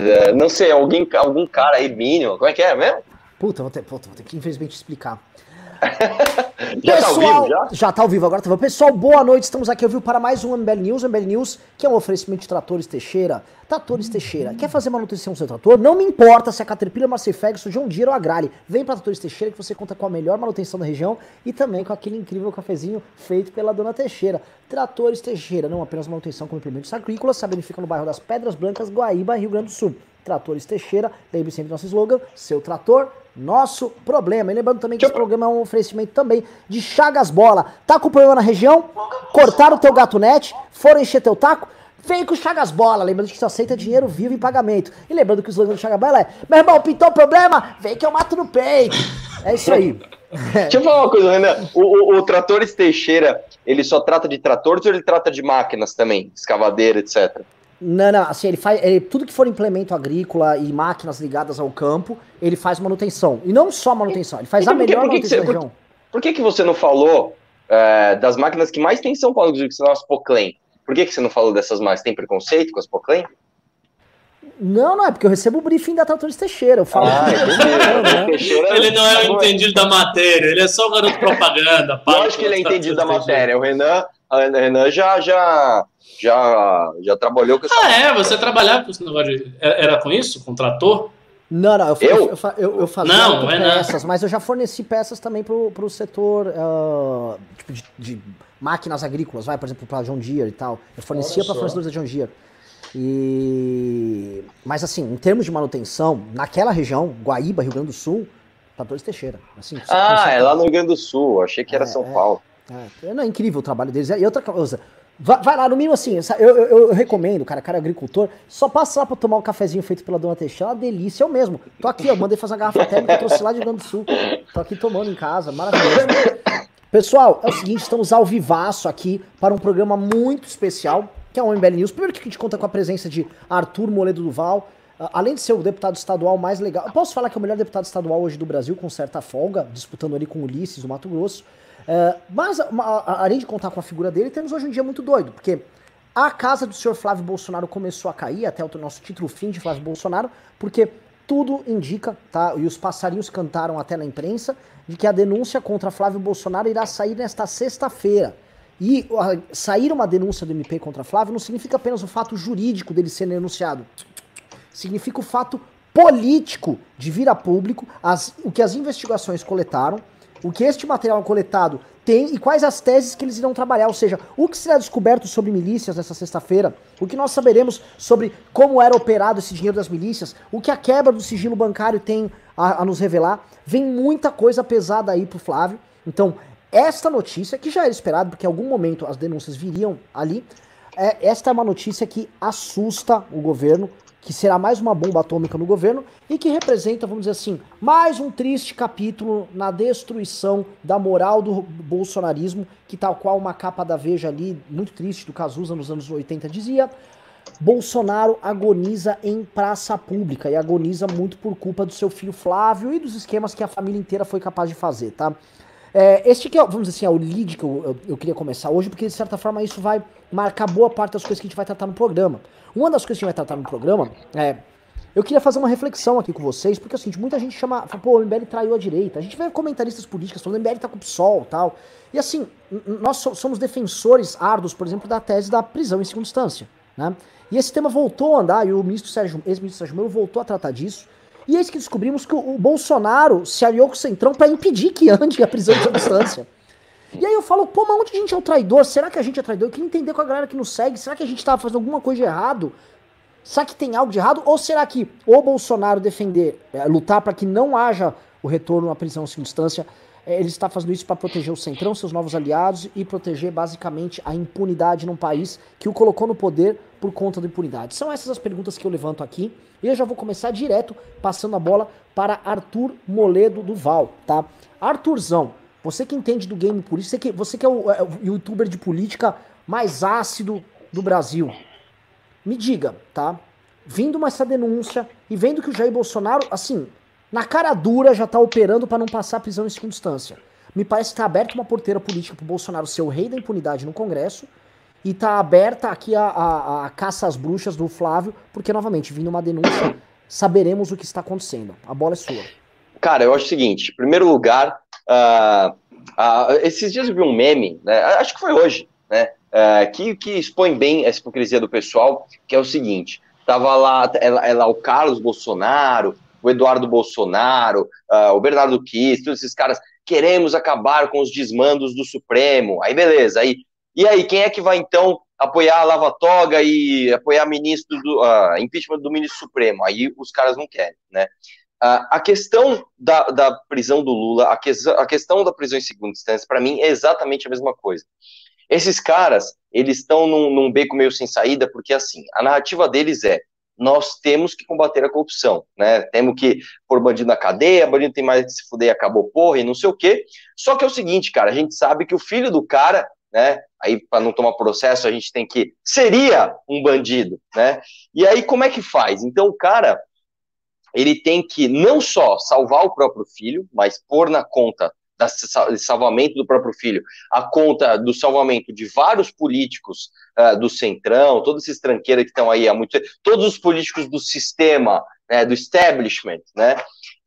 é, não sei, alguém, algum cara aí, mínimo, como é que é mesmo? Puta, vou ter, puta, vou ter que infelizmente explicar. já Pessoal, tá ao vivo, já? Já tá ao vivo, agora tá. Pessoal, boa noite, estamos aqui ao vivo para mais um MBL News. MBL News, que é um oferecimento de Tratores Teixeira. Tratores Teixeira, quer fazer manutenção do seu trator? Não me importa se é Caterpillar, Massey Ferguson, John Deere ou Agrale. Vem para Tratores Teixeira que você conta com a melhor manutenção da região e também com aquele incrível cafezinho feito pela dona Teixeira. Tratores Teixeira, não apenas manutenção como implementos agrícolas, sabendo fica no bairro das Pedras Brancas, Guaíba, Rio Grande do Sul. Tratores Teixeira, lembre sempre do nosso slogan, seu trator, nosso problema. E lembrando também que esse programa é um oferecimento também de Chagas Bola. Tá com problema na região? Cortaram o teu gato net? Foram encher teu taco? Vem com o Chagas Bola, lembrando que só aceita dinheiro vivo em pagamento. E lembrando que o slogan do Chagas Bola é: Meu irmão, pintou o problema? Vem que eu mato no peito. É isso aí. Deixa eu falar uma coisa, Renan. O, o, o Tratores Teixeira, ele só trata de tratores ou ele trata de máquinas também? Escavadeira, etc. Não, não, assim, ele faz. Ele, tudo que for implemento agrícola e máquinas ligadas ao campo, ele faz manutenção. E não só manutenção, ele faz Então, a por que- melhor por que que manutenção você- da região. Por que, que você não falou é, das máquinas que mais tem em São Paulo, que são as Poclem? Por que, que você não falou dessas máquinas? Tem preconceito com as Poclem? Não, não, é porque eu recebo o briefing da Tratores Teixeira. Eu falo Ah, que entendi. né? Teixeira- Ele não é o entendido da matéria, ele é só o garoto propaganda. Acho que ele é entendido da matéria. O Renan, a Renan já, já, já, já trabalhou com essa. Ah, é? Você trabalhava com esse negócio de. Era era com isso? Com trator? Não, não, eu, fa- Eu? eu, fa- eu, eu fazia Não, não é nada. peças, mas eu já forneci peças também pro, pro setor ah, tipo de, de máquinas agrícolas, vai, por exemplo, pra John Deere e tal. Eu fornecia para fornecedores da John Deere. E... Mas assim, em termos de manutenção, naquela região, Guaíba, Rio Grande do Sul, Tratores Teixeira. Assim, Ah, é lá no Rio Grande do Sul. Achei que era É, São é. Paulo. É, não, é incrível o trabalho deles. E outra coisa, vai, vai lá, no mínimo assim, eu, eu, eu recomendo, cara, cara é agricultor, só passa lá pra tomar um cafezinho feito pela dona Teixeira, é delícia, eu mesmo. Tô aqui, eu mandei fazer uma garrafa térmica, trouxe lá de Rio Grande do Sul. Tô aqui tomando em casa, maravilhoso. Pessoal, é o seguinte, estamos ao vivaço aqui para um programa muito especial, que é o MBL News. Primeiro que a gente conta com a presença de Arthur Moledo Duval, além de ser o deputado estadual mais legal. Eu posso falar que é o melhor deputado estadual hoje do Brasil, com certa folga, disputando ali com o Ulisses, do Mato Grosso. É, mas, além de contar com a figura dele, temos hoje um dia muito doido, porque a casa do senhor Flávio Bolsonaro começou a cair, até o nosso título fim de Flávio Bolsonaro, porque tudo indica, tá? E os passarinhos cantaram até na imprensa, de que a denúncia contra Flávio Bolsonaro irá sair nesta sexta-feira. E sair uma denúncia do MP contra Flávio não significa apenas o fato jurídico dele ser denunciado significa o fato político de vir a público as- o que as investigações coletaram, o que este material coletado tem e quais as teses que eles irão trabalhar, ou seja, o que será descoberto sobre milícias nessa sexta-feira, o que nós saberemos sobre como era operado esse dinheiro das milícias, o que a quebra do sigilo bancário tem a, a nos revelar. Vem muita coisa pesada aí pro Flávio. Então, esta notícia, que já era esperado, porque em algum momento as denúncias viriam ali, é, esta é uma notícia que assusta o governo, que será mais uma bomba atômica no governo e que representa, vamos dizer assim, mais um triste capítulo na destruição da moral do bolsonarismo, que tal qual uma capa da Veja ali, muito triste, do Cazuza nos anos 80 dizia, Bolsonaro agoniza em praça pública e agoniza muito por culpa do seu filho Flávio e dos esquemas que a família inteira foi capaz de fazer, tá? É, este que é, vamos dizer assim, é o lead que eu, eu, eu queria começar hoje, porque de certa forma isso vai marcar boa parte das coisas que a gente vai tratar no programa. Uma das coisas que a gente vai tratar no programa é. Eu queria fazer uma reflexão aqui com vocês, porque assim, muita gente chama, fala, pô, o MBL traiu a direita. A gente vê comentaristas políticos falando, o MBL tá com o PSOL e tal. E assim, nós so- somos defensores árduos, por exemplo, da tese da prisão em segunda instância. Né? E esse tema voltou a andar, e o ministro Sérgio, ex-ministro Sérgio Moro voltou a tratar disso. E eis que descobrimos que o, Bolsonaro se aliou com o Centrão para impedir que ande a prisão em segunda instância. E aí eu falo, pô, mas onde a gente é o traidor? Será que a gente é traidor? Eu queria entender com a galera que nos segue. Será que a gente tava fazendo alguma coisa de errado? Será que tem algo de errado? Ou será que o Bolsonaro defender, eh, lutar para que não haja o retorno à prisão em segunda instância, eh, ele está fazendo isso para proteger o Centrão, seus novos aliados e proteger basicamente a impunidade num país que o colocou no poder por conta da impunidade? São essas as perguntas que eu levanto aqui. E eu já vou começar direto passando a bola para Arthur Moledo Duval, tá? Arthurzão, você que entende do game político, você que, você que é o, é o youtuber de política mais ácido do Brasil, me diga, tá? Vindo essa denúncia e vendo que o Jair Bolsonaro, assim, na cara dura já tá operando para não passar prisão em segunda instância. Me parece que tá aberta uma porteira política pro Bolsonaro ser o rei da impunidade no Congresso E tá aberta aqui a, a, a caça às bruxas do Flávio, porque, novamente, vindo uma denúncia, saberemos o que está acontecendo. A bola é sua. Cara, eu acho o seguinte: em primeiro lugar, uh, uh, esses dias eu vi um meme, né, acho que foi hoje, né? Uh, que, que expõe bem essa hipocrisia do pessoal, que é o seguinte: tava lá, ela, ela o Carlos Bolsonaro, o Eduardo Bolsonaro, o Bernardo Kiss, todos esses caras, queremos acabar com os desmandos do Supremo. Aí beleza, aí e aí, quem é que vai então apoiar a Lava Toga e apoiar ministro do uh, impeachment do ministro Supremo? Aí os caras não querem, né? Uh, a questão da, da, prisão do Lula, a, que, a questão da prisão em segunda instância, para mim, é exatamente a mesma coisa. Esses caras, eles estão num, num beco meio sem saída, porque assim, a narrativa deles é nós temos que combater a corrupção, né? Temos que pôr bandido na cadeia, bandido tem mais que se fuder, acabou porra e não sei o quê. Só que é o seguinte, cara, a gente sabe que o filho do cara né? Aí, para não tomar processo, a gente tem que. Seria um bandido, né? E aí, como é que faz? Então, o cara, ele tem que não só salvar o próprio filho, mas pôr na conta do salvamento do próprio filho, a conta do salvamento de vários políticos uh, do Centrão, todos esses tranqueiros que estão aí há muito tempo, todos os políticos do sistema, né, do establishment, né?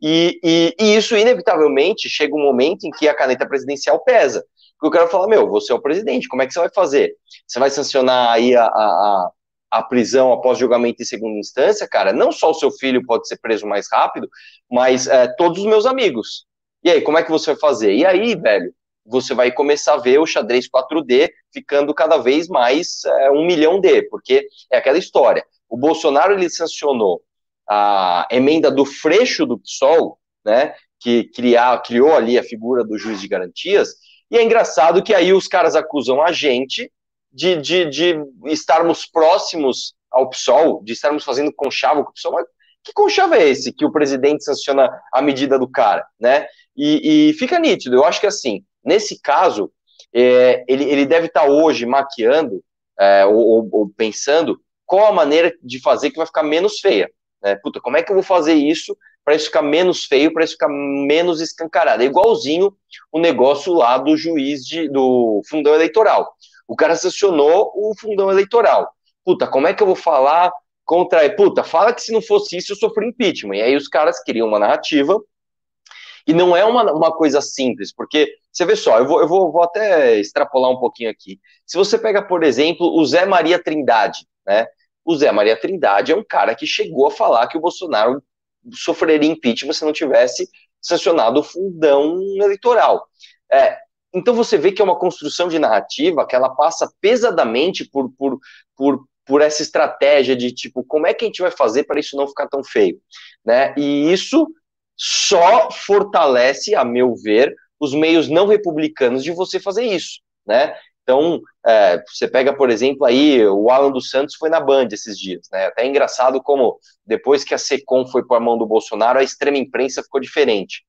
E, e, e isso, inevitavelmente, chega um momento em que a caneta presidencial pesa. Porque o cara fala, meu, você é o presidente, como é que você vai fazer? Você vai sancionar aí a, a, a prisão após julgamento em segunda instância, cara? Não só o seu filho pode ser preso mais rápido, mas é, todos os meus amigos. E aí, como é que você vai fazer? E aí, velho, você vai começar a ver o xadrez 4D ficando cada vez mais é, um milhão D, porque é aquela história. O Bolsonaro ele sancionou a emenda do Freixo do PSOL, né, que criar, criou ali a figura do juiz de garantias, e é engraçado que aí os caras acusam a gente de, de, de estarmos próximos ao PSOL, de estarmos fazendo conchavo com o PSOL. Mas que conchavo é esse que o presidente sanciona a medida do cara, né? E, e fica nítido. Eu acho que assim, nesse caso, é, ele, ele deve estar hoje maquiando é, ou, ou, pensando qual a maneira de fazer que vai ficar menos feia. Né? Puta, como é que eu vou fazer isso para isso ficar menos feio, para isso ficar menos escancarado. É igualzinho o negócio lá do juiz de, do fundão eleitoral. O cara sancionou o fundão eleitoral. Puta, como é que eu vou falar contra. Puta, fala que se não fosse isso eu sofri impeachment. E aí os caras criam uma narrativa. E não é uma, uma coisa simples, porque você vê só, eu, vou, eu vou, vou até extrapolar um pouquinho aqui. Se você pega, por exemplo, o Zé Maria Trindade, né? O Zé Maria Trindade é um cara que chegou a falar que o Bolsonaro sofreria impeachment se não tivesse sancionado o fundão eleitoral. É, então você vê que é uma construção de narrativa que ela passa pesadamente por, por, por, por essa estratégia de tipo, como é que a gente vai fazer para isso não ficar tão feio? Né? E isso só fortalece, a meu ver, os meios não republicanos de você fazer isso. Né? Então, é, você pega, por exemplo, aí o Alan dos Santos foi na Band esses dias, né? Até é engraçado como depois que a Secom foi para a mão do Bolsonaro, a extrema imprensa ficou diferente.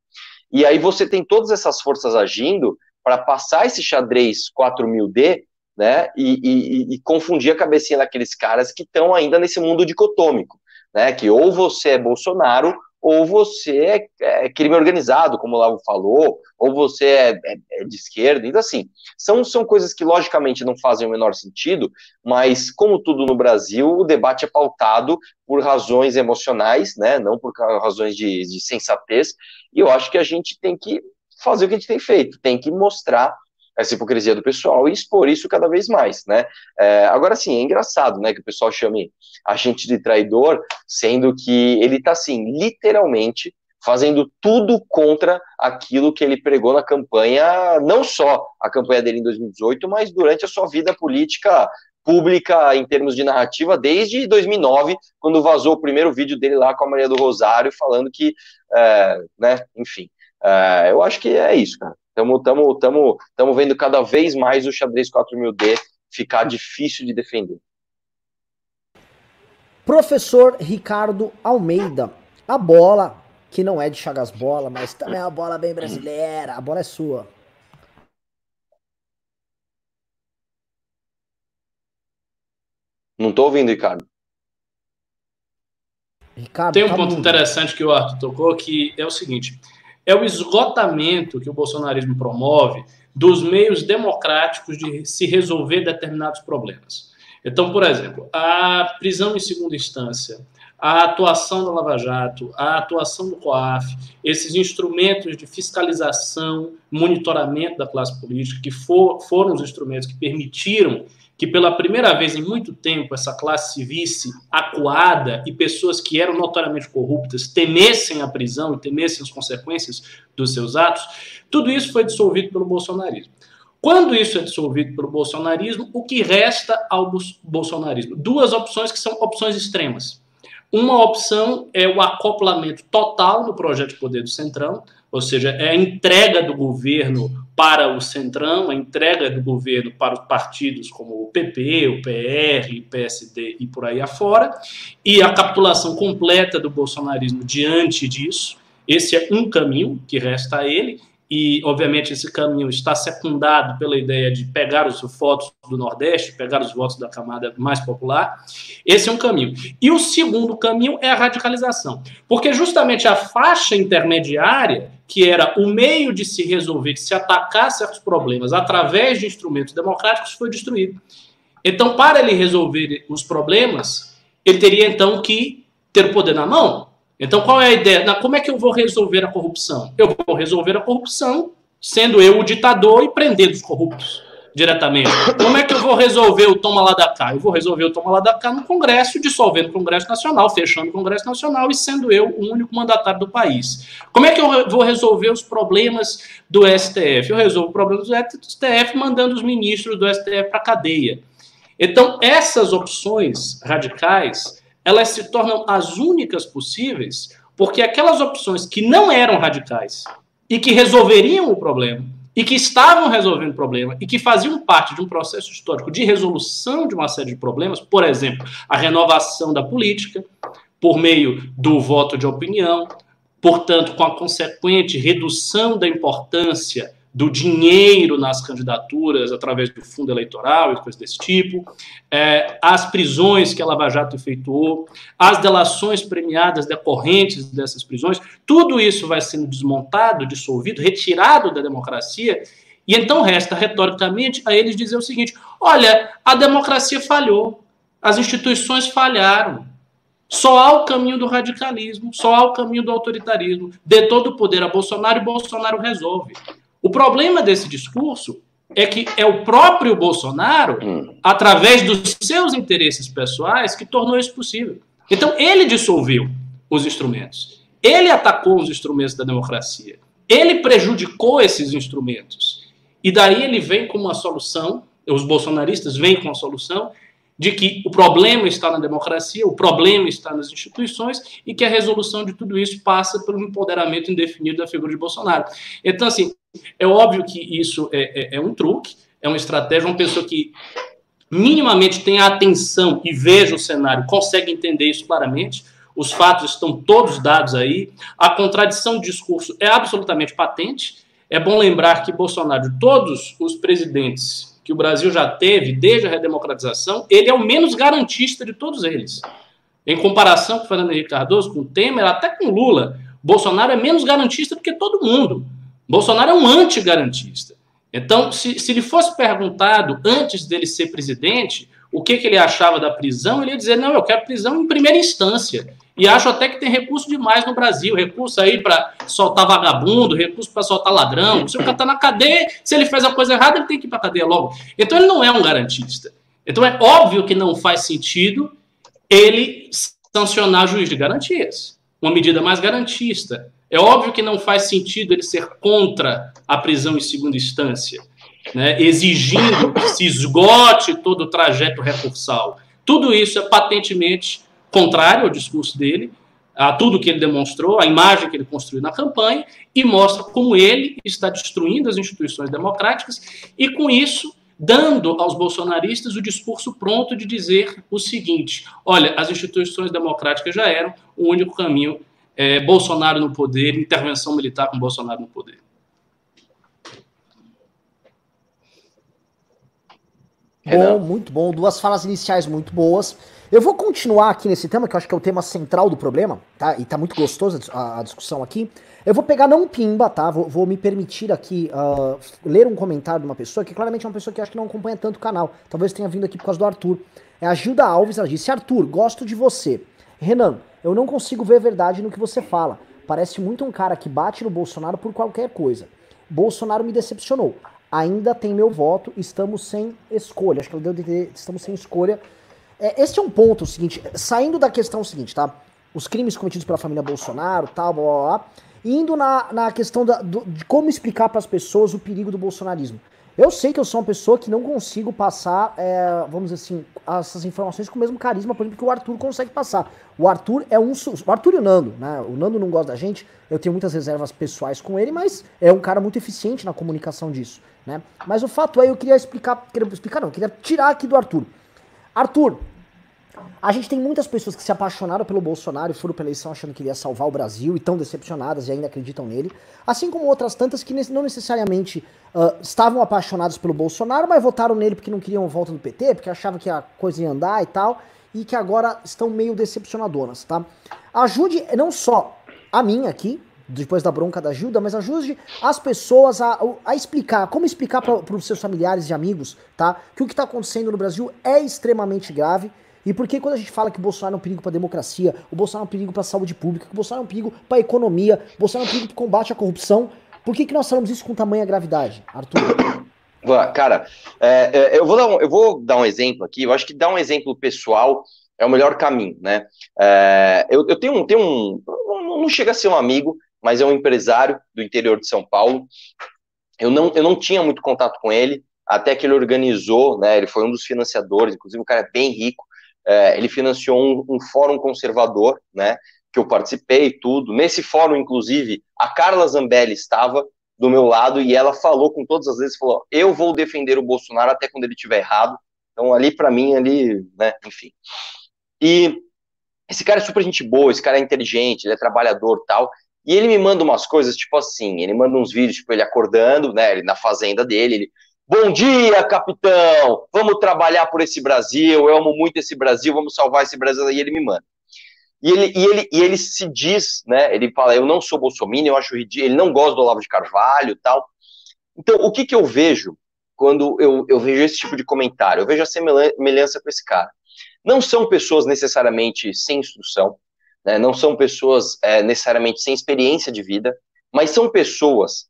E aí você tem todas essas forças agindo para passar esse xadrez 4000D, né? E, e, e confundir a cabecinha daqueles caras que estão ainda nesse mundo dicotômico, né? Que ou você é Bolsonaro ou você é, é, crime organizado, como o Lavo falou, ou você é, é, é, de esquerda. Então, assim, são, são coisas que logicamente não fazem o menor sentido, mas, como tudo no Brasil, o debate é pautado por razões emocionais, né, não por razões de, de sensatez, e eu acho que a gente tem que fazer o que a gente tem feito, tem que mostrar essa hipocrisia do pessoal e expor isso cada vez mais, né? É, agora sim, é engraçado, né, que o pessoal chame a gente de traidor, sendo que ele está assim, literalmente fazendo tudo contra aquilo que ele pregou na campanha, não só a campanha dele em 2018, mas durante a sua vida política pública em termos de narrativa desde 2009, quando vazou o primeiro vídeo dele lá com a Maria do Rosário falando que, é, né, enfim, é, eu acho que é isso, cara. Estamos tamo, tamo, tamo vendo cada vez mais o xadrez 4000D ficar difícil de defender. Professor Ricardo Almeida, a bola, que não é de Chagas Bola, mas também é uma bola bem brasileira, a bola é sua. Não estou ouvindo, Ricardo. Ricardo Tem um tá ponto interessante que o Arthur tocou, que é o seguinte: é o esgotamento que o bolsonarismo promove dos meios democráticos de se resolver determinados problemas. Então, por exemplo, a prisão em segunda instância, a atuação da Lava Jato, a atuação do COAF, esses instrumentos de fiscalização, monitoramento da classe política, que for, foram os instrumentos que permitiram que pela primeira vez em muito tempo essa classe se visse acuada e pessoas que eram notoriamente corruptas temessem a prisão e temessem as consequências dos seus atos, tudo isso foi dissolvido pelo bolsonarismo. Quando isso é dissolvido pelo bolsonarismo, o que resta ao bolsonarismo? Duas opções que são opções extremas. Uma opção é o acoplamento total no projeto de poder do Centrão, ou seja, é a entrega do governo para o Centrão, a entrega do governo para os partidos como o PP, o PR, o PSD e por aí afora, e a capitulação completa do bolsonarismo diante disso. Esse é um caminho que resta a ele, e, obviamente, esse caminho está secundado pela ideia de pegar os votos do Nordeste, pegar os votos da camada mais popular. Esse é um caminho. E o segundo caminho é a radicalização. Porque justamente a faixa intermediária, que era o meio de se resolver, de se atacar certos problemas através de instrumentos democráticos, foi destruído. Então, para ele resolver os problemas, ele teria então que ter o poder na mão, então, qual é a ideia? Como é que eu vou resolver a corrupção? Eu vou resolver a corrupção sendo eu o ditador e prendendo os corruptos diretamente. Como é que eu vou resolver o toma lá da cá? Eu vou resolver o toma lá da cá no Congresso, dissolvendo o Congresso Nacional, fechando o Congresso Nacional e sendo eu o único mandatário do país. Como é que eu vou resolver os problemas do STF? Eu resolvo o problema do STF mandando os ministros do STF para a cadeia. Então, essas opções radicais elas se tornam as únicas possíveis porque aquelas opções que não eram radicais e que resolveriam o problema e que estavam resolvendo problema e que faziam parte de um processo histórico de resolução de uma série de problemas, por exemplo, a renovação da política por meio do voto de opinião, portanto, com a consequente redução da importância do dinheiro nas candidaturas através do fundo eleitoral e coisas desse tipo, é, as prisões que a Lava Jato efetuou, as delações premiadas decorrentes dessas prisões, tudo isso vai sendo desmontado, dissolvido, retirado da democracia, e então resta retoricamente a eles dizer o seguinte: olha, a democracia falhou, as instituições falharam. Só há o caminho do radicalismo, só há o caminho do autoritarismo. Dê todo o poder a Bolsonaro e Bolsonaro resolve. O problema desse discurso é que é o próprio Bolsonaro, hum. através dos seus interesses pessoais, que tornou isso possível. Então, ele dissolveu os instrumentos. Ele atacou os instrumentos da democracia. Ele prejudicou esses instrumentos. E daí ele vem com uma solução, os bolsonaristas vêm com a solução de que o problema está na democracia, o problema está nas instituições e que a resolução de tudo isso passa pelo empoderamento indefinido da figura de Bolsonaro. Então, assim, é óbvio que isso é, é, é um truque, é uma estratégia, uma pessoa que minimamente tem atenção e veja o cenário, consegue entender isso claramente. Os fatos estão todos dados aí. A contradição de discurso é absolutamente patente. É bom lembrar que Bolsonaro, todos os presidentes que o Brasil já teve desde a redemocratização, ele é o menos garantista de todos eles. Em comparação com Fernando Henrique Cardoso, com Temer, até com Lula, Bolsonaro é menos garantista do que todo mundo. Bolsonaro é um antigarantista. Então, se, se lhe fosse perguntado antes dele ser presidente o que, que ele achava da prisão, ele ia dizer: não, eu quero prisão em primeira instância. E acho até que tem recurso demais no Brasil. Recurso aí para soltar vagabundo, recurso para soltar ladrão. Se o cara está na cadeia, se ele fez a coisa errada, ele tem que ir para cadeia logo. Então ele não é um garantista. Então é óbvio que não faz sentido ele sancionar juiz de garantias. Uma medida mais garantista. É óbvio que não faz sentido ele ser contra a prisão em segunda instância, né, exigindo que se esgote todo o trajeto recursal. Tudo isso é patentemente contrário ao discurso dele, a tudo que ele demonstrou, a imagem que ele construiu na campanha, e mostra como ele está destruindo as instituições democráticas e, com isso, dando aos bolsonaristas o discurso pronto de dizer o seguinte: olha, as instituições democráticas já eram o único caminho é, Bolsonaro no poder, intervenção militar com Bolsonaro no poder. Bom, muito bom. Duas falas iniciais muito boas. Eu vou continuar aqui nesse tema, que eu acho que é o tema central do problema, tá? E tá muito gostoso a, discussão aqui. Eu vou pegar não pimba, tá? Vou, vou me permitir aqui uh, ler um comentário de uma pessoa que claramente é uma pessoa que acho que não acompanha tanto o canal. Talvez tenha vindo aqui por causa do Arthur. É a Gilda Alves, ela disse: Arthur, gosto de você. Renan, eu não consigo ver verdade no que você fala. Parece muito um cara que bate no Bolsonaro por qualquer coisa. Bolsonaro me decepcionou. Ainda tem meu voto, estamos sem escolha. Acho que ela deu de estamos sem escolha. É, esse é um ponto, o seguinte, saindo da questão seguinte, tá? Os crimes cometidos pela família Bolsonaro, tal, blá blá blá indo na, na questão da, do, de como explicar para as pessoas o perigo do bolsonarismo. Eu sei que eu sou uma pessoa que não consigo passar, é, vamos dizer assim, essas informações com o mesmo carisma, por exemplo, que o Arthur consegue passar. O Arthur é um. O Arthur e o Nando, né? O Nando não gosta da gente, eu tenho muitas reservas pessoais com ele, mas é um cara muito eficiente na comunicação disso, né? Mas o fato é, eu queria explicar, queria explicar não, queria tirar aqui do Arthur. Arthur, a gente tem muitas pessoas que se apaixonaram pelo Bolsonaro e foram pela eleição achando que ele ia salvar o Brasil e estão decepcionadas e ainda acreditam nele. Assim como outras tantas que não necessariamente uh, estavam apaixonadas pelo Bolsonaro, mas votaram nele porque não queriam volta do PT, porque achavam que a coisa ia andar e tal, e que agora estão meio decepcionadoras, tá? Ajude não só a mim aqui, depois da bronca da Gilda, mas ajude as pessoas a, a explicar, como explicar para os seus familiares e amigos, tá? Que o que está acontecendo no Brasil é extremamente grave e por que quando a gente fala que o Bolsonaro é um perigo para a democracia, o Bolsonaro é um perigo para a saúde pública, que o Bolsonaro é um perigo para a economia, o Bolsonaro é um perigo para o combate à corrupção, por que, que nós falamos isso com tamanha gravidade, Arthur? Cara, é, é, eu, vou dar um, eu vou dar um exemplo aqui, eu acho que dar um exemplo pessoal é o melhor caminho, né? É, eu, eu, tenho um, tenho um, não chega a ser um amigo, mas é um empresário do interior de São Paulo. Eu não, eu não tinha muito contato com ele, até que ele organizou, né? Ele foi um dos financiadores, inclusive o cara bem rico é, ele financiou um, um, fórum conservador, né, que eu participei tudo. Nesse fórum, inclusive, a Carla Zambelli estava do meu lado e ela falou com todas as vezes, falou, eu vou defender o Bolsonaro até quando ele estiver errado. Então, ali, para mim, ali, né, enfim. E esse cara é super gente boa, esse cara é inteligente, ele é trabalhador tal. E ele me manda umas coisas, tipo assim, ele manda uns vídeos, tipo, ele acordando, né, ele na fazenda dele, ele, Bom dia, capitão! Vamos trabalhar por esse Brasil, eu amo muito esse Brasil, vamos salvar esse Brasil, e ele me manda. E ele, e ele, e ele se diz, né, ele fala, eu não sou bolsominion, eu acho ridículo, ele não gosta do Olavo de Carvalho tal. Então, o que que eu vejo quando eu, eu vejo esse tipo de comentário? Eu vejo a semelhança com esse cara. Não são pessoas necessariamente sem instrução, né, não são pessoas é, necessariamente sem experiência de vida, mas são pessoas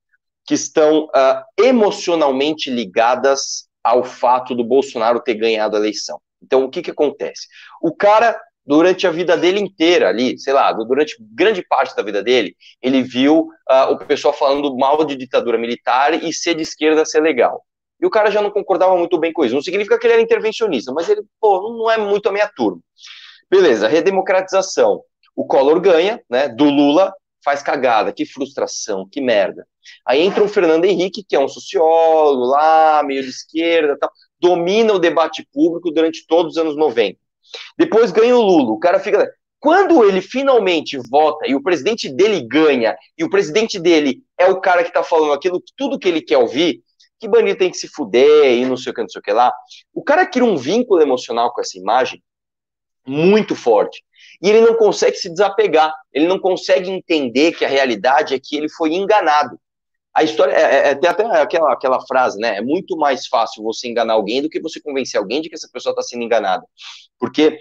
que estão uh, emocionalmente ligadas ao fato do Bolsonaro ter ganhado a eleição. Então, o que, que acontece? O cara, durante a vida dele inteira ali, sei lá, durante grande parte da vida dele, ele viu uh, o pessoal falando mal de ditadura militar e ser de esquerda ser legal. E o cara já não concordava muito bem com isso. Não significa que ele era intervencionista, mas ele, pô, não é muito a minha turma. Beleza, redemocratização. O Collor ganha, né, do Lula, faz cagada, que frustração, que merda. Aí entra o Fernando Henrique, que é um sociólogo lá, meio de esquerda, tal, domina o debate público durante todos os anos 90. Depois ganha o Lula, o cara fica. Quando ele finalmente vota e o presidente dele ganha, e o presidente dele é o cara que tá falando aquilo, tudo que ele quer ouvir, que bandido tem que se fuder e não sei o que, não sei o que lá. O cara cria um vínculo emocional com essa imagem muito forte e ele não consegue se desapegar, ele não consegue entender que a realidade é que ele foi enganado. A história é, é, é tem até aquela, aquela frase, né? É muito mais fácil você enganar alguém do que você convencer alguém de que essa pessoa está sendo enganada, porque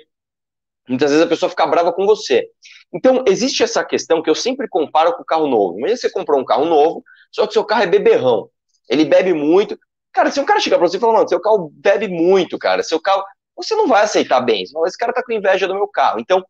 muitas vezes a pessoa fica brava com você. Então existe essa questão que eu sempre comparo com o carro novo. Imagina você comprou um carro novo, só que seu carro é beberrão, ele bebe muito. Cara, se um cara chegar para você e falar, mano, seu carro bebe muito, cara, seu carro, você não vai aceitar bem. Você fala, esse cara tá com inveja do meu carro. Então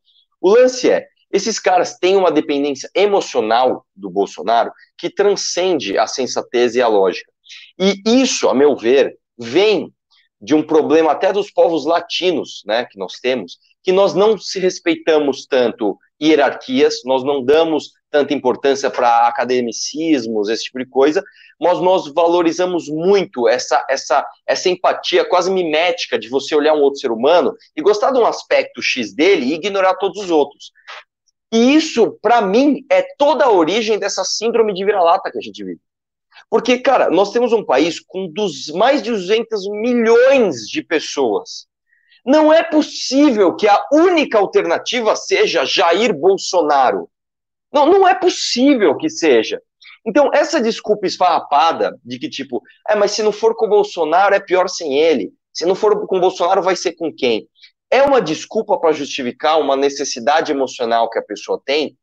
o lance é, esses caras têm uma dependência emocional do Bolsonaro que transcende a sensatez e a lógica. E isso, a meu ver, vem de um problema até dos povos latinos, né, que nós temos, que nós não se respeitamos tanto hierarquias, nós não damos tanta importância para academicismos, esse tipo de coisa, mas nós valorizamos muito essa, essa, essa empatia quase mimética de você olhar um outro ser humano e gostar de um aspecto X dele e ignorar todos os outros. E isso, para mim, é toda a origem dessa síndrome de vira-lata que a gente vive. Porque, cara, nós temos um país com dos, mais de 200 milhões de pessoas. Não é possível que a única alternativa seja Jair Bolsonaro. Não, não é possível que seja. Então, essa desculpa esfarrapada de que, tipo, é, mas se não for com o Bolsonaro, é pior sem ele. Se não for com o Bolsonaro, vai ser com quem? É uma desculpa para justificar uma necessidade emocional que a pessoa tem,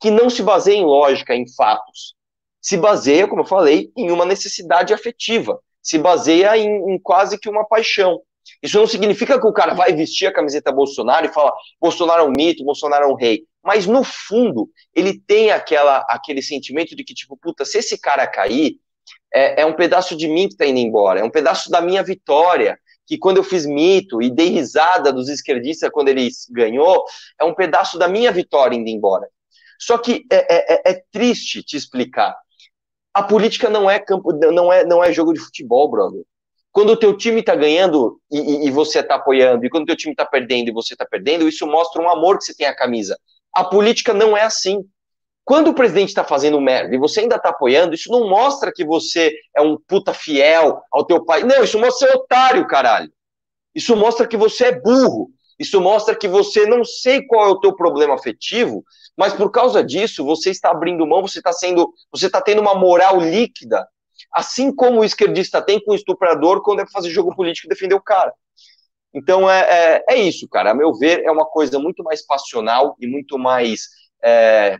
que não se baseia em lógica, em fatos. Se baseia, como eu falei, em uma necessidade afetiva. Se baseia em, em quase que uma paixão. Isso não significa que o cara vai vestir a camiseta Bolsonaro e fala Bolsonaro é um mito, Bolsonaro é um rei. Mas no fundo, ele tem aquela, aquele sentimento de que, tipo, puta, se esse cara cair, é, é um pedaço de mim que tá indo embora, é um pedaço da minha vitória. Que quando eu fiz mito e dei risada dos esquerdistas quando ele ganhou, é um pedaço da minha vitória indo embora. Só que é, é, é triste te explicar. A política não é campo, não é, não é jogo de futebol, brother. Quando o teu time está ganhando e, e, você está apoiando, e quando o teu time está perdendo e você está perdendo, isso mostra um amor que você tem à camisa. A política não é assim. Quando o presidente está fazendo merda e você ainda está apoiando, isso não mostra que você é um puta fiel ao teu pai. Não, isso mostra ser otário, caralho. Isso mostra que você é burro. Isso mostra que você não sei qual é o teu problema afetivo, mas por causa disso você está abrindo mão, você está sendo, você está tendo uma moral líquida Assim como o esquerdista tem com o estuprador quando é fazer jogo político e defender o cara. Então é, é, é, isso, cara. A meu ver, é uma coisa muito mais passional e muito mais é,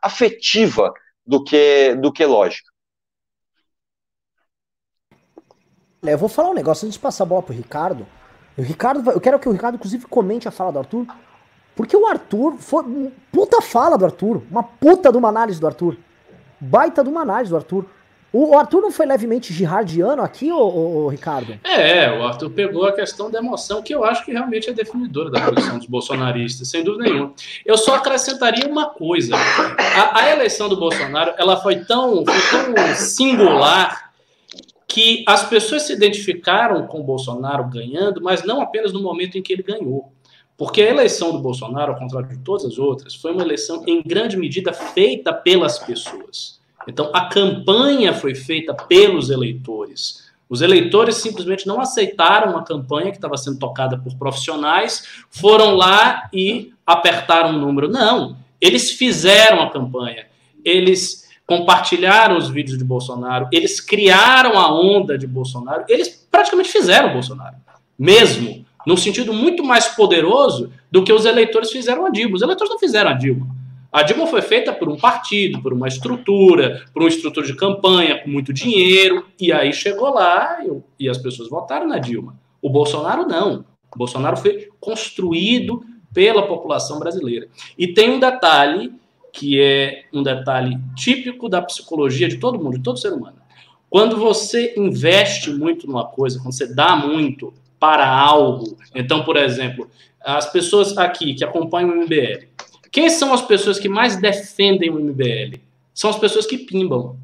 afetiva do que, do que lógica. É, eu vou falar um negócio antes de passar a bola pro Ricardo. O Ricardo, eu quero que o Ricardo, inclusive, comente a fala do Arthur. Porque o Arthur foi. Puta fala do Arthur. Uma puta de uma análise do Arthur. Baita de uma análise do Arthur. O Arthur não foi levemente girardiano aqui, ô, ô, Ricardo? É, o Arthur pegou a questão da emoção, que eu acho que realmente é definidora da posição dos bolsonaristas, sem dúvida nenhuma. Eu só acrescentaria uma coisa. A, a eleição do Bolsonaro, ela foi tão, foi tão singular que as pessoas se identificaram com o Bolsonaro ganhando, mas não apenas no momento em que ele ganhou. Porque a eleição do Bolsonaro, ao contrário de todas as outras, foi uma eleição em grande medida feita pelas pessoas. Então, a campanha foi feita pelos eleitores. Os eleitores simplesmente não aceitaram a campanha que estava sendo tocada por profissionais, foram lá e apertaram o número. Não, eles fizeram a campanha. Eles compartilharam os vídeos de Bolsonaro, eles criaram a onda de Bolsonaro, eles praticamente fizeram o Bolsonaro. Mesmo, num sentido muito mais poderoso do que os eleitores fizeram a Dilma. Os eleitores não fizeram a Dilma. A Dilma foi feita por um partido, por uma estrutura, por uma estrutura de campanha, com muito dinheiro, e aí chegou lá e, as pessoas votaram na Dilma. O Bolsonaro não. O Bolsonaro foi construído pela população brasileira. E tem um detalhe que é um detalhe típico da psicologia de todo mundo, de todo ser humano. Quando você investe muito numa coisa, quando você dá muito para algo, então, por exemplo, as pessoas aqui que acompanham o MBL, quem são as pessoas que mais defendem o MBL? São as pessoas que pimbam.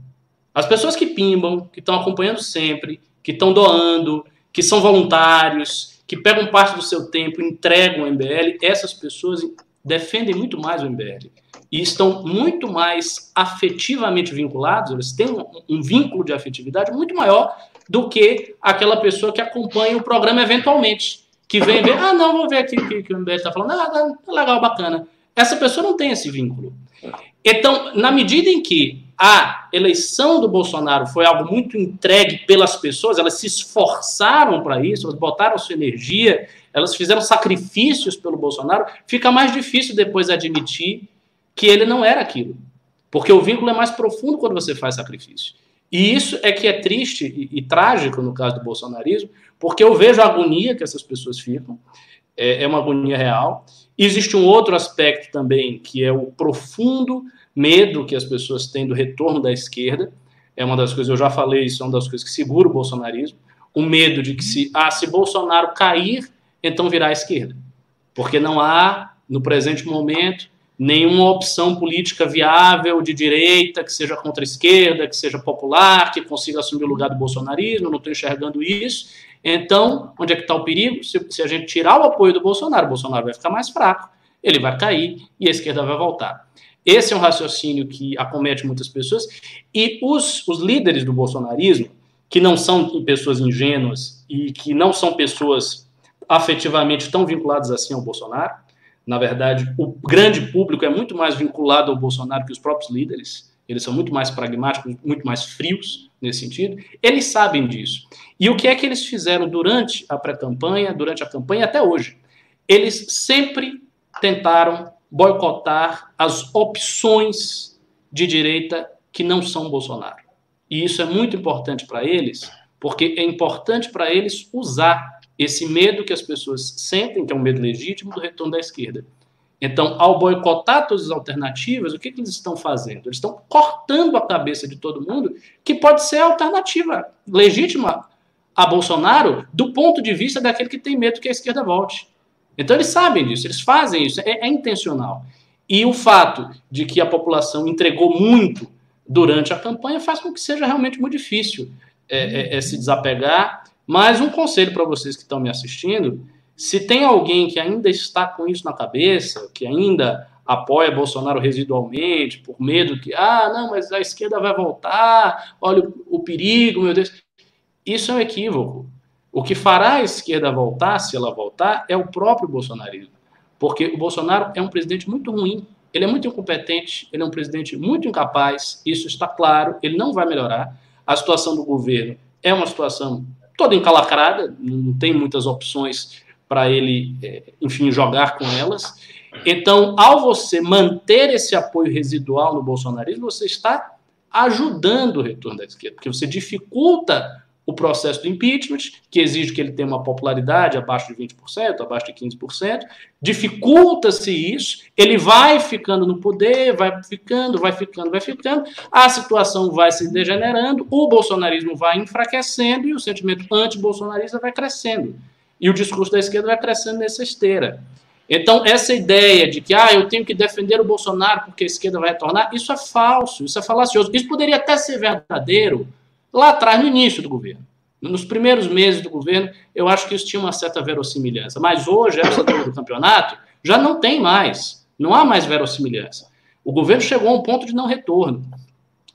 As pessoas que pimbam, que estão acompanhando sempre, que estão doando, que são voluntários, que pegam parte do seu tempo, entregam o MBL, essas pessoas defendem muito mais o MBL. E estão muito mais afetivamente vinculados, eles têm um, um vínculo de afetividade muito maior do que aquela pessoa que acompanha o programa eventualmente. Que vem ver, ah, não, vou ver aqui o que, que o MBL está falando, ah, tá, tá legal, bacana. Essa pessoa não tem esse vínculo. Então, na medida em que a eleição do Bolsonaro foi algo muito entregue pelas pessoas, elas se esforçaram para isso, elas botaram sua energia, elas fizeram sacrifícios pelo Bolsonaro, fica mais difícil depois admitir que ele não era aquilo. Porque o vínculo é mais profundo quando você faz sacrifício. E isso é que é triste e, e trágico no caso do bolsonarismo, porque eu vejo a agonia que essas pessoas ficam, é, é uma agonia real. Existe um outro aspecto também, que é o profundo medo que as pessoas têm do retorno da esquerda. É uma das coisas, eu já falei, isso é uma das coisas que segura o bolsonarismo. O medo de que se, ah, se Bolsonaro cair, então virá a esquerda. Porque não há, no presente momento, nenhuma opção política viável de direita que seja contra a esquerda, que seja popular, que consiga assumir o lugar do bolsonarismo, não estou enxergando isso. Então, onde é que está o perigo? Se, se, a gente tirar o apoio do Bolsonaro, o Bolsonaro vai ficar mais fraco, ele vai cair e a esquerda vai voltar. Esse é um raciocínio que acomete muitas pessoas e os, os líderes do bolsonarismo, que não são pessoas ingênuas e que não são pessoas afetivamente tão vinculados assim ao Bolsonaro. Na verdade, o grande público é muito mais vinculado ao Bolsonaro que os próprios líderes. Eles são muito mais pragmáticos, muito mais frios nesse sentido. Eles sabem disso. E o que é que eles fizeram durante a pré-campanha, durante a campanha até hoje? Eles sempre tentaram boicotar as opções de direita que não são Bolsonaro. E isso é muito importante para eles, porque é importante para eles usar esse medo que as pessoas sentem, que é um medo legítimo, do retorno da esquerda. Então, ao boicotar todas as alternativas, o que, que eles estão fazendo? Eles estão cortando a cabeça de todo mundo que pode ser a alternativa legítima a Bolsonaro do ponto de vista daquele que tem medo que a esquerda volte. Então, eles sabem disso, eles fazem isso, é, é intencional. E o fato de que a população entregou muito durante a campanha faz com que seja realmente muito difícil é, é, é se desapegar mas um conselho para vocês que estão me assistindo: se tem alguém que ainda está com isso na cabeça, que ainda apoia Bolsonaro residualmente, por medo que, ah, não, mas a esquerda vai voltar, olha o, o perigo, meu Deus. Isso é um equívoco. O que fará a esquerda voltar, se ela voltar, é o próprio bolsonarismo. Porque o Bolsonaro é um presidente muito ruim, ele é muito incompetente, ele é um presidente muito incapaz, isso está claro, ele não vai melhorar. A situação do governo é uma situação toda encalacrada, não tem muitas opções para ele, é, enfim, jogar com elas. Então, ao você manter esse apoio residual no bolsonarismo, você está ajudando o retorno da esquerda, porque você dificulta o processo do impeachment, que exige que ele tenha uma popularidade abaixo de 20%, abaixo de 15%, dificulta-se isso, ele vai ficando no poder, vai ficando, vai ficando, vai ficando, a situação vai se degenerando, o bolsonarismo vai enfraquecendo e o sentimento anti-bolsonarista vai crescendo. E o discurso da esquerda vai crescendo nessa esteira. Então, essa ideia de que ah, eu tenho que defender o Bolsonaro porque a esquerda vai retornar, isso é falso, isso é falacioso. Isso poderia até ser verdadeiro lá atrás, no início do governo. Nos primeiros meses do governo, eu acho que isso tinha uma certa verossimilhança. Mas hoje, essa do campeonato, já não tem mais. Não há mais verossimilhança. O governo chegou a um ponto de não retorno.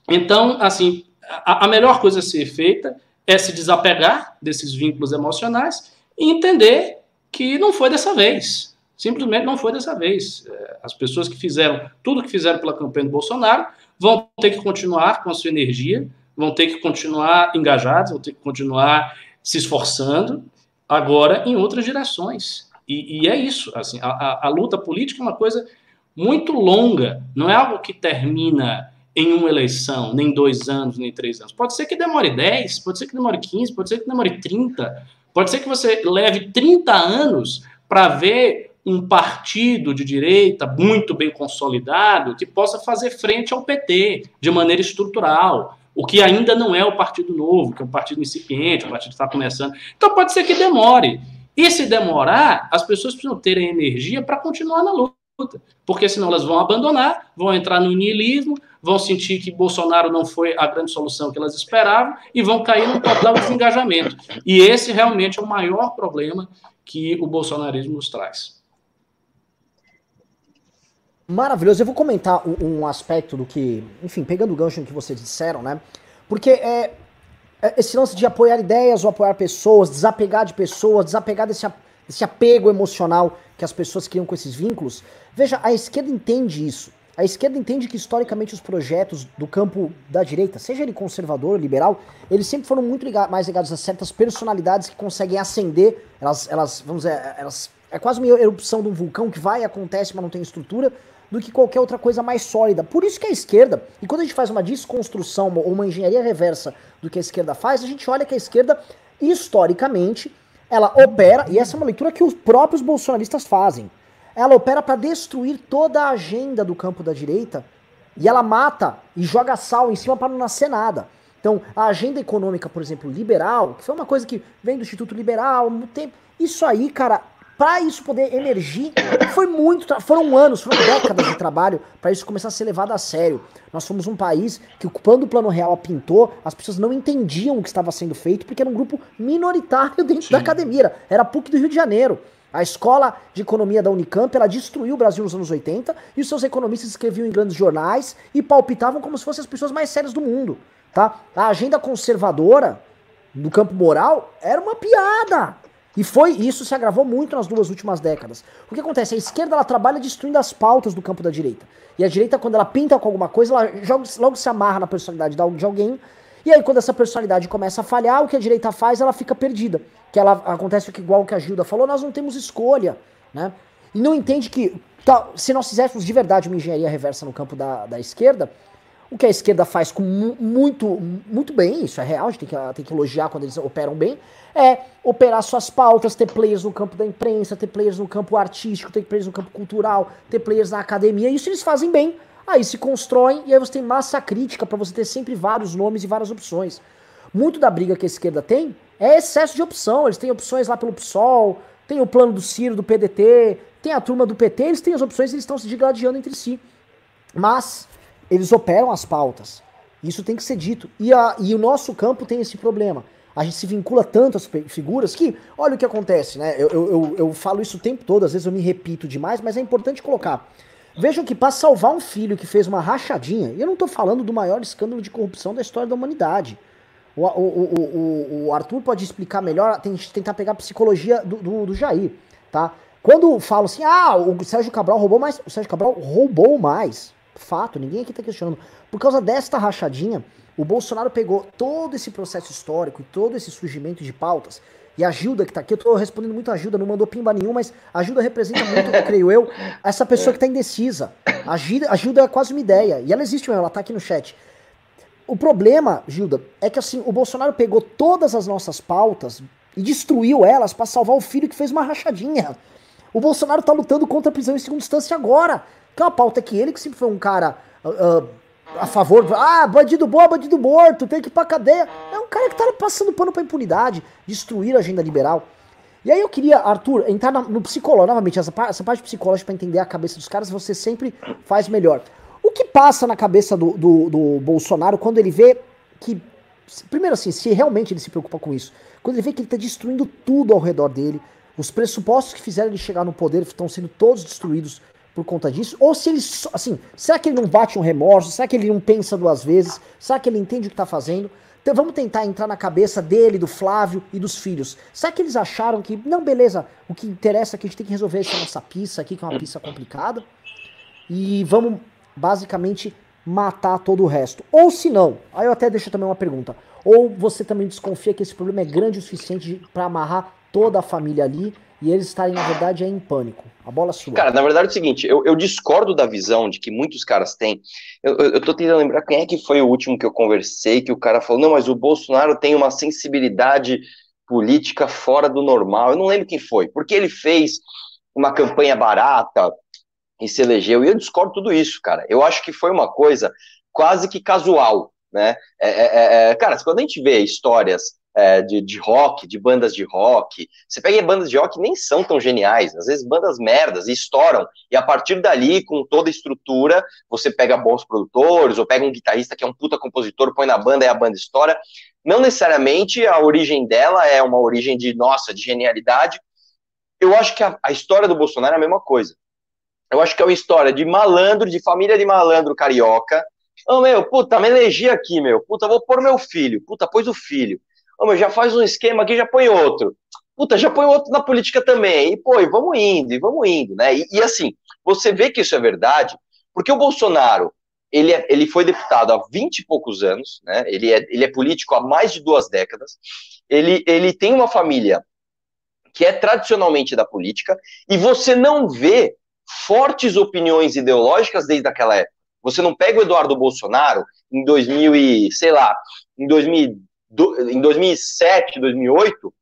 Então, assim, a, a melhor coisa a ser feita é se desapegar desses vínculos emocionais e entender que não foi dessa vez. Simplesmente não foi dessa vez. É, as pessoas que fizeram tudo que fizeram pela campanha do Bolsonaro vão ter que continuar com a sua energia, vão ter que continuar engajados, vão ter que continuar se esforçando, agora em outras direções. E, e é isso. Assim, a, a, a, luta política é uma coisa muito longa, não é algo que termina em uma eleição, nem dois anos, nem três anos. Pode ser que demore 10, pode ser que demore 15, pode ser que demore 30, pode ser que você leve 30 anos para ver um partido de direita muito bem consolidado que possa fazer frente ao PT de maneira estrutural, o que ainda não é o Partido Novo, que é um partido incipiente, um partido que está começando. Então pode ser que demore. E se demorar, as pessoas precisam ter energia para continuar na luta, porque senão elas vão abandonar, vão entrar no niilismo, vão sentir que Bolsonaro não foi a grande solução que elas esperavam e vão cair no total desengajamento. E esse realmente é o maior problema que o bolsonarismo nos traz. Maravilhoso. Eu vou comentar um, um, aspecto do que, enfim, pegando o gancho no que vocês disseram, né? Porque é, é, esse lance de apoiar ideias ou apoiar pessoas, desapegar de pessoas, desapegar desse, desse apego emocional que as pessoas criam com esses vínculos. Veja, a esquerda entende isso. A esquerda entende que historicamente os projetos do campo da direita, seja ele conservador ou liberal, eles sempre foram muito ligados, mais ligados a certas personalidades que conseguem ascender. Elas, elas, vamos dizer, elas é quase uma erupção de um vulcão que vai, acontece, mas não tem estrutura do que qualquer outra coisa mais sólida. Por isso que a esquerda, e quando a gente faz uma desconstrução ou uma engenharia reversa do que a esquerda faz, a gente olha que a esquerda, historicamente, ela opera, e essa é uma leitura que os próprios bolsonaristas fazem, ela opera para destruir toda a agenda do campo da direita e ela mata e joga sal em cima para não nascer nada. Então, a agenda econômica, por exemplo, liberal, que foi uma coisa que vem do Instituto Liberal, tempo, isso aí, cara, para isso poder emergir, foi muito, foram anos, foram décadas de trabalho para isso começar a ser levado a sério. Nós fomos um país que quando o Plano Real pintou, as pessoas não entendiam o que estava sendo feito porque era um grupo minoritário dentro Sim. da academia, era a PUC do Rio de Janeiro. A escola de economia da Unicamp, ela destruiu o Brasil nos anos 80 e os seus economistas escreviam em grandes jornais e palpitavam como se fossem as pessoas mais sérias do mundo, tá? A agenda conservadora no campo moral era uma piada. E foi isso se agravou muito nas duas últimas décadas. O que acontece? A esquerda ela trabalha destruindo as pautas do campo da direita. E a direita, quando ela pinta com alguma coisa, ela joga, logo se amarra na personalidade de alguém. E aí, quando essa personalidade começa a falhar, o que a direita faz, ela fica perdida. Que ela acontece igual que a Gilda falou, nós não temos escolha, né? E não entende que tá, se nós fizéssemos de verdade uma engenharia reversa no campo da, da esquerda, o que a esquerda faz com muito, muito bem, isso é real, a gente tem que, tem que elogiar quando eles operam bem, é operar suas pautas, ter players no campo da imprensa, ter players no campo artístico, ter players no campo cultural, ter players na academia, isso eles fazem bem. Aí se constroem e aí você tem massa crítica para você ter sempre vários nomes e várias opções. Muito da briga que a esquerda tem é excesso de opção. Eles têm opções lá pelo PSOL, tem o plano do Ciro, do PDT, tem a turma do PT, eles têm as opções e eles estão se digladiando entre si. Mas eles operam as pautas. Isso tem que ser dito. E, a, e o nosso campo tem esse problema. A gente se vincula tanto às figuras que, olha o que acontece, né? Eu, eu, eu, eu falo isso o tempo todo, às vezes eu me repito demais, mas é importante colocar. Vejam que para salvar um filho que fez uma rachadinha, e eu não estou falando do maior escândalo de corrupção da história da humanidade. O, o, o, o Arthur pode explicar melhor, tem tentar pegar a psicologia do, do, do Jair, tá? Quando falo assim, ah, o Sérgio Cabral roubou mais, o Sérgio Cabral roubou mais. Fato, ninguém aqui está questionando. Por causa desta rachadinha, o Bolsonaro pegou todo esse processo histórico e todo esse surgimento de pautas. E a Gilda, que está aqui, eu estou respondendo muito a Gilda, não mandou pimba nenhum, mas a Gilda representa muito, creio eu, essa pessoa que está indecisa. A Gilda, a Gilda é quase uma ideia. E ela existe mesmo, ela está aqui no chat. O problema, Gilda, é que assim, o Bolsonaro pegou todas as nossas pautas e destruiu elas para salvar o filho que fez uma rachadinha. O Bolsonaro está lutando contra a prisão em segunda instância agora. Que é uma pauta que ele, que sempre foi um cara uh, a favor, ah, bandido bom, bandido morto, tem que ir pra cadeia. É um cara que tá passando pano pra impunidade, destruir a agenda liberal. E aí eu queria, Arthur, entrar no psicólogo, novamente, essa, essa parte psicológica para entender a cabeça dos caras, você sempre faz melhor. O que passa na cabeça do, do, do Bolsonaro quando ele vê que, primeiro assim, se realmente ele se preocupa com isso, quando ele vê que ele tá destruindo tudo ao redor dele, os pressupostos que fizeram ele chegar no poder estão sendo todos destruídos por conta disso, ou se ele, assim, será que ele não bate um remorso, será que ele não pensa duas vezes, será que ele entende o que está fazendo? Então vamos tentar entrar na cabeça dele, do Flávio e dos filhos. Será que eles acharam que, não, beleza, o que interessa é que a gente tem que resolver essa nossa pista aqui, que é uma pista complicada, e vamos basicamente matar todo o resto. Ou se não, aí eu até deixo também uma pergunta, ou você também desconfia que esse problema é grande o suficiente para amarrar toda a família ali e eles estarem, na verdade, em pânico. A bola sua. Cara, na verdade é o seguinte, eu, eu discordo da visão de que muitos caras têm. Eu, eu, eu tô tentando lembrar quem é que foi o último que eu conversei, que o cara falou, não, mas o Bolsonaro tem uma sensibilidade política fora do normal. Eu não lembro quem foi, porque ele fez uma campanha barata e se elegeu. E eu discordo tudo isso, cara. Eu acho que foi uma coisa quase que casual, né? É, é, é, é cara, quando a gente vê histórias é, de, de rock, de bandas de rock. Você pega bandas de rock nem são tão geniais, às vezes bandas merdas e estouram. E a partir dali, com toda a estrutura, você pega bons produtores, ou pega um guitarrista que é um puta compositor, põe na banda e a banda estoura. Não necessariamente a origem dela é uma origem de, nossa, de genialidade. Eu acho que a, a história do Bolsonaro é a mesma coisa. Eu acho que é uma história de malandro, de família de malandro carioca. Ô, oh, meu, puta, me elegi aqui, meu. Puta, vou pôr meu filho. Puta, pôs o filho. Meu, já faz um esquema aqui, já põe outro. Puta, já põe outro na política também. E, pô, e vamos indo, e vamos indo, né? E, e, assim, você vê que isso é verdade, porque o Bolsonaro, ele, é, ele foi deputado há 20 e poucos anos, né? Ele é, ele é político há mais de duas décadas. Ele, ele tem uma família que é tradicionalmente da política, e você não vê fortes opiniões ideológicas desde aquela época. Você não pega o Eduardo Bolsonaro em 2000 e, sei lá, em 2000 do, em 2007, 2008,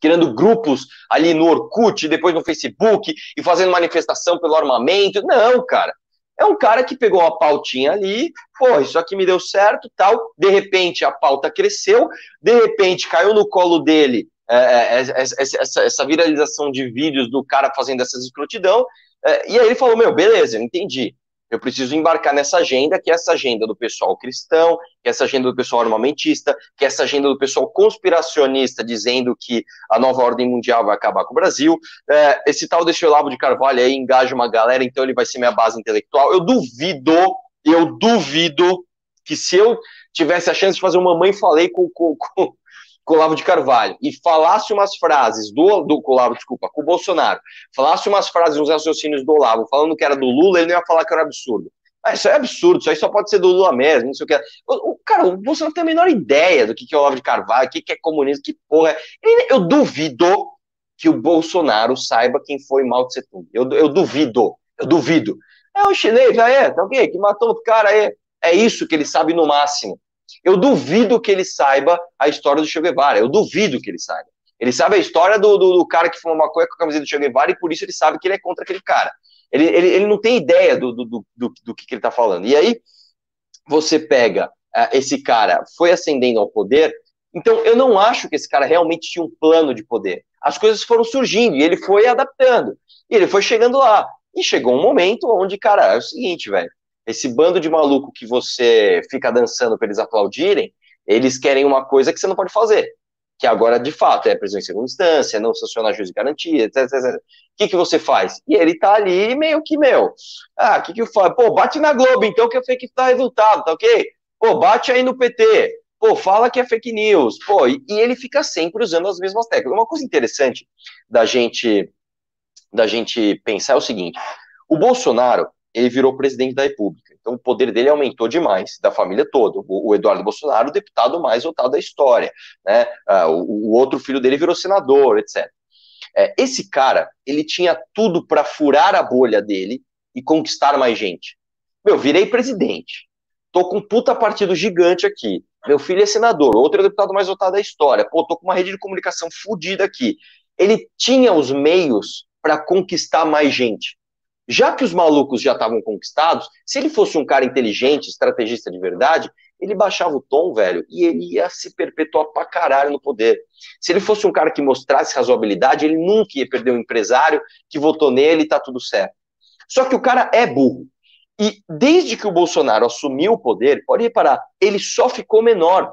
criando grupos ali no Orkut, depois no Facebook, e fazendo manifestação pelo armamento. Não, cara. É um cara que pegou uma pautinha ali, pô, isso aqui me deu certo, tal. De repente a pauta cresceu, de repente caiu no colo dele é, é, é essa, essa, viralização de vídeos do cara fazendo essas escrotidão, é, e aí ele falou: Meu, beleza, entendi. Eu preciso embarcar nessa agenda, que é essa agenda do pessoal cristão, que é essa agenda do pessoal armamentista, que é essa agenda do pessoal conspiracionista, dizendo que a nova ordem mundial vai acabar com o Brasil. É, esse tal desse Olavo de Carvalho aí engaja uma galera, então ele vai ser minha base intelectual. Eu duvido, eu duvido que se eu tivesse a chance de fazer uma mãe falei com, com, com, com o Olavo de Carvalho e falasse umas frases do, do Olavo, desculpa, com o Bolsonaro, falasse umas frases, uns raciocínios do Olavo, falando que era do Lula, ele não ia falar que era absurdo. Ah, isso é absurdo, isso aí só pode ser do Lula mesmo, não sei o que. O, o cara, o Bolsonaro tem a menor ideia do que, que é o Olavo de Carvalho, o que, que é comunismo, que porra é. Eu duvido que o Bolsonaro saiba quem foi Mao Tse Tung. Eu, eu duvido, eu duvido. É um chinês, já é, tá ok? Que matou o cara aí. É isso que ele sabe no máximo. Eu duvido que ele saiba a história do Che Guevara. Eu duvido que ele saiba. Ele sabe a história do, do, do cara que fuma maconha com a camiseta do Che Guevara e por isso ele sabe que ele é contra aquele cara. Ele, ele, ele não tem ideia do, do, do, do, do que, que ele está falando. E aí você pega uh, esse cara, foi ascendendo ao poder, então eu não acho que esse cara realmente tinha um plano de poder. As coisas foram surgindo e ele foi adaptando. E ele foi chegando lá. E chegou um momento onde, cara, é o seguinte, velho. Esse bando de maluco que você fica dançando para eles aplaudirem, eles querem uma coisa que você não pode fazer que agora de fato é prisão em segunda instância, não sancionar juiz de garantia, etc, etc. O que, que você faz? E ele tá ali meio que, meu, ah, o que que eu faço? Pô, bate na Globo, então que é fake tá resultado, tá ok? Pô, bate aí no PT, pô, fala que é fake news, pô, e, e ele fica sempre usando as mesmas técnicas. Uma coisa interessante da gente, da gente pensar é o seguinte, o Bolsonaro, ele virou presidente da República. Então o poder dele aumentou demais, da família toda. O, o Eduardo Bolsonaro, o deputado mais votado da história. Né? Ah, o, o, outro filho dele virou senador, etc. É, esse cara, ele tinha tudo para furar a bolha dele e conquistar mais gente. Meu, virei presidente. Tô com um puta partido gigante aqui. Meu filho é senador, outro é deputado mais votado da história. Pô, tô com uma rede de comunicação fodida aqui. Ele tinha os meios para conquistar mais gente já que os malucos já estavam conquistados, se ele fosse um cara inteligente, estrategista de verdade, ele baixava o tom, velho, e ele ia se perpetuar pra caralho no poder. Se ele fosse um cara que mostrasse razoabilidade, ele nunca ia perder um empresário que votou nele e tá tudo certo. Só que o cara é burro. E desde que o Bolsonaro assumiu o poder, pode reparar, ele só ficou menor.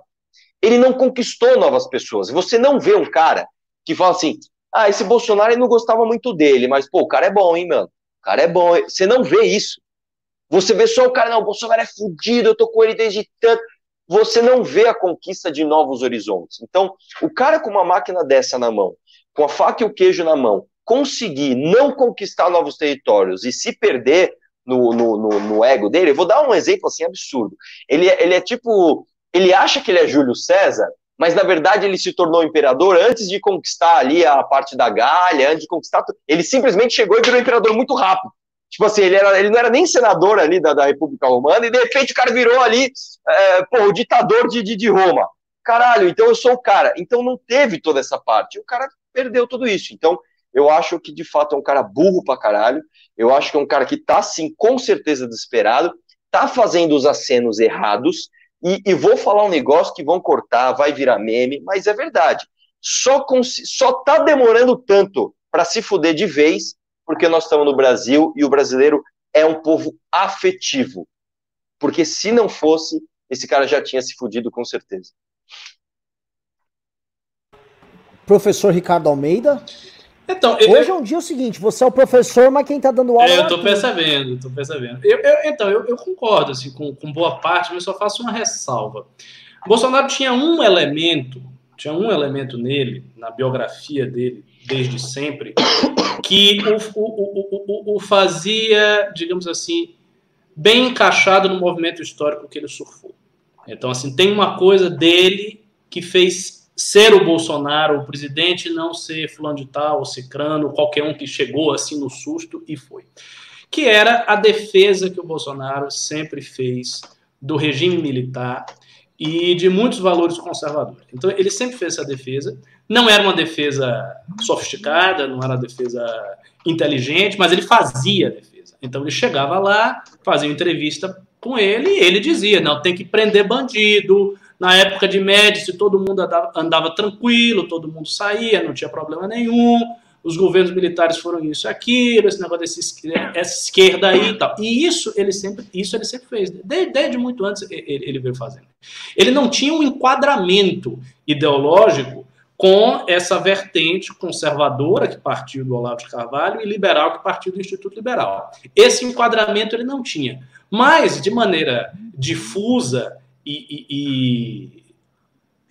Ele não conquistou novas pessoas. Você não vê um cara que fala assim: ah, esse Bolsonaro eu não gostava muito dele, mas pô, o cara é bom, hein, mano? Cara é bom. Você não vê isso. Você vê só o cara, não, o Bolsonaro é fudido, eu tô com ele desde tanto. Você não vê a conquista de novos horizontes. Então, o cara com uma máquina dessa na mão, com a faca e o queijo na mão, conseguir não conquistar novos territórios e se perder no, no, no, no ego dele, eu vou dar um exemplo assim absurdo. Ele, é, ele é tipo. Ele acha que ele é Júlio César, mas na verdade ele se tornou imperador antes de conquistar ali a parte da Gália, antes de conquistar. Ele simplesmente chegou e virou imperador muito rápido. Tipo assim, ele, era, ele não era nem senador ali da, da República Romana, e de repente o cara virou ali, é, pô, o ditador de, de, de Roma. Caralho, então eu sou o cara. Então não teve toda essa parte. O cara perdeu tudo isso. Então, eu acho que de fato é um cara burro pra caralho. Eu acho que é um cara que tá, sim, com certeza desesperado, tá fazendo os acenos errados, e, e, vou falar um negócio que vão cortar, vai virar meme, mas é verdade. Só, só tá demorando tanto para se fuder de vez, porque nós estamos no Brasil e o brasileiro é um povo afetivo. Porque se não fosse, esse cara já tinha se fudido com certeza. Professor Ricardo Almeida. Então, eu, Hoje é um dia o seguinte, você é o professor, mas quem está dando aula. É, eu estou percebendo, estou percebendo. Eu, eu, então, eu, eu, concordo assim, com, com boa parte, mas só faço uma ressalva. Bolsonaro tinha um elemento, tinha um elemento nele, na biografia dele, desde sempre, que o, o, o, o fazia, digamos assim, bem encaixado no movimento histórico que ele surfou. Então, assim, tem uma coisa dele que fez ser o Bolsonaro, o presidente, não ser fulano de tal, ou cicrano, qualquer um que chegou assim no susto e foi. Que era a defesa que o Bolsonaro sempre fez do regime militar e de muitos valores conservadores. Então ele sempre fez essa defesa. Não era uma defesa sofisticada, não era uma defesa inteligente, mas ele fazia a defesa. Então ele chegava lá, fazia entrevista com ele e ele dizia: não, tem que prender bandido, na época de Médici, todo mundo andava, andava, tranquilo, todo mundo saía, não tinha problema nenhum. Os governos militares foram isso e aquilo, esse negócio desse, essa esquerda aí e tal. E isso ele sempre, isso ele sempre fez. Desde, desde muito antes ele, ele veio fazendo. Ele não tinha um enquadramento ideológico com essa vertente conservadora que partiu do Olavo de Carvalho e liberal que partiu do Instituto Liberal. Esse enquadramento ele não tinha. Mas, de maneira difusa e, e,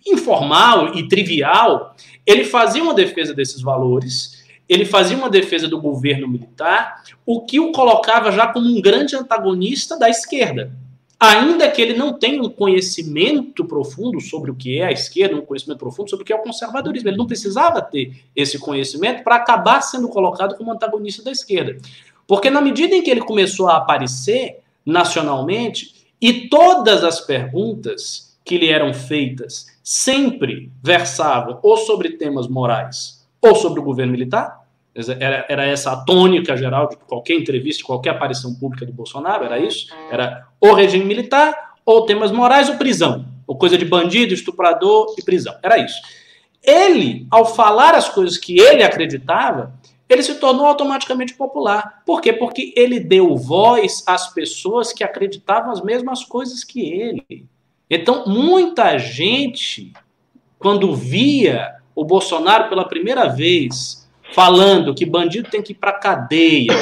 informal e trivial, ele fazia uma defesa desses valores, ele fazia uma defesa do governo militar, o que o colocava já como um grande antagonista da esquerda. Ainda que ele não tenha um conhecimento profundo sobre o que é a esquerda, um conhecimento profundo sobre o que é o conservadorismo. Ele não precisava ter esse conhecimento para acabar sendo colocado como antagonista da esquerda. Porque na medida em que ele começou a aparecer nacionalmente, e todas as perguntas que lhe eram feitas sempre versavam ou sobre temas morais ou sobre o governo militar, era, era essa a tônica geral de qualquer entrevista, qualquer aparição pública do Bolsonaro, era isso? Era ou regime militar, ou temas morais, ou prisão. Ou coisa de bandido, estuprador e prisão. Era isso. Ele, ao falar as coisas que ele acreditava, ele se tornou automaticamente popular. Por quê? Porque ele deu voz às pessoas que acreditavam as mesmas coisas que ele. Então, muita gente, quando via o Bolsonaro pela primeira vez falando que bandido tem que ir para cadeia,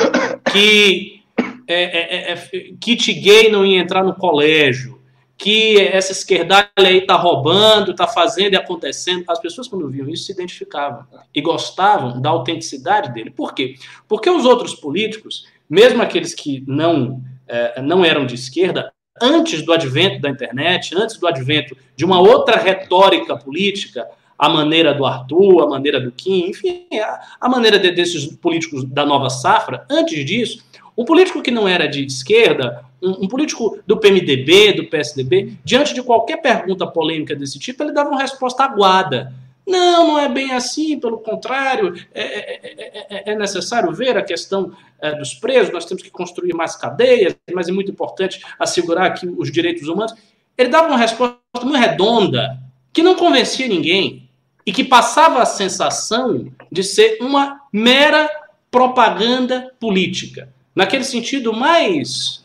que é, é, é, é, kit gay não ia entrar no colégio, que essa esquerdalha aí tá roubando, tá fazendo e acontecendo. As pessoas, quando viam isso, se identificavam e gostavam da autenticidade dele. Por quê? Porque os outros políticos, mesmo aqueles que não, é, não eram de esquerda, antes do advento da internet, antes do advento de uma outra retórica política, a maneira do Arthur, a maneira do Kim, enfim, a, a maneira de, desses políticos da nova safra. Antes disso, um político que não era de esquerda, um, um, político do PMDB, do PSDB, diante de qualquer pergunta polêmica desse tipo, ele dava uma resposta aguada. Não, não é bem assim, pelo contrário, é, é, é, é necessário ver a questão dos presos, nós temos que construir mais cadeias, mas é muito importante assegurar aqui os direitos humanos. Ele dava uma resposta muito redonda, que não convencia ninguém e que passava a sensação de ser uma mera propaganda política, naquele sentido mais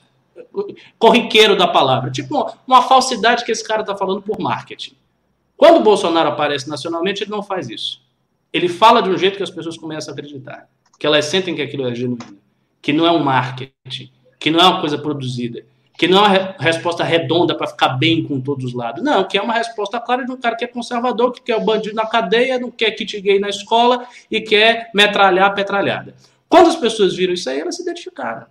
corriqueiro da palavra, tipo uma, falsidade que esse cara está falando por marketing. Quando o Bolsonaro aparece nacionalmente, ele não faz isso. Ele fala de um jeito que as pessoas começam a acreditar, que elas sentem que aquilo é genuíno, que não é um marketing, que não é uma coisa produzida, que não é uma resposta redonda para ficar bem com todos os lados. Não, que é uma resposta clara de um cara que é conservador, que quer o bandido na cadeia, não quer kit gay na escola e quer metralhar a petralhada. Quando as pessoas viram isso aí, elas se identificaram.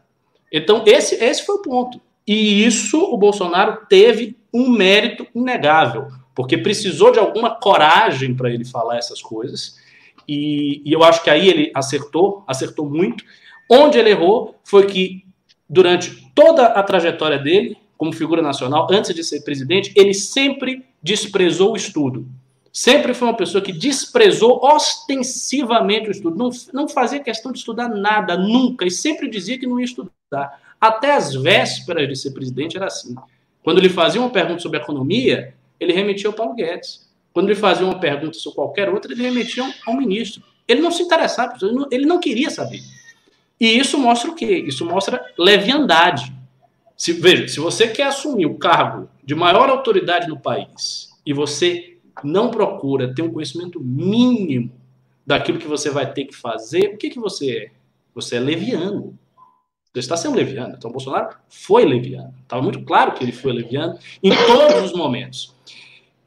Então, esse, esse foi o ponto. E isso o Bolsonaro teve um mérito inegável, porque precisou de alguma coragem para ele falar essas coisas. E, e eu acho que aí ele acertou, acertou muito. Onde ele errou foi que durante toda a trajetória dele como figura nacional, antes de ser presidente, ele sempre desprezou o estudo. Sempre foi uma pessoa que desprezou ostensivamente o estudo. Não, não fazia questão de estudar nada, nunca. E sempre dizia que não ia estudar. Até as vésperas de ser presidente era assim. Quando ele fazia uma pergunta sobre economia, ele remetia ao Paulo Guedes. Quando ele fazia uma pergunta sobre qualquer outra, ele remetia ao ministro. Ele não se interessava, ele não, ele não queria saber. E isso mostra o quê? Isso mostra leviandade. Se, veja, se você quer assumir o cargo de maior autoridade no país e você não procura ter um conhecimento mínimo daquilo que você vai ter que fazer, o que, que você é? Você é leviano. Você está sendo leviano. Então, Bolsonaro foi leviano. Estava muito claro que ele foi leviano em todos os momentos.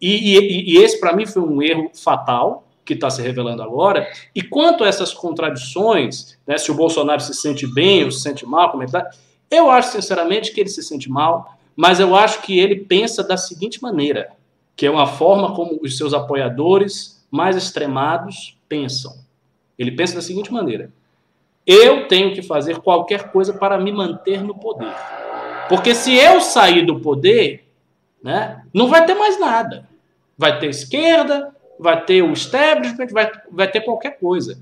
E, e, e esse, para mim, foi um erro fatal, que está se revelando agora. E quanto a essas contradições, né, se o Bolsonaro se sente bem ou se sente mal, como é que tá, eu acho sinceramente que ele se sente mal, mas eu acho que ele pensa da seguinte maneira, que é uma forma como os seus apoiadores mais extremados pensam. Ele pensa da seguinte maneira: eu tenho que fazer qualquer coisa para me manter no poder. Porque se eu sair do poder, né, não vai ter mais nada. Vai ter esquerda, vai ter o establishment, vai, vai ter qualquer coisa.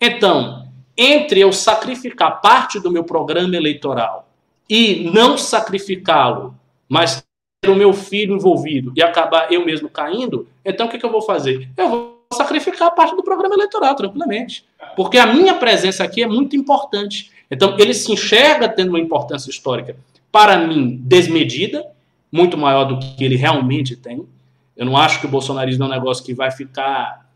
Então, entre eu sacrificar parte do meu programa eleitoral e não sacrificá-lo, mas o meu filho envolvido e acabar eu mesmo caindo, então o que, que eu vou fazer? Eu vou sacrificar parte do programa eleitoral, tranquilamente. Porque a minha presença aqui é muito importante. Então, ele se enxerga tendo uma importância histórica, para mim, desmedida, muito maior do que ele realmente tem. Eu não acho que o bolsonarismo é um negócio que vai ficar,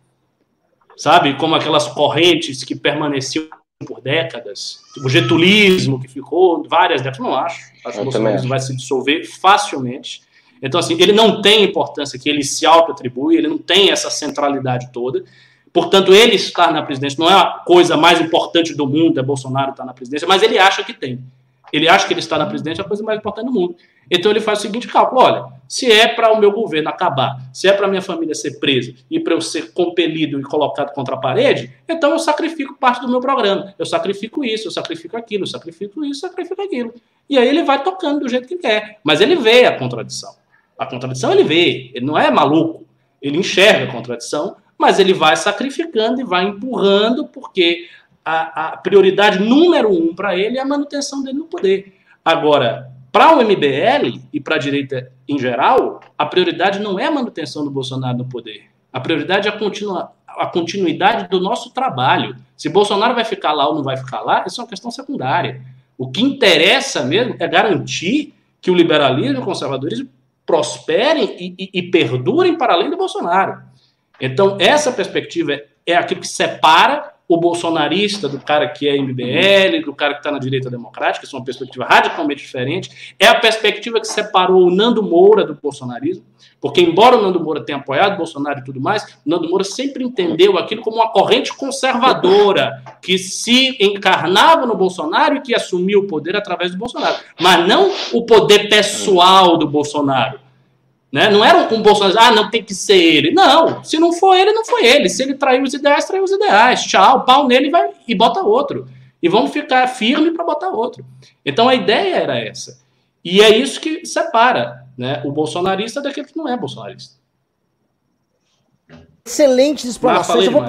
sabe, como aquelas correntes que permaneciam por décadas, o getulismo que ficou várias décadas. Não acho. Acho que o bolsonarismo vai se dissolver facilmente. Então, assim, ele não tem importância que ele se auto-atribui, ele não tem essa centralidade toda. Portanto, ele estar na presidência não é a coisa mais importante do mundo, é Bolsonaro estar na presidência, mas ele acha que tem. Ele acha que ele está na presidência é a coisa mais importante do mundo. Então ele faz o seguinte cálculo: olha, se é para o meu governo acabar, se é para minha família ser presa e para eu ser compelido e colocado contra a parede, então eu sacrifico parte do meu programa. Eu sacrifico isso, eu sacrifico aquilo, eu sacrifico isso, eu sacrifico aquilo. E aí ele vai tocando do jeito que quer. Mas ele vê a contradição. A contradição ele vê, ele não é maluco. Ele enxerga a contradição, mas ele vai sacrificando e vai empurrando, porque a, a prioridade número um para ele é a manutenção dele no poder. Agora, para o MBL e para a direita em geral, a prioridade não é a manutenção do Bolsonaro no poder. A prioridade é a, continua, a continuidade do nosso trabalho. Se Bolsonaro vai ficar lá ou não vai ficar lá, isso é uma questão secundária. O que interessa mesmo é garantir que o liberalismo e o conservadorismo prosperem e, e, e perdurem para além do Bolsonaro. Então, essa perspectiva é, é aquilo que separa o bolsonarista do cara que é MBL, do cara que está na direita democrática, isso é uma perspectiva radicalmente diferente. É a perspectiva que separou o Nando Moura do bolsonarismo, porque, embora o Nando Moura tenha apoiado Bolsonaro e tudo mais, o Nando Moura sempre entendeu aquilo como uma corrente conservadora, que se encarnava no Bolsonaro e que assumia o poder através do Bolsonaro, mas não o poder pessoal do Bolsonaro. Né? Não era um Bolsonaro, ah, não tem que ser ele. Não, se não for ele, não foi ele. Se ele traiu os ideais, traiu os ideais. Tchau, pau nele vai, e bota outro. E vamos ficar firme para botar outro. Então a ideia era essa. E é isso que separa né, o bolsonarista daquele que não é bolsonarista. Excelentes explorações. Eu vou,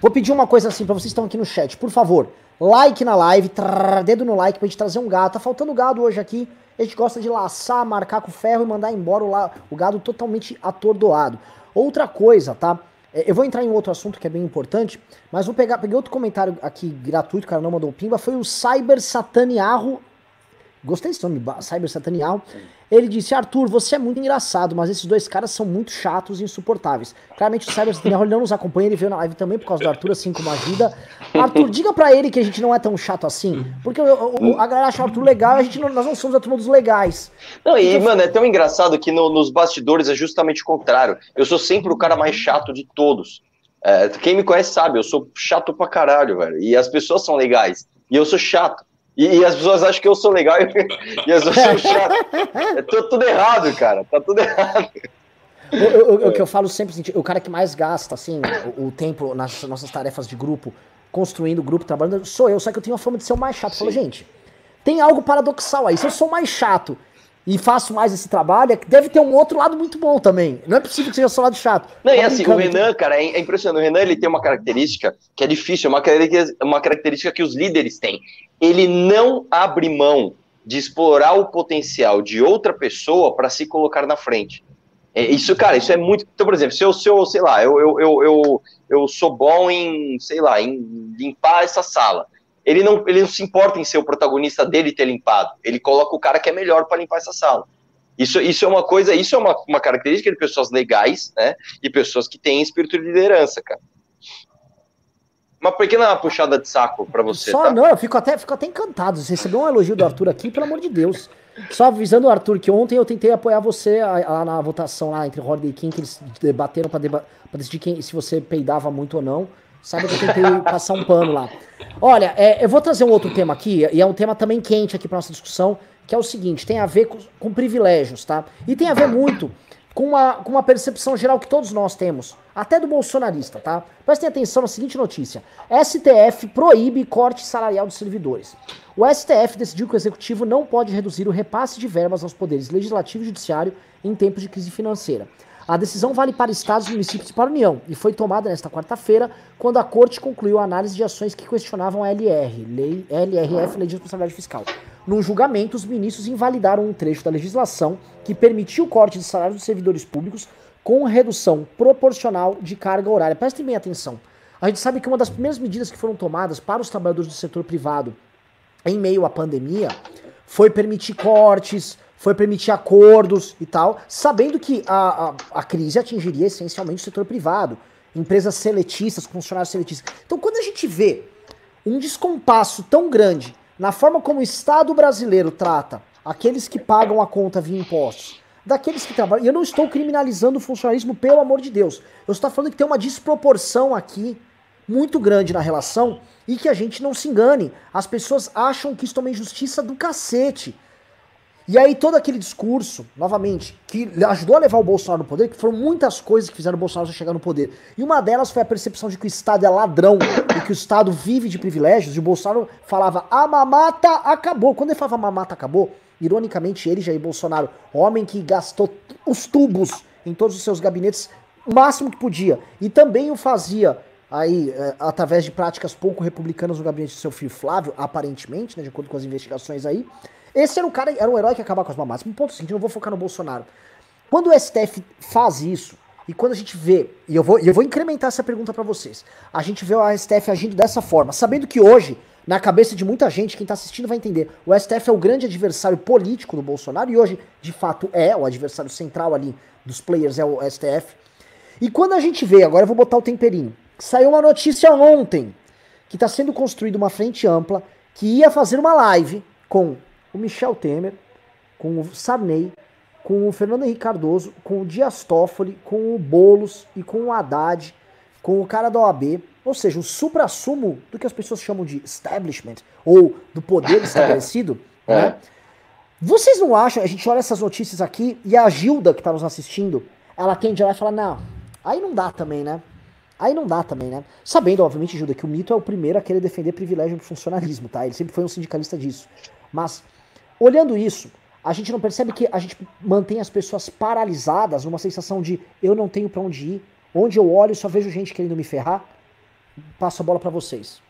vou, pedir uma coisa assim para vocês que estão aqui no chat. Por favor, like na live, trrr, dedo no like pra gente trazer um gado. Tá faltando gado hoje aqui. A gente gosta de laçar, marcar com ferro e mandar embora o, la, o gado totalmente atordoado. Outra coisa, tá? É, eu vou entrar em outro assunto que é bem importante, mas vou pegar, peguei outro comentário aqui gratuito, o cara não mandou um pimba, foi o Cyber Sataniarro. Gostei desse nome, Cyber Sataniarro. Ele disse: Arthur, você é muito engraçado, mas esses dois caras são muito chatos e insuportáveis. Claramente o Cyber Sataniarro não nos acompanha, ele veio na live também por causa do Arthur, assim como a vida. Arthur, diga pra ele que a gente não é tão chato assim. Porque a galera acha o Arthur legal e a gente não, nós não somos a turma dos legais. Não, e, mano, é tão engraçado que no, nos bastidores é justamente o contrário. Eu sou sempre o cara mais chato de todos. É, quem me conhece sabe, eu sou chato pra caralho, velho. E as pessoas são legais. E eu sou chato. E, e, as pessoas acham que eu sou legal e, e as pessoas são chato. É tudo errado, cara. Tá tudo errado. O, o, o, que eu falo sempre, assim, o cara que mais gasta, assim, o, o, tempo nas nossas tarefas de grupo, construindo grupo, trabalhando, sou eu. Só que eu tenho a fama de ser o mais chato. Eu falo, gente, tem algo paradoxal aí. Se eu sou mais chato e faço mais esse trabalho, é deve ter um outro lado muito bom também. Não é possível que seja só lado chato. Não, tá e assim, o Renan, cara, é, é impressionante. O Renan, ele tem uma característica que é difícil, é uma característica, uma característica que os líderes têm. Ele não abre mão de explorar o potencial de outra pessoa para se colocar na frente. É, isso, cara, isso é muito. Então, por exemplo, se eu, se eu sei lá, eu, eu, eu, eu, eu sou bom em, sei lá, em limpar essa sala ele não, ele não se importa em ser o protagonista dele ter limpado. Ele coloca o cara que é melhor para limpar essa sala. Isso, isso é uma coisa, isso é uma, uma característica de pessoas legais, né? E pessoas que têm espírito de liderança, cara. Uma pequena puxada de saco para você. Só tá? não, eu fico até, fico até encantado. Você recebeu um elogio do Arthur aqui, pelo amor de Deus. Só avisando o Arthur que ontem eu tentei apoiar você lá na votação lá entre Horde e Kim, que eles debateram para deba decidir quem, se você peidava muito ou não. Sabe que eu tentei passar um pano lá. Olha, é, eu vou trazer um outro tema aqui, e é um tema também quente aqui para nossa discussão, que é o seguinte: tem a ver com, com, privilégios, tá? E tem a ver muito com uma, com uma percepção geral que todos nós temos, até do bolsonarista, tá? Prestem atenção na seguinte notícia: STF proíbe corte salarial dos servidores. O STF decidiu que o executivo não pode reduzir o repasse de verbas aos poderes legislativo e judiciário em tempos de crise financeira. A decisão vale para estados, municípios e para a União e foi tomada nesta quarta-feira, quando a Corte concluiu a análise de ações que questionavam a LR, lei, LRF, Lei de Responsabilidade Fiscal. Num julgamento, os ministros invalidaram um trecho da legislação que permitiu o corte de salários dos servidores públicos com redução proporcional de carga horária. Prestem bem atenção. A gente sabe que uma das primeiras medidas que foram tomadas para os trabalhadores do setor privado em meio à pandemia foi permitir cortes, foi permitir acordos e tal, sabendo que a, a, a crise atingiria essencialmente o setor privado, empresas seletistas, funcionários seletistas. Então, quando a gente vê um descompasso tão grande na forma como o Estado brasileiro trata aqueles que pagam a conta via impostos, daqueles que trabalham. E eu não estou criminalizando o funcionalismo, pelo amor de Deus. Eu estou falando que tem uma desproporção aqui muito grande na relação e que a gente não se engane. As pessoas acham que isso é uma injustiça do cacete. E aí todo aquele discurso, novamente, que ajudou a levar o Bolsonaro no poder, que foram muitas coisas que fizeram o Bolsonaro chegar no poder. E uma delas foi a percepção de que o Estado é ladrão e que o Estado vive de privilégios. E o Bolsonaro falava, a mamata acabou. Quando ele falava a mamata acabou, ironicamente ele, Jair Bolsonaro, homem que gastou os tubos em todos os seus gabinetes, o máximo que podia. E também o fazia aí, é, através de práticas pouco republicanas no gabinete do seu filho Flávio, aparentemente, né, de acordo com as investigações aí. Esse era um cara, era um herói que acabava com as mamadas. Um ponto seguinte, não vou focar no Bolsonaro. Quando o STF faz isso, e quando a gente vê, e eu vou, eu vou incrementar essa pergunta para vocês, a gente vê o STF agindo dessa forma, sabendo que hoje, na cabeça de muita gente, quem tá assistindo vai entender, o STF é o grande adversário político do Bolsonaro, e hoje, de fato, é, o adversário central ali dos players é o STF. E quando a gente vê, agora eu vou botar o temperinho, saiu uma notícia ontem, que está sendo construída uma frente ampla, que ia fazer uma live com o Michel Temer, com o Sarney, com o Fernando Henrique Cardoso, com o Dias Toffoli, com o Bolos e com o Haddad, com o cara da OAB, ou seja, o supra-sumo do que as pessoas chamam de establishment, ou do poder estabelecido, é. né? Vocês não acham, a gente olha essas notícias aqui e a Gilda que está nos assistindo, ela tende a falar, não, aí não dá também, né? Aí não dá também, né? Sabendo, obviamente, Gilda, que o mito é o primeiro a querer defender privilégio do funcionalismo, tá? Ele sempre foi um sindicalista disso. Mas Olhando isso, a gente não percebe que a gente mantém as pessoas paralisadas numa sensação de eu não tenho para onde ir, onde eu olho só vejo gente querendo me ferrar. Passo a bola para vocês.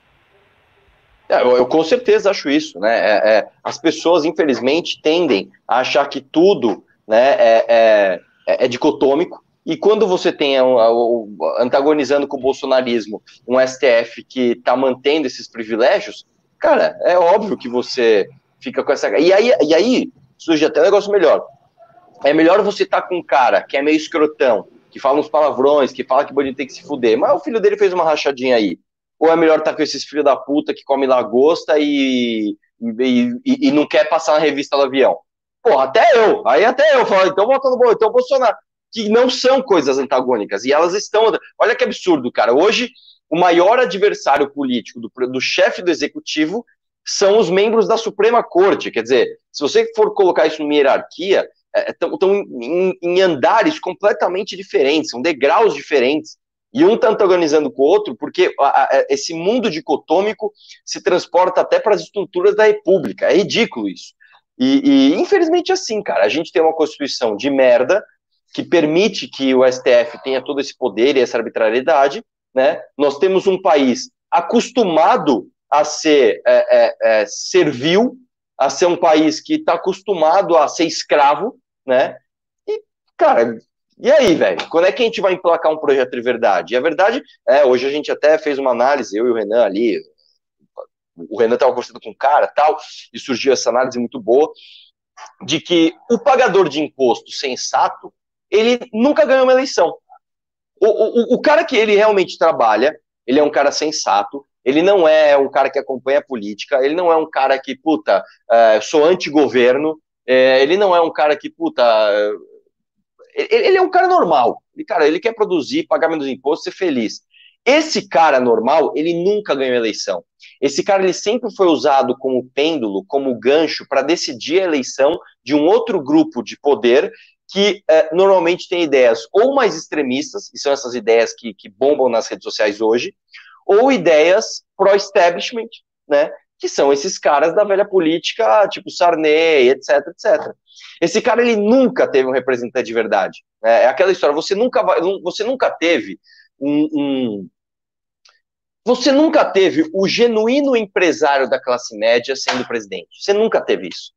É, eu, eu, com certeza acho isso, né? É, é, as pessoas, infelizmente, tendem a achar que tudo né, é, é, é dicotômico. E quando você tem um, antagonizando com o bolsonarismo um STF que está mantendo esses privilégios, cara, é óbvio que você fica com essa. E aí, e aí surge até um negócio melhor. É melhor você estar tá com um cara que é meio escrotão, que fala uns palavrões, que fala que bandido tem que se fuder, mas o filho dele fez uma rachadinha aí. Ou é melhor estar tá com esses filhos da puta que come lagosta e, e, e, e, não quer passar na revista do avião? Porra, até eu. Aí até eu falo, então vota no então Bolsonaro. Que não são coisas antagônicas. E elas estão. Olha que absurdo, cara. Hoje, o maior adversário político do, do chefe do executivo são os membros da Suprema Corte. Quer dizer, se você for colocar isso numa hierarquia, estão é, em, em, andares completamente diferentes, são degraus diferentes. E um está antagonizando com o outro, porque a, a, esse mundo dicotômico se transporta até para as estruturas da República. É ridículo isso. E, e, infelizmente é assim, cara. A gente tem uma Constituição de merda que permite que o STF tenha todo esse poder e essa arbitrariedade, né? Nós temos um país acostumado a ser é, é, é, servil, a ser um país que está acostumado a ser escravo, né? E, cara, e aí, velho? Quando é que a gente vai emplacar um projeto de verdade? E a verdade é, hoje a gente até fez uma análise, eu e o Renan ali, o Renan estava conversando com um cara tal, e surgiu essa análise muito boa, de que o pagador de imposto sensato, ele nunca ganhou uma eleição. O, o, o cara que ele realmente trabalha, ele é um cara sensato, ele não é um cara que acompanha a política, ele não é um cara que, puta, uh, sou anti-governo, é, ele não é um cara que, puta. Ele, ele, é um cara normal. Ele, cara, ele quer produzir, pagar menos impostos, ser feliz. Esse cara normal, ele nunca ganhou eleição. Esse cara, ele sempre foi usado como pêndulo, como gancho para decidir a eleição de um outro grupo de poder que normalmente tem ideias ou mais extremistas, e são essas ideias que, que bombam nas redes sociais hoje, ou ideias pró-establishment, né? Que são esses caras da velha política, tipo Sarney, etc, etc. Esse cara ele nunca teve um representante de verdade. Né? É aquela história. Você nunca vai, você nunca teve um, um você nunca teve o genuíno empresário da classe média sendo presidente. Você nunca teve isso.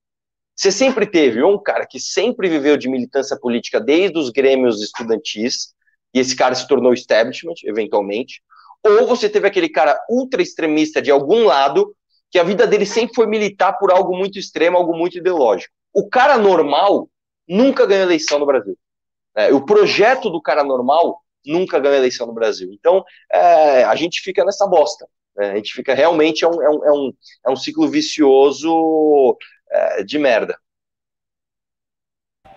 Você sempre teve um cara que sempre viveu de militância política desde os grêmios estudantis, e esse cara se tornou establishment, eventualmente, ou você teve aquele cara ultra extremista de algum lado, que a vida dele sempre foi militar por algo muito extremo, algo muito ideológico. O cara normal nunca ganhou eleição no Brasil. É, o projeto do cara normal nunca ganhou eleição no Brasil. Então, é, a gente fica nessa bosta. Né? A gente fica realmente, é um, é um, é um, é um ciclo vicioso é, de merda.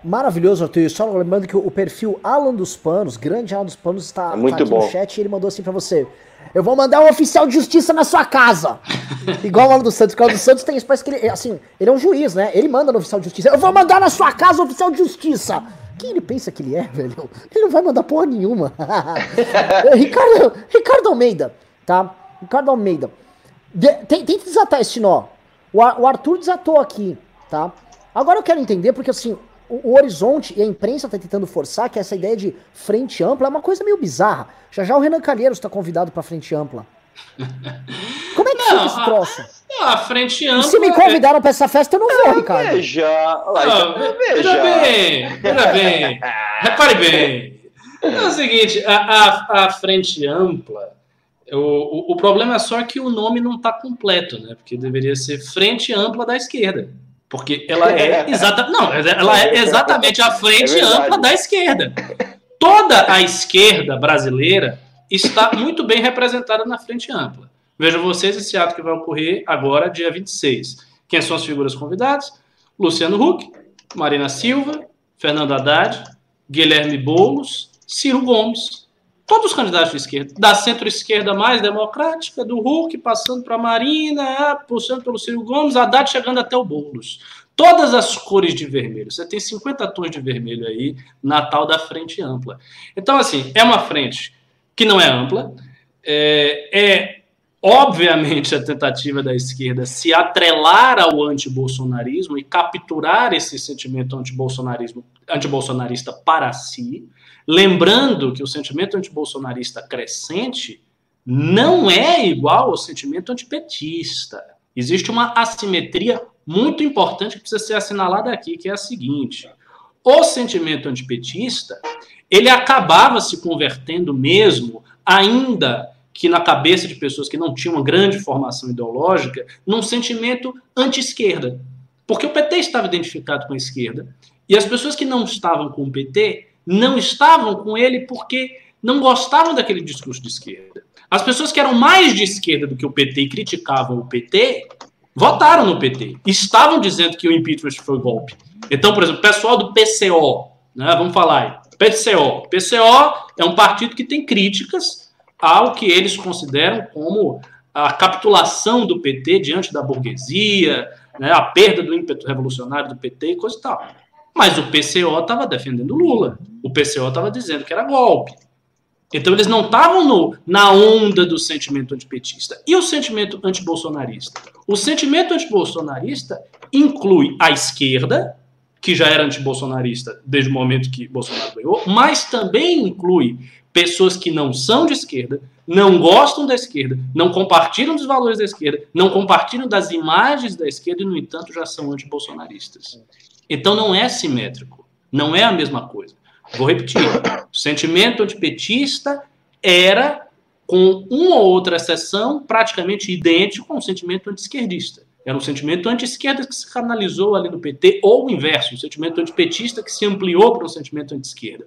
Maravilhoso, Arthur. Só lembrando que o perfil Alan dos Panos, grande Alan dos Panos, está, É muito tá aqui bom. no chat e ele mandou assim pra você. Eu vou mandar um oficial de justiça na sua casa. Igual o Alan dos Santos, porque o Alan dos Santos tem isso, parece que ele, assim, ele é um juiz, né? Ele manda no oficial de justiça. Eu vou mandar na sua casa o oficial de justiça. Quem ele pensa que ele é, velho? Ele não vai mandar porra nenhuma. Ricardo, Ricardo Almeida, tá? Ricardo Almeida. De, tem, tenta desatar esse nó. O Arthur desatou aqui, tá? Agora eu quero entender, porque assim, o, o horizonte e a imprensa tá tentando forçar que essa ideia de frente ampla é uma coisa meio bizarra. Já já o Renan Calheiros está convidado pra frente ampla. Como é que Não, fica esse a- troço? A frente E ampla. se me é- convidaram pra essa festa, eu não vou, Ricardo. Veja, Não, lá, ve- então, veja bem, veja bem, repare bem. É o seguinte, a, a, a frente ampla, o, o, o problema é só que o nome não está completo, né? Porque deveria ser frente ampla da esquerda. Porque ela é exata, não, ela é exatamente a frente É ampla da esquerda. Toda a esquerda brasileira está muito bem representada na frente ampla. Vejam vocês esse ato que vai ocorrer agora, dia 26. Quem são as figuras convidadas? Luciano Huck, Marina Silva, Fernando Haddad, Guilherme Boulos, Ciro Gomes. Todos os candidatos de esquerda. Da centro-esquerda mais democrática, do Huck, passando para a Marina, ah, puxando pelo Ciro Gomes, Haddad chegando até o Boulos. Todas as cores de vermelho. Você tem 50 tons de vermelho aí na tal da frente ampla. Então, assim, é uma frente que não é ampla, é, é obviamente a tentativa da esquerda se atrelar ao antibolsonarismo e capturar esse sentimento antibolsonarismo, antibolsonarista para si, lembrando que o sentimento antibolsonarista crescente não é igual ao sentimento antipetista. Existe uma assimetria muito importante que precisa ser assinalada aqui, que é a seguinte: o sentimento antipetista ele acabava se convertendo mesmo, ainda que na cabeça de pessoas que não tinham uma grande formação ideológica, num sentimento anti-esquerda. Porque o PT estava identificado com a esquerda, e as pessoas que não estavam com o PT não estavam com ele porque não gostavam daquele discurso de esquerda. As pessoas que eram mais de esquerda do que o PT e criticavam o PT, votaram no PT. Estavam dizendo que o impeachment foi golpe. Então, por exemplo, o pessoal do PCO, né, vamos falar aí, PCO. PCO é um partido que tem críticas ao que eles consideram como a capitulação do PT diante da burguesia, né, a perda do ímpeto revolucionário do PT e coisa e tal. Mas o PCO estava defendendo Lula. O PCO estava dizendo que era golpe. Então eles não estavam na onda do sentimento antipetista. E o sentimento antibolsonarista? O sentimento antibolsonarista inclui a esquerda, que já era antibolsonarista desde o momento que Bolsonaro ganhou, mas também inclui pessoas que não são de esquerda, não gostam da esquerda, não compartilham dos valores da esquerda, não compartilham das imagens da esquerda e, no entanto, já são antibolsonaristas. Então não é simétrico, não é a mesma coisa. Vou repetir: o sentimento antipetista era, com uma ou outra exceção, praticamente idêntico ao sentimento anti-esquerdista. Era um sentimento anti-esquerda que se canalizou ali no PT, ou o inverso, um sentimento antipetista que se ampliou para um sentimento anti-esquerda.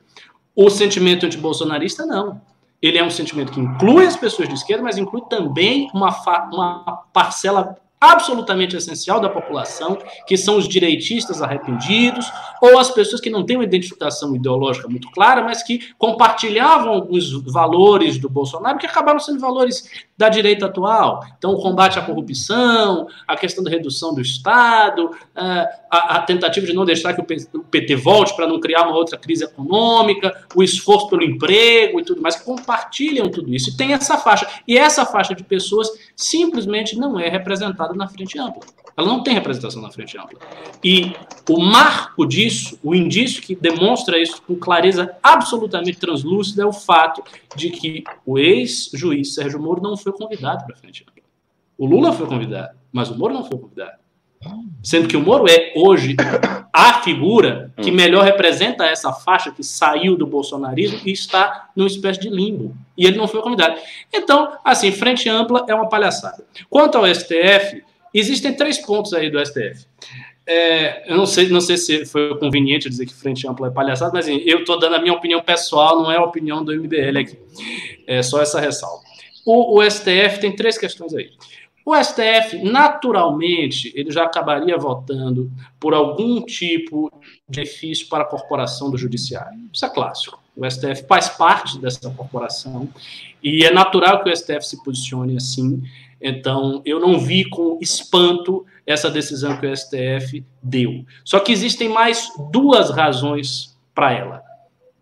O sentimento antibolsonarista, não. Ele é um sentimento que inclui as pessoas de esquerda, mas inclui também uma, uma parcela absolutamente essencial da população, que são os direitistas arrependidos, ou as pessoas que não têm uma identificação ideológica muito clara, mas que compartilhavam alguns valores do Bolsonaro, que acabaram sendo valores da direita atual. Então, o combate à corrupção, a questão da redução do Estado, a, a tentativa de não deixar que o PT volte para não criar uma outra crise econômica, o esforço pelo emprego e tudo mais, que compartilham tudo isso. E tem essa faixa. E essa faixa de pessoas simplesmente não é representada na frente ampla. Ela não tem representação na frente ampla. E o marco disso, o indício que demonstra isso com clareza absolutamente translúcida é o fato de que o ex-juiz Sérgio Moro não foi convidado para a frente ampla. O Lula foi convidado, mas o Moro não foi convidado. Sendo que o Moro é, hoje, a figura que melhor representa essa faixa que saiu do bolsonarismo e está numa espécie de limbo. E ele não foi convidado. Então, assim, frente ampla é uma palhaçada. Quanto ao STF, existem três pontos aí do STF. É, eu não sei, não sei se foi conveniente dizer que frente ampla é palhaçada, mas assim, eu estou dando a minha opinião pessoal, não é a opinião do MBL aqui. É só essa ressalva. O, o STF tem três questões aí. O STF, naturalmente, ele já acabaria votando por algum tipo de benefício para a corporação do judiciário. Isso é clássico. O STF faz parte dessa corporação e é natural que o STF se posicione assim. Então, eu não vi com espanto essa decisão que o STF deu. Só que existem mais duas razões para ela,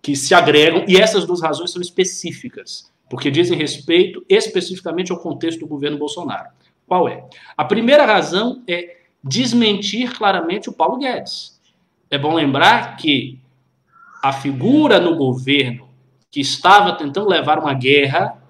que se agregam, e essas duas razões são específicas, porque dizem respeito especificamente ao contexto do governo Bolsonaro. Qual é? A primeira razão é desmentir claramente o Paulo Guedes. É bom lembrar que a figura no governo que estava tentando levar uma guerra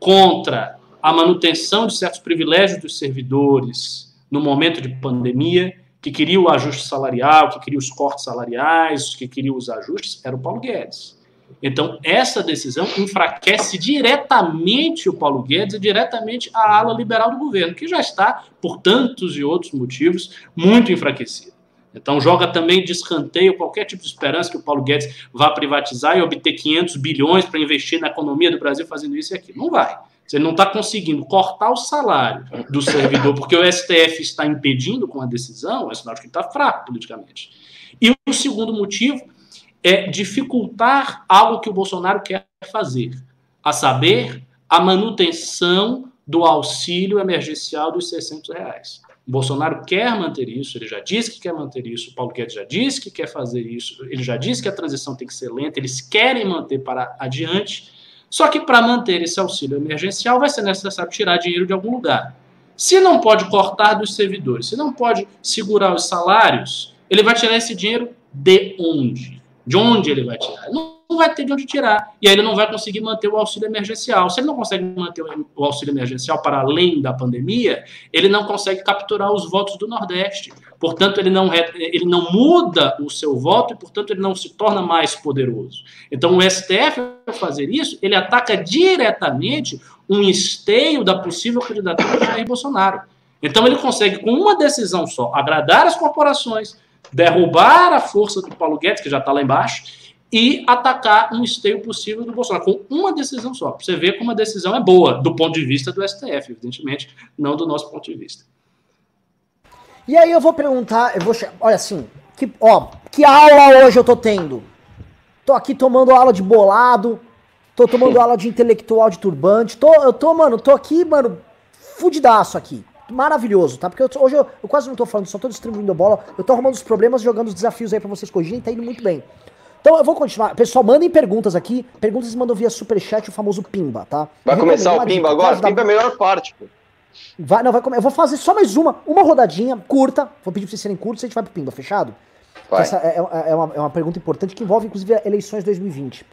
contra a manutenção de certos privilégios dos servidores no momento de pandemia, que queria o ajuste salarial, que queria os cortes salariais, que queria os ajustes, era o Paulo Guedes. Então, essa decisão enfraquece diretamente o Paulo Guedes e diretamente a ala liberal do governo, que já está, por tantos e outros motivos, muito enfraquecida. Então, joga também de escanteio qualquer tipo de esperança que o Paulo Guedes vá privatizar e obter 500 bilhões para investir na economia do Brasil fazendo isso e aquilo. Não vai. Ele não está conseguindo cortar o salário do servidor porque o STF está impedindo com a decisão, é sinal de que está fraco politicamente. E o segundo motivo é dificultar algo que o Bolsonaro quer fazer, a saber, a manutenção do auxílio emergencial dos 600 reais. O Bolsonaro quer manter isso, ele já disse que quer manter isso, o Paulo Guedes já disse que quer fazer isso, ele já disse que a transição tem que ser lenta, eles querem manter para adiante, só que para manter esse auxílio emergencial vai ser necessário tirar dinheiro de algum lugar. Se não pode cortar dos servidores, se não pode segurar os salários, ele vai tirar esse dinheiro de onde? De onde ele vai tirar? Não, vai ter de onde tirar. E aí ele não vai conseguir manter o auxílio emergencial. Se ele não consegue manter o auxílio emergencial para além da pandemia, ele não consegue capturar os votos do Nordeste. Portanto, ele não, ele não muda o seu voto e, portanto, ele não se torna mais poderoso. Então, o STF, ao fazer isso, ele ataca diretamente um esteio da possível candidatura de Jair Bolsonaro. Então, ele consegue, com uma decisão só, agradar as corporações, derrubar a força do Paulo Guedes, que já está lá embaixo, e atacar um esteio possível do Bolsonaro, com uma decisão só. Você vê como a decisão é boa, do ponto de vista do STF, evidentemente, não do nosso ponto de vista. E aí eu vou perguntar, eu vou olha assim, que, ó, que aula hoje eu tô tendo? Tô aqui tomando aula de bolado, tô tomando aula de intelectual de turbante, tô, eu tô, mano, tô aqui, mano, fudidaço aqui maravilhoso, tá? Porque eu, hoje eu, eu, quase não tô falando, só tô distribuindo bola, eu tô arrumando os problemas, jogando os desafios aí pra vocês corrigirem, tá indo muito bem. Então eu vou continuar. Pessoal, mandem perguntas aqui. Perguntas mandam via superchat, o famoso Pimba, tá? Vai começar o Pimba agora? Pimba é a melhor parte, pô. Vai, não, vai comer. Eu vou fazer só mais uma, uma rodadinha curta. Vou pedir pra vocês serem curtos e a gente vai pro Pimba, fechado? Essa é, é, é, uma, é uma pergunta importante que envolve, inclusive, eleições 2020.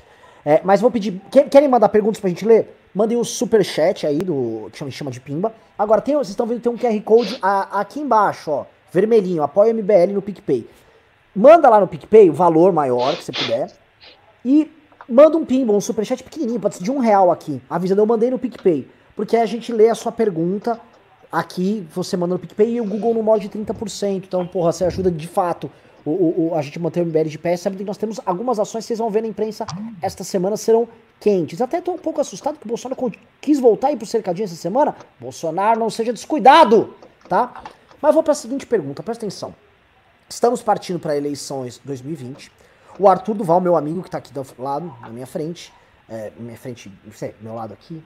É, mas vou pedir. Querem mandar perguntas pra gente ler? Mandem o um super chat aí do que chama, de Pimba. Agora, tem, vocês estão vendo tem um QR Code a, aqui embaixo, ó. Vermelhinho, apoia MBL no PicPay. Manda lá no PicPay o valor maior que você puder. E manda um Pimba, um super chat pequenininho, pode ser de um real aqui. Avisando, eu mandei no PicPay. Porque a gente lê a sua pergunta aqui, você manda no PicPay e o Google no modo de 30%. Então, porra, você ajuda de fato o, o, o, a gente manter o MBL de pé. Sabe que nós temos algumas ações que vocês vão ver na imprensa esta semana serão quentes. Até estou um pouco assustado que o Bolsonaro quis voltar ir pro cercadinho essa semana. Bolsonaro, não seja descuidado, tá? Mas vou para a seguinte pergunta, presta atenção. Estamos partindo para eleições 2020. O Arthur Duval, meu amigo que está aqui do lado, na minha frente, é, minha frente, não sei, meu lado aqui,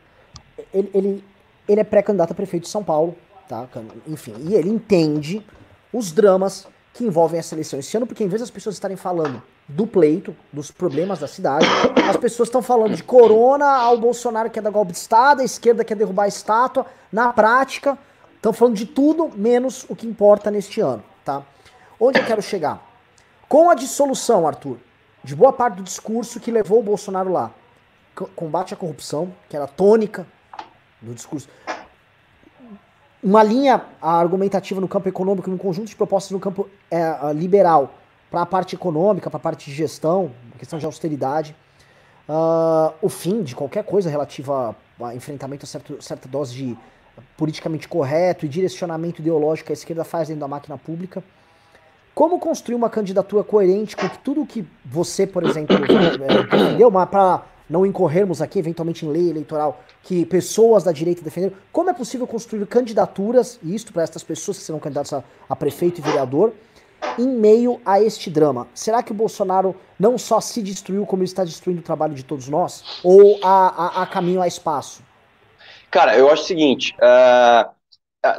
ele, ele, ele é pré-candidato a prefeito de São Paulo, tá? Enfim, e ele entende os dramas que envolvem essa eleição esse ano, porque em vez das pessoas estarem falando do pleito, dos problemas da cidade, as pessoas estão falando de corona ao Bolsonaro que é da golpe de Estado, a esquerda quer derrubar a estátua. Na prática, estão falando de tudo menos o que importa neste ano, tá? Onde eu quero chegar? Com a dissolução, Arthur, de boa parte do discurso que levou o Bolsonaro lá, combate à corrupção, que era a tônica do discurso, uma linha argumentativa no campo econômico, um conjunto de propostas no campo é, liberal para a parte econômica, para a parte de gestão, questão de austeridade, uh, o fim de qualquer coisa relativa a, enfrentamento a certo, certa dose de politicamente correto e direcionamento ideológico que a esquerda faz dentro da máquina pública. Como construir uma candidatura coerente com tudo que você, por exemplo, é, defendeu, mas para não incorrermos aqui, eventualmente, em lei eleitoral, que pessoas da direita defenderam, como é possível construir candidaturas, e isto para estas pessoas que serão candidatos a, a prefeito e vereador, em meio a este drama? Será que o Bolsonaro não só se destruiu, como ele está destruindo o trabalho de todos nós? Ou há, há, há caminho a espaço? Cara, eu acho o seguinte: uh,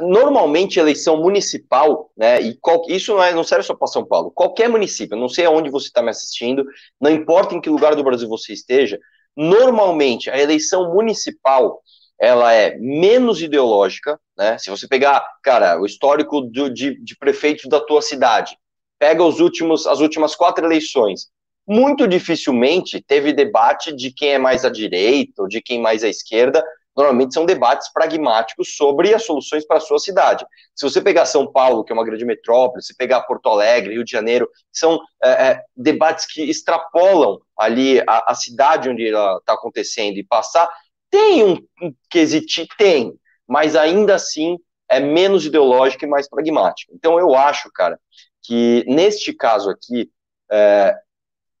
normalmente eleição municipal, né? E qual, isso não, é, não serve só para São Paulo, qualquer município, não sei aonde você está me assistindo, não importa em que lugar do Brasil você esteja, normalmente a eleição municipal ela é menos ideológica, né? Se você pegar, cara, o histórico do, de, de prefeitos da tua cidade, pega os últimos, as últimas quatro eleições, muito dificilmente teve debate de quem é mais à direita ou de quem mais à esquerda. Normalmente são debates pragmáticos sobre as soluções para a sua cidade. Se você pegar São Paulo, que é uma grande metrópole, se pegar Porto Alegre, Rio de Janeiro, são é, é, debates que extrapolam ali a, a cidade onde ela está acontecendo e passar tem um, um quesito, tem, mas ainda assim é menos ideológico e mais pragmático. Então eu acho, cara, que neste caso aqui, é,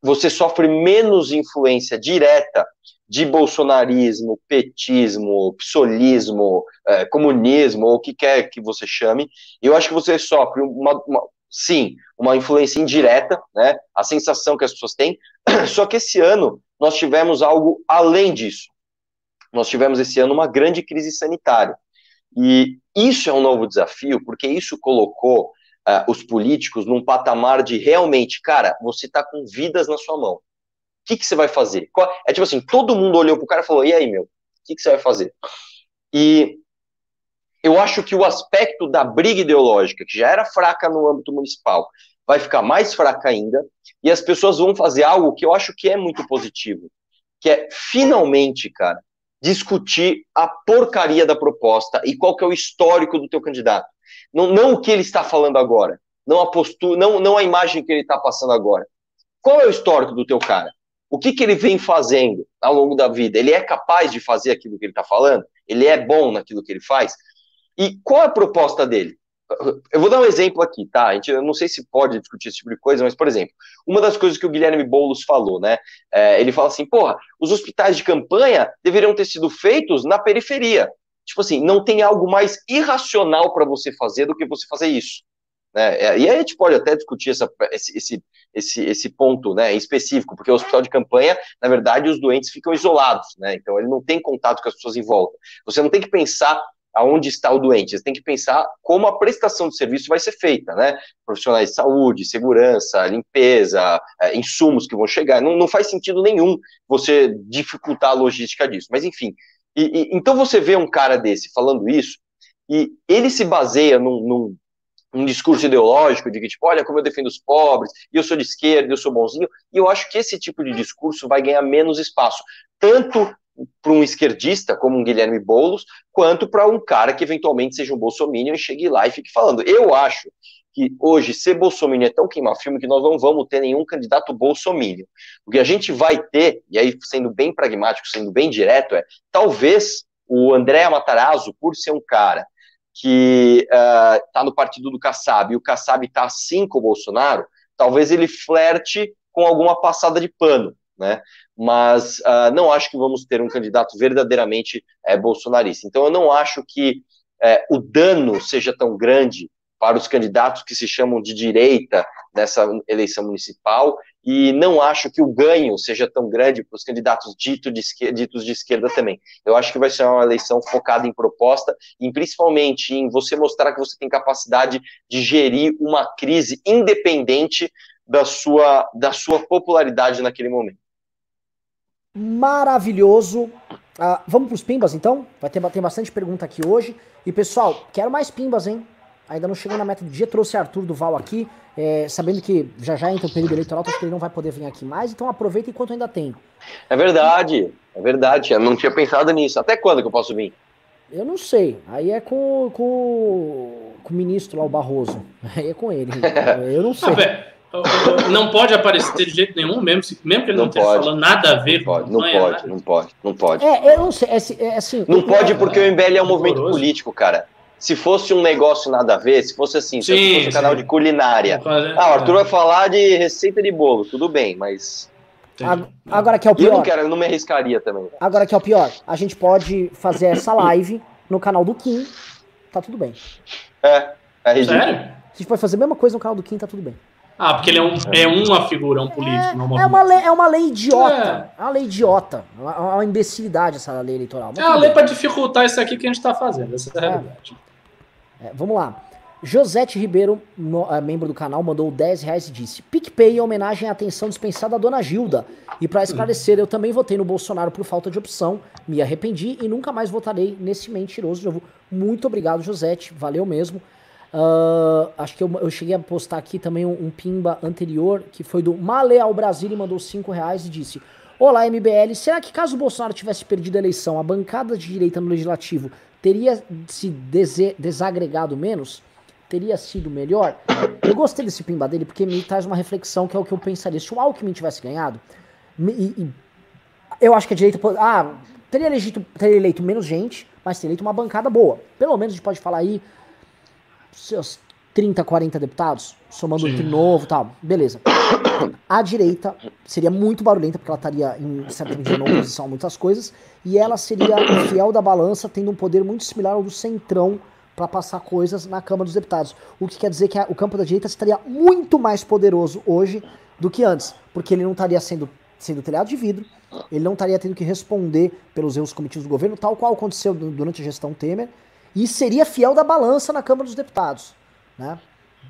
você sofre menos influência direta de bolsonarismo, petismo, psolismo, é, comunismo, ou o que quer que você chame, eu acho que você sofre uma, uma, sim, uma influência indireta, né, a sensação que as pessoas têm, só que esse ano nós tivemos algo além disso, nós tivemos esse ano uma grande crise sanitária. E isso é um novo desafio, porque isso colocou uh, os políticos num patamar de realmente, cara, você está com vidas na sua mão. Que, que você vai fazer? É tipo assim, todo mundo olhou pro cara e falou: e aí, meu, o que, que você vai fazer? E eu acho que o aspecto da briga ideológica, que já era fraca no âmbito municipal, vai ficar mais fraca ainda, e as pessoas vão fazer algo que eu acho que é muito positivo, que é finalmente, cara, discutir a porcaria da proposta e qual que é o histórico do teu candidato. Não, não o que ele está falando agora, não a postura, não, não a imagem que ele está passando agora. Qual é o histórico do teu cara? O que, que ele vem fazendo ao longo da vida? Ele é capaz de fazer aquilo que ele está falando? Ele é bom naquilo que ele faz? E qual a proposta dele? Eu vou dar um exemplo aqui, tá? A gente, eu não sei se pode discutir esse tipo de coisa, mas, por exemplo, uma das coisas que o Guilherme Boulos falou, né? É, ele fala assim, porra, os hospitais de campanha deveriam ter sido feitos na periferia. Tipo assim, não tem algo mais irracional para você fazer do que você fazer isso. Né? É, e aí a gente pode até discutir essa, esse, esse, esse, esse ponto né, específico, porque o hospital de campanha, na verdade, os doentes ficam isolados, né? Então ele não tem contato com as pessoas em volta. Você não tem que pensar aonde está o doente. Você tem que pensar como a prestação de serviço vai ser feita, né? Profissionais de saúde, segurança, limpeza, é, insumos que vão chegar. Não, não faz sentido nenhum você dificultar a logística disso. Mas, enfim. E, e, então você vê um cara desse falando isso, e ele se baseia num, num, num discurso ideológico de que, tipo, olha como eu defendo os pobres, eu sou de esquerda, eu sou bonzinho, e eu acho que esse tipo de discurso vai ganhar menos espaço, tanto para um esquerdista como um Guilherme Boulos, quanto para um cara que eventualmente seja um bolsominion e chegue lá e fique falando. Eu acho que hoje ser bolsominion é tão queima-filme que nós não vamos ter nenhum candidato bolsominion. O que a gente vai ter, e aí sendo bem pragmático, sendo bem direto, é talvez o André Matarazzo, por ser um cara que está uh, no partido do Kassab, e o Kassab está assim com o Bolsonaro, talvez ele flerte com alguma passada de pano, né? mas uh, não acho que vamos ter um candidato verdadeiramente é, bolsonarista. Então, eu não acho que é, o dano seja tão grande para os candidatos que se chamam de direita nessa eleição municipal, e não acho que o ganho seja tão grande para os candidatos dito de esquerda, ditos de esquerda também. Eu acho que vai ser uma eleição focada em proposta, e principalmente em você mostrar que você tem capacidade de gerir uma crise independente da sua, da sua popularidade naquele momento maravilhoso. Uh, vamos para os pimbas então? Vai ter bastante pergunta aqui hoje. E pessoal, quero mais pimbas, hein? Ainda não chegou na meta do dia, trouxe Arthur Duval aqui, é, sabendo que já já entra o período eleitoral, acho que ele não vai poder vir aqui mais, então aproveita enquanto ainda tem. É verdade, é verdade, eu não tinha pensado nisso. Até quando que eu posso vir? Eu não sei, aí é com, com, com o ministro lá, o Barroso, aí é com ele, eu não sei. Não pode aparecer de jeito nenhum, mesmo, mesmo que ele não, não esteja falando nada a ver não pode, não pode, nada. não pode, não pode. É, eu não sei, é, é assim... Não pode porque o MBL é um movimento político, cara. Se fosse um negócio nada a ver, se fosse assim, sim, se fosse um canal de culinária. Ah, o Arthur vai falar de receita de bolo, tudo bem, mas... Agora que é o pior. eu não quero, eu não me arriscaria também. Agora que é o pior. A gente pode fazer essa live no canal do Kim. Tá tudo bem. É, é ridículo. Sério? A gente pode fazer a mesma coisa no canal do Kim, tá tudo bem. Ah, porque ele é, um, é uma figura, é um político, é, não é uma lei, é uma lei idiota. É. uma lei idiota. É uma, uma imbecilidade essa lei eleitoral. Mas é uma lei para dificultar isso aqui que a gente está fazendo, essa é a realidade. É, vamos lá. Josete Ribeiro, uh, membro do canal, mandou 10 reais e disse: PicPay em homenagem à atenção dispensada à dona Gilda. E para esclarecer, eu também votei no Bolsonaro por falta de opção, me arrependi e nunca mais votarei nesse mentiroso novo. Muito obrigado, Josete, valeu mesmo. Uh, acho que eu, eu, cheguei a postar aqui também um, um, pimba anterior, que foi do Maleal Brasil e mandou 5 reais e disse: Olá, MBL, será que caso o Bolsonaro tivesse perdido a eleição, a bancada de direita no legislativo teria se desagregado menos? teria sido melhor. Eu gostei desse pimba dele porque me traz uma reflexão que é o que eu pensaria. Se o Alckmin tivesse ganhado, e, e, eu acho que a direita. Ah, teria, eleito, teria eleito menos gente, mas teria eleito uma bancada boa. Pelo menos a gente pode falar aí seus 30, 40 deputados, somando entre novo e tal. Beleza. A direita seria muito barulhenta, porque ela estaria em certa medida na oposição a muitas coisas, e ela seria fiel da balança, tendo um poder muito similar ao do centrão para passar coisas na Câmara dos Deputados. O que quer dizer que a, o campo da direita estaria muito mais poderoso hoje do que antes, porque ele não estaria sendo, sendo telhado de vidro, ele não estaria tendo que responder pelos erros cometidos do governo, tal qual aconteceu durante a gestão Temer, e seria fiel da balança na Câmara dos Deputados. Né?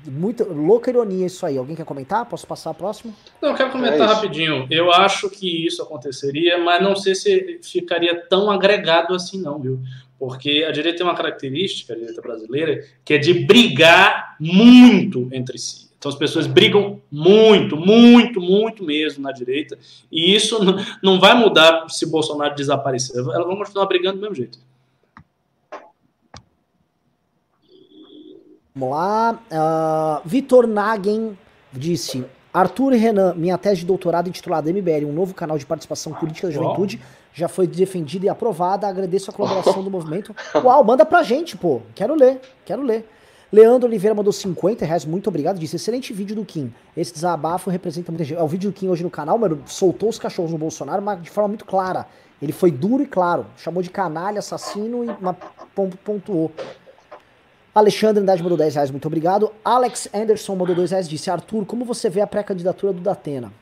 Muita louca ironia isso aí. Alguém quer comentar? Posso passar a próxima? Não, eu quero comentar é rapidinho. Eu acho que isso aconteceria, mas não sei se ficaria tão agregado assim, não, viu? Porque a direita tem uma característica, a direita brasileira, que é de brigar muito entre si. Então as pessoas brigam muito, muito, muito mesmo na direita. E isso não vai mudar se Bolsonaro desaparecer. Elas vão continuar brigando do mesmo jeito. Vamos lá. Uh, Vitor Nagen disse: Arthur e Renan, minha tese de doutorado intitulada MBL, um novo canal de participação política da juventude, já foi defendida e aprovada. Agradeço a colaboração do movimento. Uau, manda pra gente, pô. Quero ler, quero ler. Leandro Oliveira mandou 50 reais, muito obrigado. Disse: excelente vídeo do Kim. Esse desabafo representa muita gente. É o vídeo do Kim hoje no canal, mano. Soltou os cachorros no Bolsonaro, mas de forma muito clara. Ele foi duro e claro. Chamou de canalha, assassino e pontuou. Alexandre Andrade mandou 10 reais, muito obrigado. Alex Anderson mandou 2 reais, disse: Arthur, como você vê a pré-candidatura do Datena?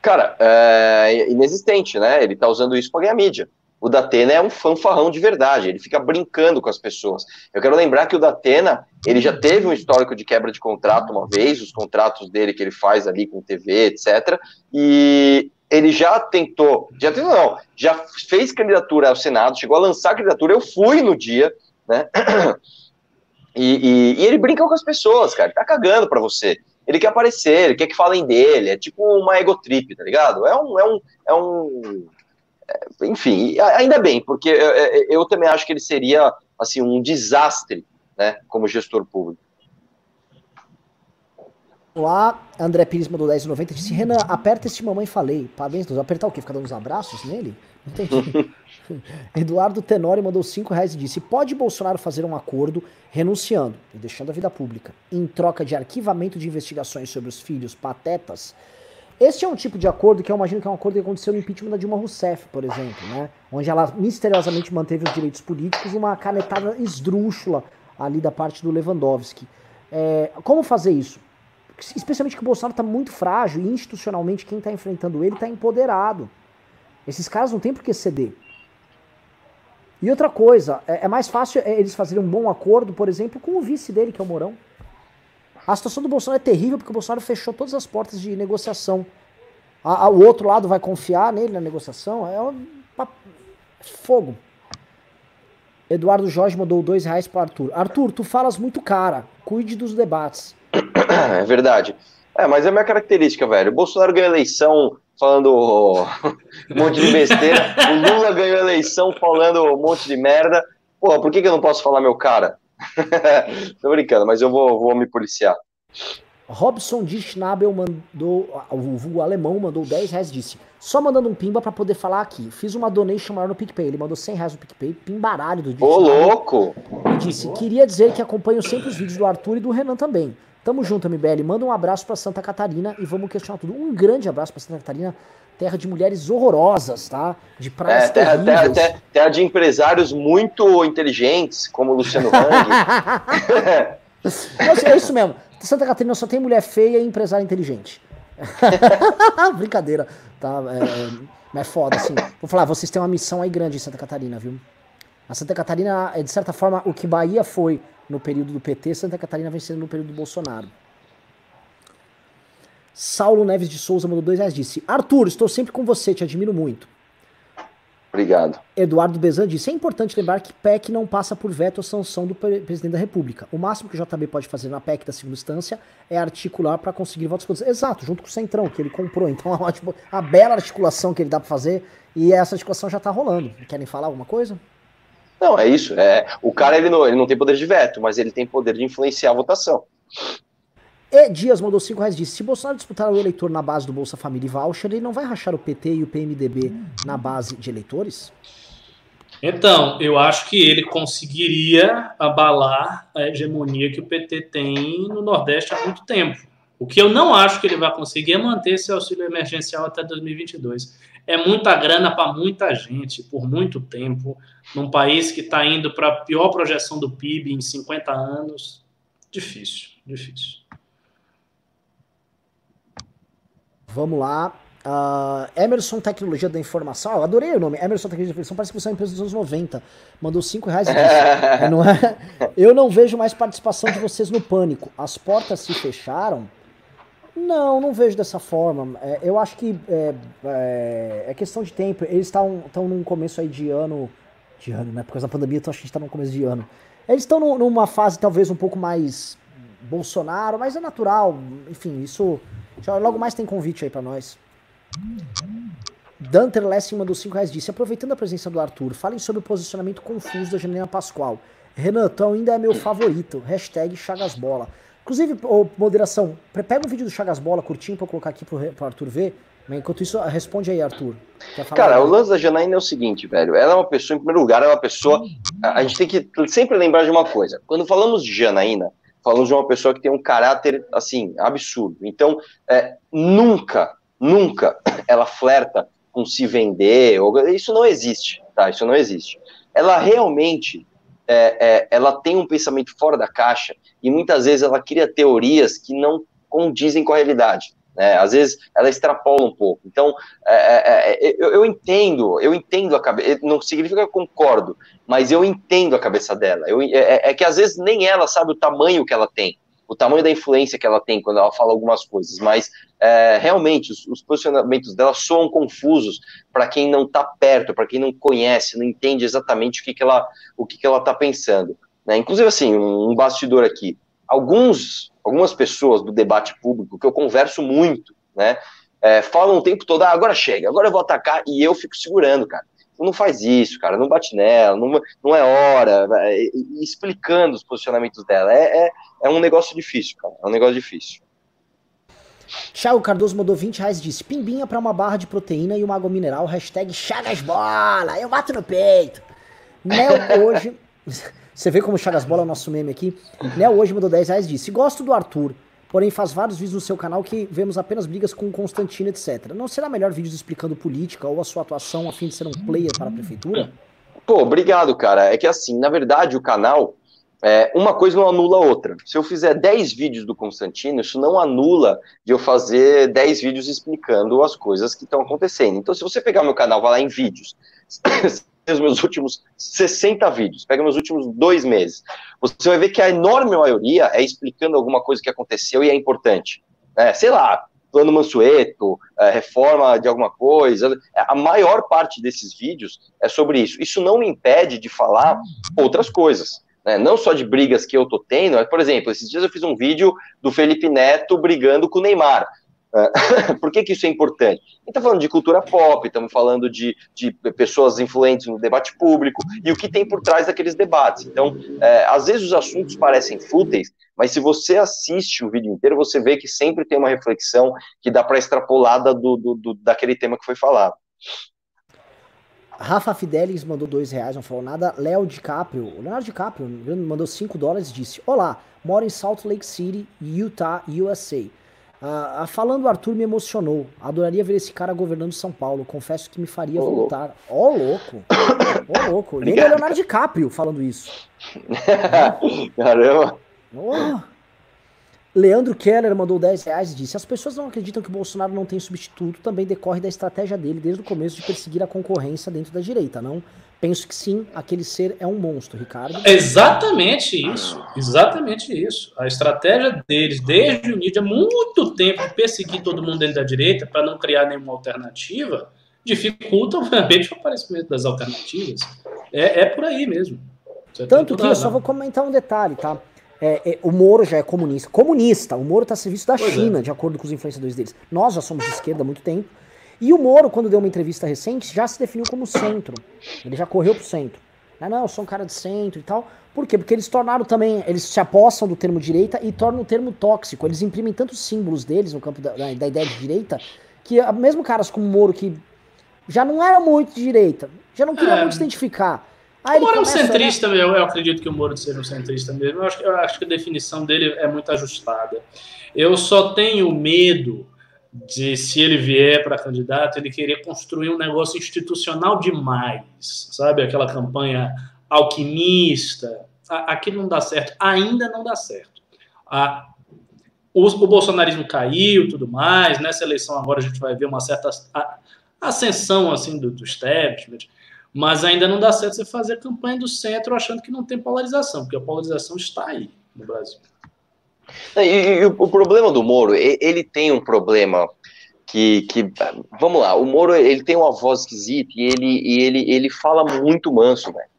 Cara, é inexistente, né? Ele tá usando isso para ganhar mídia. O Datena é um fanfarrão de verdade, ele fica brincando com as pessoas. Eu quero lembrar que o Datena, ele já teve um histórico de quebra de contrato uma vez, os contratos dele que ele faz ali com TV, etc. E ele já tentou, já tentou não, já fez candidatura ao Senado, chegou a lançar a candidatura, eu fui no dia, né? E, e, e, ele brinca com as pessoas, cara. Ele tá cagando pra você. Ele quer aparecer, ele quer que falem dele. É tipo uma egotrip, tá ligado? É um. É um, é um é, enfim, ainda bem, porque eu, eu, também acho que ele seria assim um desastre, né, como gestor público. Lá, André Pires mandou 10,90 disse: Renan, aperta esse mamãe falei. Parabéns, apertar o quê? Ficar dando uns abraços nele? Entendi. Eduardo Tenório mandou 5 reais e disse: Pode Bolsonaro fazer um acordo renunciando e deixando a vida pública em troca de arquivamento de investigações sobre os filhos patetas? Este é um tipo de acordo que eu imagino que é um acordo que aconteceu no impeachment da Dilma Rousseff, por exemplo, né? Onde ela misteriosamente manteve os direitos políticos, uma canetada esdrúxula ali da parte do Lewandowski. É, como fazer isso? Especialmente que o Bolsonaro está muito frágil e institucionalmente quem está enfrentando ele está empoderado. Esses caras não têm por que ceder. E outra coisa, é, é mais fácil é, eles fazerem um bom acordo, por exemplo, com o vice dele, que é o Mourão. A situação do Bolsonaro é terrível porque o Bolsonaro fechou todas as portas de negociação. A, a, o outro lado vai confiar nele na negociação. É um fogo. Eduardo Jorge mandou dois reais para Arthur. Arthur, tu falas muito cara. Cuide dos debates. É verdade. É, mas é minha característica, velho. O Bolsonaro ganhou a eleição falando um monte de besteira. o Lula ganhou a eleição falando um monte de merda. Porra, por que, que eu não posso falar meu cara? Tô brincando, mas eu vou, vou me policiar. Robson de Schnabel mandou, o alemão mandou 10 reais disse, só mandando um pimba para poder falar aqui. Fiz uma donation maior no PicPay. Ele mandou 100 reais no PicPay, pimbaralho do Ô, louco! E disse, queria dizer que acompanho sempre os vídeos do Arthur e do Renan também. Tamo junto, MBL. Manda um abraço para Santa Catarina e vamos questionar tudo. Um grande abraço para Santa Catarina, terra de mulheres horrorosas, tá? De praias é, terra, terra, terra, terra, de empresários muito inteligentes, como o Luciano Hang. é isso mesmo. Santa Catarina só tem mulher feia e empresário inteligente. Brincadeira, tá? É, é foda, assim. Vou falar, vocês têm uma missão aí grande em Santa Catarina, viu? A Santa Catarina é, de certa forma, o que Bahia foi no período do PT, Santa Catarina vem sendo no período do Bolsonaro. Saulo Neves de Souza mandou dois reais disse: Arthur, estou sempre com você, te admiro muito. Obrigado. Eduardo Bezan disse: é importante lembrar que PEC não passa por veto ou sanção do presidente da República. O máximo que o JB pode fazer na PEC da segunda instância é articular para conseguir votos contra. Exato, junto com o Centrão, que ele comprou. Então, a, tipo, a bela articulação que ele dá para fazer, e essa articulação já está rolando. Querem falar alguma coisa? Não, é isso. É, o cara ele não, ele não tem poder de veto, mas ele tem poder de influenciar a votação. E Dias mandou 5 reais disse: se Bolsonaro disputar o eleitor na base do Bolsa Família e Voucher, ele não vai rachar o PT e o PMDB na base de eleitores? Então, eu acho que ele conseguiria abalar a hegemonia que o PT tem no Nordeste há muito tempo. O que eu não acho que ele vai conseguir é manter esse auxílio emergencial até 2022. É muita grana para muita gente por muito tempo, num país que está indo para a pior projeção do PIB em 50 anos. Difícil, difícil. Vamos lá. Uh, Emerson Tecnologia da Informação. Oh, adorei o nome. Emerson Tecnologia da Informação. Parece que você é uma empresa dos anos 90. Mandou 5 reais. não é? Eu não vejo mais participação de vocês no pânico. As portas se fecharam. Não, não vejo dessa forma. É, eu acho que é, é, é, questão de tempo. Eles estão num começo aí de ano. De ano, né? Por causa da pandemia, então acho que a gente está num começo de ano. Eles estão numa fase talvez um pouco mais Bolsonaro, mas é natural. Enfim, isso já logo mais tem convite aí para nós. Danter Lessing mandou 5 reais disse: aproveitando a presença do Arthur, falem sobre o posicionamento confuso da Janina Pascoal. Renan, tu ainda é meu favorito. Hashtag Chagasbola. Inclusive, oh, moderação, pega um vídeo do Chagas Bola curtinho pra eu colocar aqui pro, pro Arthur ver. Mas enquanto isso, responde aí, Arthur. Cara, aí? o lance da Janaína é o seguinte, velho. Ela é uma pessoa, em primeiro lugar, ela é uma pessoa. A, a gente tem que sempre lembrar de uma coisa. Quando falamos de Janaína, falamos de uma pessoa que tem um caráter, assim, absurdo. Então, é, nunca, nunca ela flerta com se vender, ou, isso não existe, tá? Isso não existe. Ela realmente, é, é, ela tem um pensamento fora da caixa e muitas vezes ela cria teorias que não condizem com a realidade. Né? Às vezes ela extrapola um pouco. Então, é, é, é, eu, eu, entendo, eu entendo a cabeça, não significa que eu concordo, mas eu entendo a cabeça dela. Eu, é, é, é, que às vezes nem ela sabe o tamanho que ela tem, o tamanho da influência que ela tem quando ela fala algumas coisas, mas é, realmente os, os, posicionamentos dela soam confusos para quem não está perto, para quem não conhece, não entende exatamente o que, que ela o que, que ela está pensando. Né? Inclusive, assim, um, bastidor aqui. Alguns algumas pessoas do debate público, que eu converso muito, né, é, falam o tempo todo, ah, agora chega, agora eu vou atacar, e eu fico segurando, cara. Não faz isso, cara, não bate nela, não, não é hora, é, explicando os posicionamentos dela. É, é, é um negócio difícil, cara, é um negócio difícil. Thiago Cardoso mandou 20 reais e disse: Pimbinha para uma barra de proteína e uma água mineral, hashtag Chagasbola, eu bato no peito. Mel hoje. Você vê como Chagas Bola é o nosso meme aqui. Né, hoje mandou 10 reais disse: Gosto do Arthur, porém faz vários vídeos no seu canal que vemos apenas brigas com o Constantino, etc. Não será melhor vídeos explicando política ou a sua atuação a fim de ser um player para a prefeitura? Pô, obrigado, cara. É que assim, na verdade, o canal. É, uma coisa não anula a outra. Se eu fizer 10 vídeos do Constantino, isso não anula de eu fazer 10 vídeos explicando as coisas que estão acontecendo. Então, se você pegar meu canal, vai lá em vídeos, os meus últimos 60 vídeos, pega meus últimos dois meses, você vai ver que a enorme maioria é explicando alguma coisa que aconteceu e é importante. É, sei lá, plano Mansueto, é, reforma de alguma coisa, a maior parte desses vídeos é sobre isso. Isso não me impede de falar outras coisas. Né? Não só de brigas que eu tô tendo, mas, por exemplo, esses dias eu fiz um vídeo do Felipe Neto brigando com o Neymar. Por que, que isso é importante? A gente está falando de cultura pop, estamos falando de, de pessoas influentes no debate público e o que tem por trás daqueles debates. Então, é, às vezes os assuntos parecem fúteis, mas se você assiste o vídeo inteiro, você vê que sempre tem uma reflexão que dá para extrapolar do, do, do, daquele tema que foi falado. Rafa Fidelis mandou dois reais, não falou nada. Léo DiCaprio, Leonardo DiCaprio mandou cinco dólares e disse: Olá, Moro em Salt Lake City, Utah, USA. Uh, falando Arthur me emocionou. Adoraria ver esse cara governando São Paulo. Confesso que me faria oh, voltar. Ó, louco. Ó, oh, louco. Ele é Leonardo DiCaprio falando isso. Caramba. Oh. Leandro Keller mandou 10 reais e disse: As pessoas não acreditam que o Bolsonaro não tem substituto, também decorre da estratégia dele desde o começo de perseguir a concorrência dentro da direita, não? Penso que sim, aquele ser é um monstro, Ricardo. Exatamente isso, exatamente isso. A estratégia deles, desde o início, há muito tempo, de perseguir todo mundo dentro da direita para não criar nenhuma alternativa, dificulta, obviamente, o aparecimento das alternativas. É, é por aí mesmo. Você Tanto que eu só vou comentar um detalhe, tá? É, é, o Moro já é comunista. Comunista, o Moro está a serviço da pois China, é. de acordo com os influenciadores deles. Nós já somos de esquerda há muito tempo. E o Moro, quando deu uma entrevista recente, já se definiu como centro. Ele já correu pro centro. Ah, não, eu sou um cara de centro e tal. Por quê? Porque eles tornaram também, eles se apossam do termo direita e tornam o termo tóxico. Eles imprimem tantos símbolos deles no campo da, da, ideia de direita, que mesmo caras como o Moro, que já não era muito de direita, já não queria é. muito se identificar. Aí o Moro é um centrista, né? eu, eu acredito que o Moro seja um centrista mesmo. Eu acho, eu acho que a definição dele é muito ajustada. Eu só tenho medo de se ele vier para candidato, ele querer construir um negócio institucional demais, sabe? Aquela campanha alquimista. Aqui não dá certo, ainda não dá certo. A, o, o, bolsonarismo caiu, tudo mais. Nessa eleição agora a gente vai ver uma certa ascensão assim do, do establishment, mas ainda não dá certo você fazer campanha do centro achando que não tem polarização, porque a polarização está aí no Brasil. E, e, o problema do Moro, ele tem um problema que, que, vamos lá, o Moro ele tem uma voz esquisita e ele, e ele, ele fala muito manso, velho.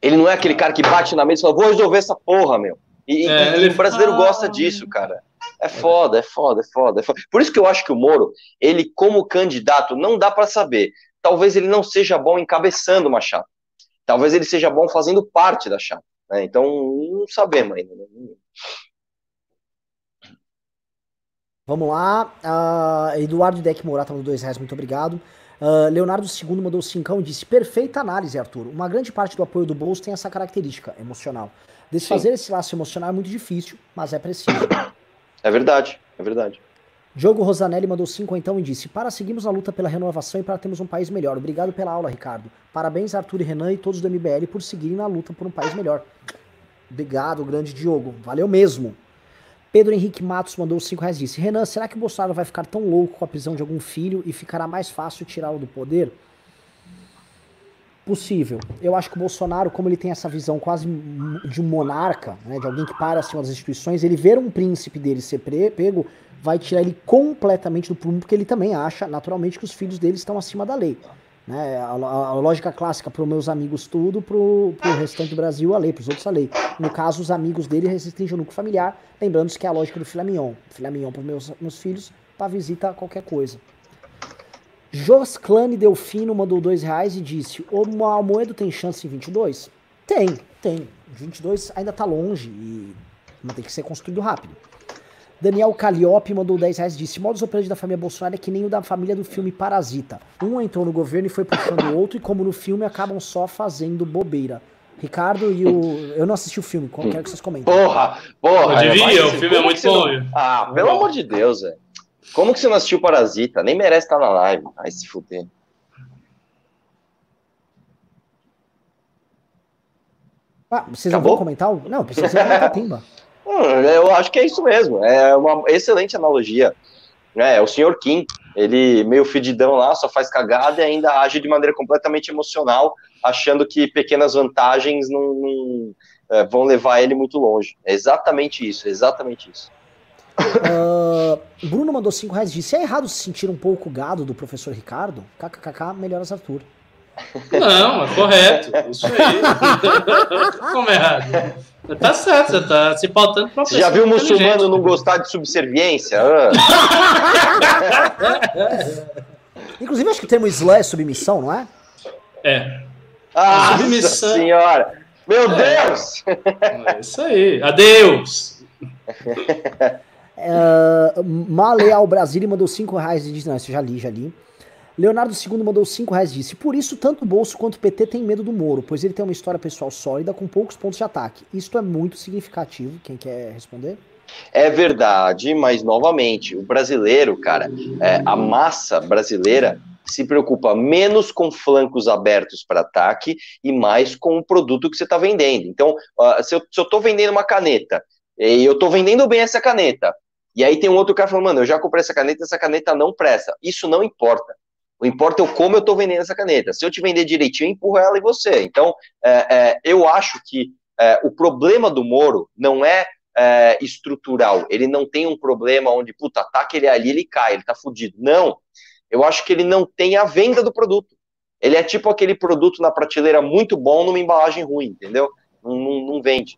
Ele não é aquele cara que bate na mesa e fala, vou resolver essa porra, meu. E, é, e o brasileiro fala... gosta disso, cara. É foda, é foda, é foda, é foda. Por isso que eu acho que o Moro, ele como candidato, não dá para saber. Talvez ele não seja bom encabeçando uma chapa. Talvez ele seja bom fazendo parte da chapa. Né? Então, não sabemos ainda. Né? Vamos lá. Uh, Eduardo Deck Morata mandou dois reais, muito obrigado. Uh, Leonardo II mandou cincão e disse: perfeita análise, Arthur. Uma grande parte do apoio do bolso tem essa característica emocional. Desfazer Sim. esse laço emocional é muito difícil, mas é preciso. É verdade, é verdade. Diogo Rosanelli mandou cinco então e disse: Para seguirmos a luta pela renovação e para termos um país melhor. Obrigado pela aula, Ricardo. Parabéns, Arthur e Renan e todos do MBL por seguirem na luta por um país melhor. Obrigado, grande Diogo. Valeu mesmo. Pedro Henrique Matos mandou 5 reais e disse: Renan, será que o Bolsonaro vai ficar tão louco com a prisão de algum filho e ficará mais fácil tirá-lo do poder? Possível. Eu acho que o Bolsonaro, como ele tem essa visão quase de um monarca, né, de alguém que para acima das instituições, ele ver um príncipe dele ser pego, vai tirar ele completamente do prumo, porque ele também acha, naturalmente, que os filhos dele estão acima da lei. Né? A, a, a lógica clássica para os meus amigos tudo, para o restante do Brasil a lei, para os outros a lei. No caso, os amigos dele restringem o núcleo familiar, lembrando que é a lógica do filé mignon. Para meus, meus filhos, para visita qualquer coisa. Josclane Delfino mandou dois reais e disse, o Almoedo tem chance em 22? Tem, tem. 22 ainda está longe e mas tem que ser construído rápido. Daniel Calliope mandou 10 reais e disse: modus operandi da família Bolsonaro é que nem o da família do filme Parasita. Um entrou no governo e foi puxando o outro, e como no filme acabam só fazendo bobeira. Ricardo e o. Eu não assisti o filme, quero que vocês comentem. Porra, porra. Eu devia, o filme é muito bom. Não... Ah, pelo amor de Deus, velho. Como que você não assistiu Parasita? Nem merece estar na live. Ai, se fuder. Ah, vocês Acabou? não vão comentar? Não, precisa comentar Timba. Hum, eu acho que é isso mesmo. É uma excelente analogia. É, o senhor Kim, ele meio fedidão lá, só faz cagada e ainda age de maneira completamente emocional, achando que pequenas vantagens não, não é, vão levar ele muito longe. É exatamente isso, exatamente isso. Uh, Bruno mandou 5 reais e disse: é errado se sentir um pouco gado do professor Ricardo? KKKK, melhoras Arthur. Não, é correto. Isso aí. Como é errado? Tá certo, você tá se pautando pra Você já viu o muçulmano não gostar de subserviência? Ah. Inclusive, acho que o termo Islã é submissão, não é? É. Ah, submissão. senhora! Meu é. Deus! É isso aí. Adeus! uh, Maleal Brasil mandou 5 reais e disse: Não, isso já li, já li. Leonardo II mandou 5 reais e disse: Por isso, tanto o Bolso quanto o PT tem medo do Moro, pois ele tem uma história pessoal sólida com poucos pontos de ataque. Isto é muito significativo. Quem quer responder? É verdade, mas novamente, o brasileiro, cara, é, a massa brasileira se preocupa menos com flancos abertos para ataque e mais com o produto que você está vendendo. Então, se eu estou vendendo uma caneta e eu estou vendendo bem essa caneta, e aí tem um outro cara falando, mano, eu já comprei essa caneta, essa caneta não presta. Isso não importa. O importa é o como eu estou vendendo essa caneta. Se eu te vender direitinho, eu empurro ela em você. Então, é, é, eu acho que é, o problema do Moro não é, é, estrutural. Ele não tem um problema onde, puta, ataca ele ali, ele cai, ele tá fudido. Não. Eu acho que ele não tem a venda do produto. Ele é tipo aquele produto na prateleira muito bom numa embalagem ruim, entendeu? Não, não, não vende.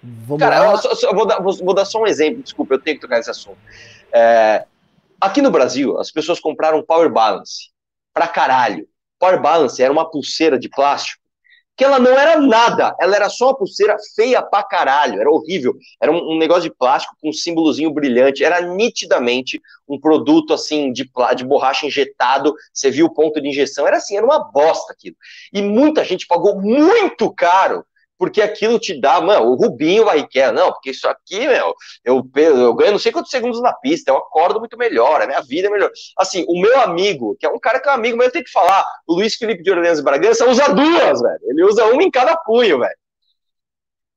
Vamos Cara, eu, eu vou, dar, vou, vou, dar, só um exemplo, desculpa, eu tenho que tocar nesse assunto. É, aqui no Brasil, as pessoas compraram Power Balance pra caralho. Power Balance era uma pulseira de plástico que ela não era nada, ela era só uma pulseira feia pra caralho, era horrível, era um, um negócio de plástico com um símbolozinho brilhante, era nitidamente um produto assim de, de borracha injetado, você viu o ponto de injeção, era assim, era uma bosta aquilo. E muita gente pagou muito caro porque aquilo te dá, mano, o Rubinho vai quer, não, porque isso aqui, meu, eu, eu ganho não sei quantos segundos na pista, eu acordo muito melhor, a minha vida é melhor. Assim, o meu amigo, que é um cara que é um amigo, mas eu tenho que falar, o Luiz Felipe de Orleans Bragança usa duas, velho, ele usa uma em cada punho, velho.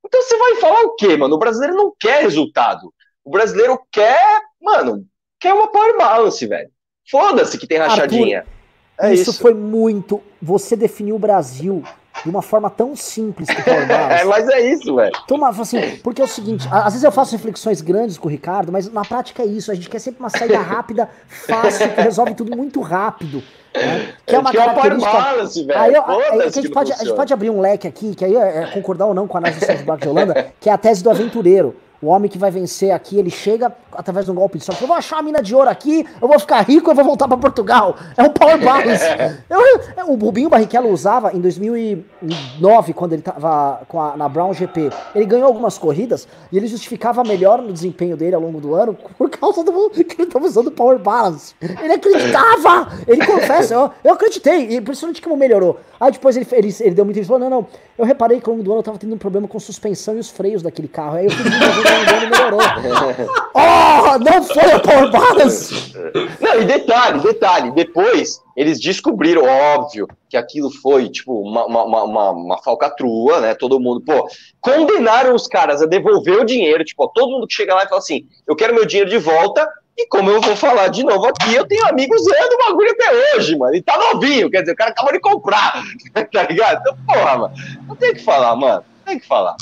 Então você vai falar o quê, mano? O brasileiro não quer resultado. O brasileiro quer, mano, quer uma power balance, velho. Foda-se que tem rachadinha. Arthur, é isso, isso foi muito. Você definiu o Brasil de uma forma tão simples que É, mas é isso, velho. Toma, assim, porque é o seguinte, às vezes eu faço reflexões grandes com o Ricardo, mas na prática é isso, a gente quer sempre uma saída rápida, fácil, que resolve tudo muito rápido. Né? Que é uma que característica. Balance, aí, eu, aí, a, gente pode, a gente pode abrir um leque aqui, que aí é, é concordar ou não com a análise do Sérgio Buarque de Holanda, que é a tese do aventureiro. O homem que vai vencer aqui, ele chega através de um golpe de sorte. Eu vou achar a mina de ouro aqui, eu vou ficar rico, eu vou voltar para Portugal. É o Power Balance. eu, eu, o Rubinho Barrichello usava em 2009, quando ele estava na Brown GP. Ele ganhou algumas corridas e ele justificava melhor no desempenho dele ao longo do ano por causa do que ele estava usando o Power Balance. Ele acreditava! Ele confessa, eu, eu acreditei, impressionante como melhorou. Aí depois ele, ele, ele deu muito e falou: não, não, eu reparei que ao longo do ano eu estava tendo um problema com suspensão e os freios daquele carro. Aí eu fui e melhorou. oh, não foi a Power Balance! Não, e detalhe, detalhe, depois eles descobriram, óbvio, que aquilo foi, tipo, uma, uma, uma, uma falcatrua, né? Todo mundo, pô, condenaram os caras a devolver o dinheiro, tipo, todo mundo que chega lá e fala assim, eu quero meu dinheiro de volta, e como eu vou falar de novo aqui, eu tenho amigos usando o bagulho até hoje, mano. E tá novinho, quer dizer, o cara acabou de comprar, tá ligado? Então, porra, mano, não tem que falar, mano, não tem que falar.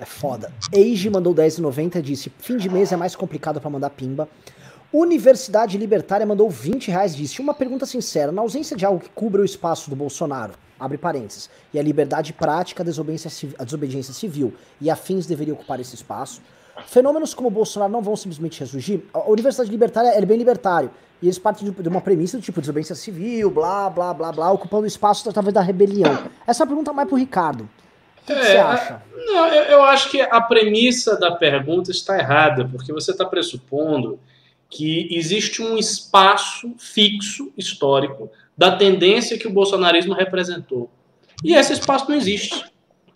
É foda. Eiji mandou 10,90 e disse: fim de mês é mais complicado para mandar pimba. Universidade Libertária mandou 20 reais disse: uma pergunta sincera, na ausência de algo que cubra o espaço do Bolsonaro, abre parênteses, e a liberdade prática, a desobediência, a desobediência civil e afins deveriam ocupar esse espaço, fenômenos como o Bolsonaro não vão simplesmente ressurgir. A Universidade Libertária é bem libertário. E eles partem de uma premissa do tipo desobediência civil, blá, blá, blá, blá, ocupando o espaço talvez da rebelião. Essa é pergunta mais pro Ricardo. O que, é, que você acha? Não, eu, eu, acho que a premissa da pergunta está errada, porque você está pressupondo que existe um espaço fixo, histórico, da tendência que o bolsonarismo representou. E esse espaço não existe.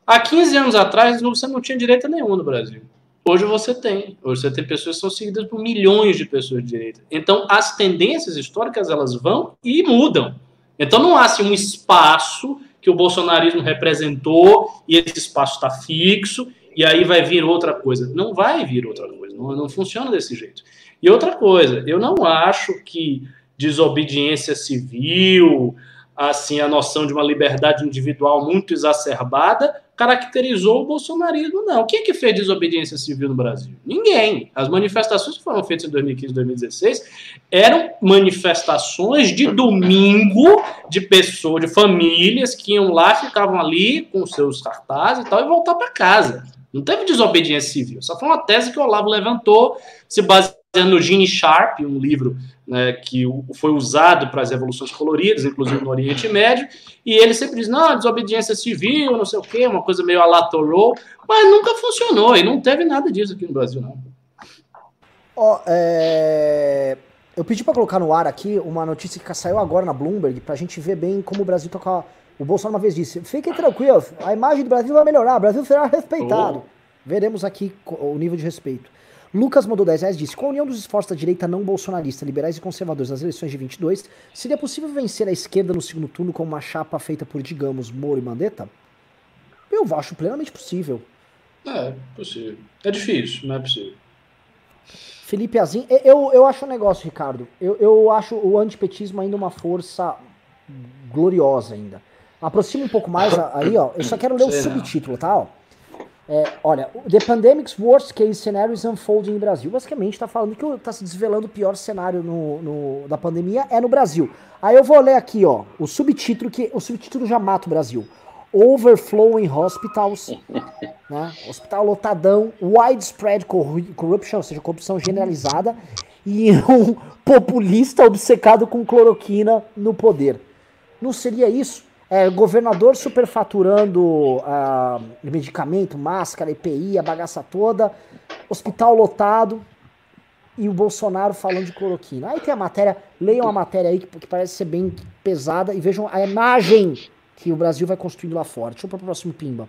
Há 15 anos atrás, você não tinha direita nenhuma no Brasil. Hoje você tem. Hoje você tem pessoas que são seguidas por milhões de pessoas de direita. Então, as tendências históricas, elas vão e mudam. Então, não há assim, um espaço que o bolsonarismo representou e esse espaço está fixo e aí vai vir outra coisa. Não vai vir outra coisa, não, não funciona desse jeito. E outra coisa, eu não acho que desobediência civil, assim, a noção de uma liberdade individual muito exacerbada caracterizou o bolsonarismo, não. Quem é que fez desobediência civil no Brasil? Ninguém. As manifestações que foram feitas em 2015 e 2016 eram manifestações de domingo de pessoas, de famílias que iam lá, ficavam ali com seus cartazes e tal, e voltar para casa. Não teve desobediência civil. Só foi uma tese que o Olavo levantou, se baseando no Gene Sharp, um livro né, que foi usado para as revoluções coloridas, inclusive no Oriente Médio, e ele sempre diz, não, desobediência civil, não sei o quê, uma coisa meio alatorou, mas nunca funcionou, e não teve nada disso aqui no Brasil, não. Oh, é... Eu pedi para colocar no ar aqui uma notícia que saiu agora na Bloomberg pra gente ver bem como o Brasil tá com a... O Bolsonaro uma vez disse: fiquem tranquilos, a imagem do Brasil vai melhorar, o Brasil será respeitado. Oh. Veremos aqui o nível de respeito. Lucas mandou 10 reais disse: Com a união dos esforços da direita não bolsonarista, liberais e conservadores nas eleições de 22, seria possível vencer a esquerda no segundo turno com uma chapa feita por, digamos, Moro e Mandetta? Eu acho plenamente possível. É, possível. É difícil, não é possível. Felipe Azim, eu, eu acho um negócio, Ricardo. Eu, eu acho o antipetismo ainda uma força gloriosa ainda. Aproxima um pouco mais aí, ó. Eu só quero ler o subtítulo, tá? Ó. É, olha, The Pandemic's Worst Case Scenario is Unfolding em Brasil. Basicamente está falando que está se desvelando o pior cenário no, no, da pandemia é no Brasil. Aí eu vou ler aqui, ó, o subtítulo, que o subtítulo já mata o Brasil. Overflow in hospitals, né? Hospital lotadão, widespread corruption, ou seja, corrupção generalizada, e um populista obcecado com cloroquina no poder. Não seria isso? É, governador superfaturando uh, medicamento, máscara, EPI, a bagaça toda, hospital lotado e o Bolsonaro falando de cloroquina. Aí tem a matéria, leiam a matéria aí que, que parece ser bem pesada e vejam a imagem que o Brasil vai construindo lá fora. Deixa eu para o próximo pimba.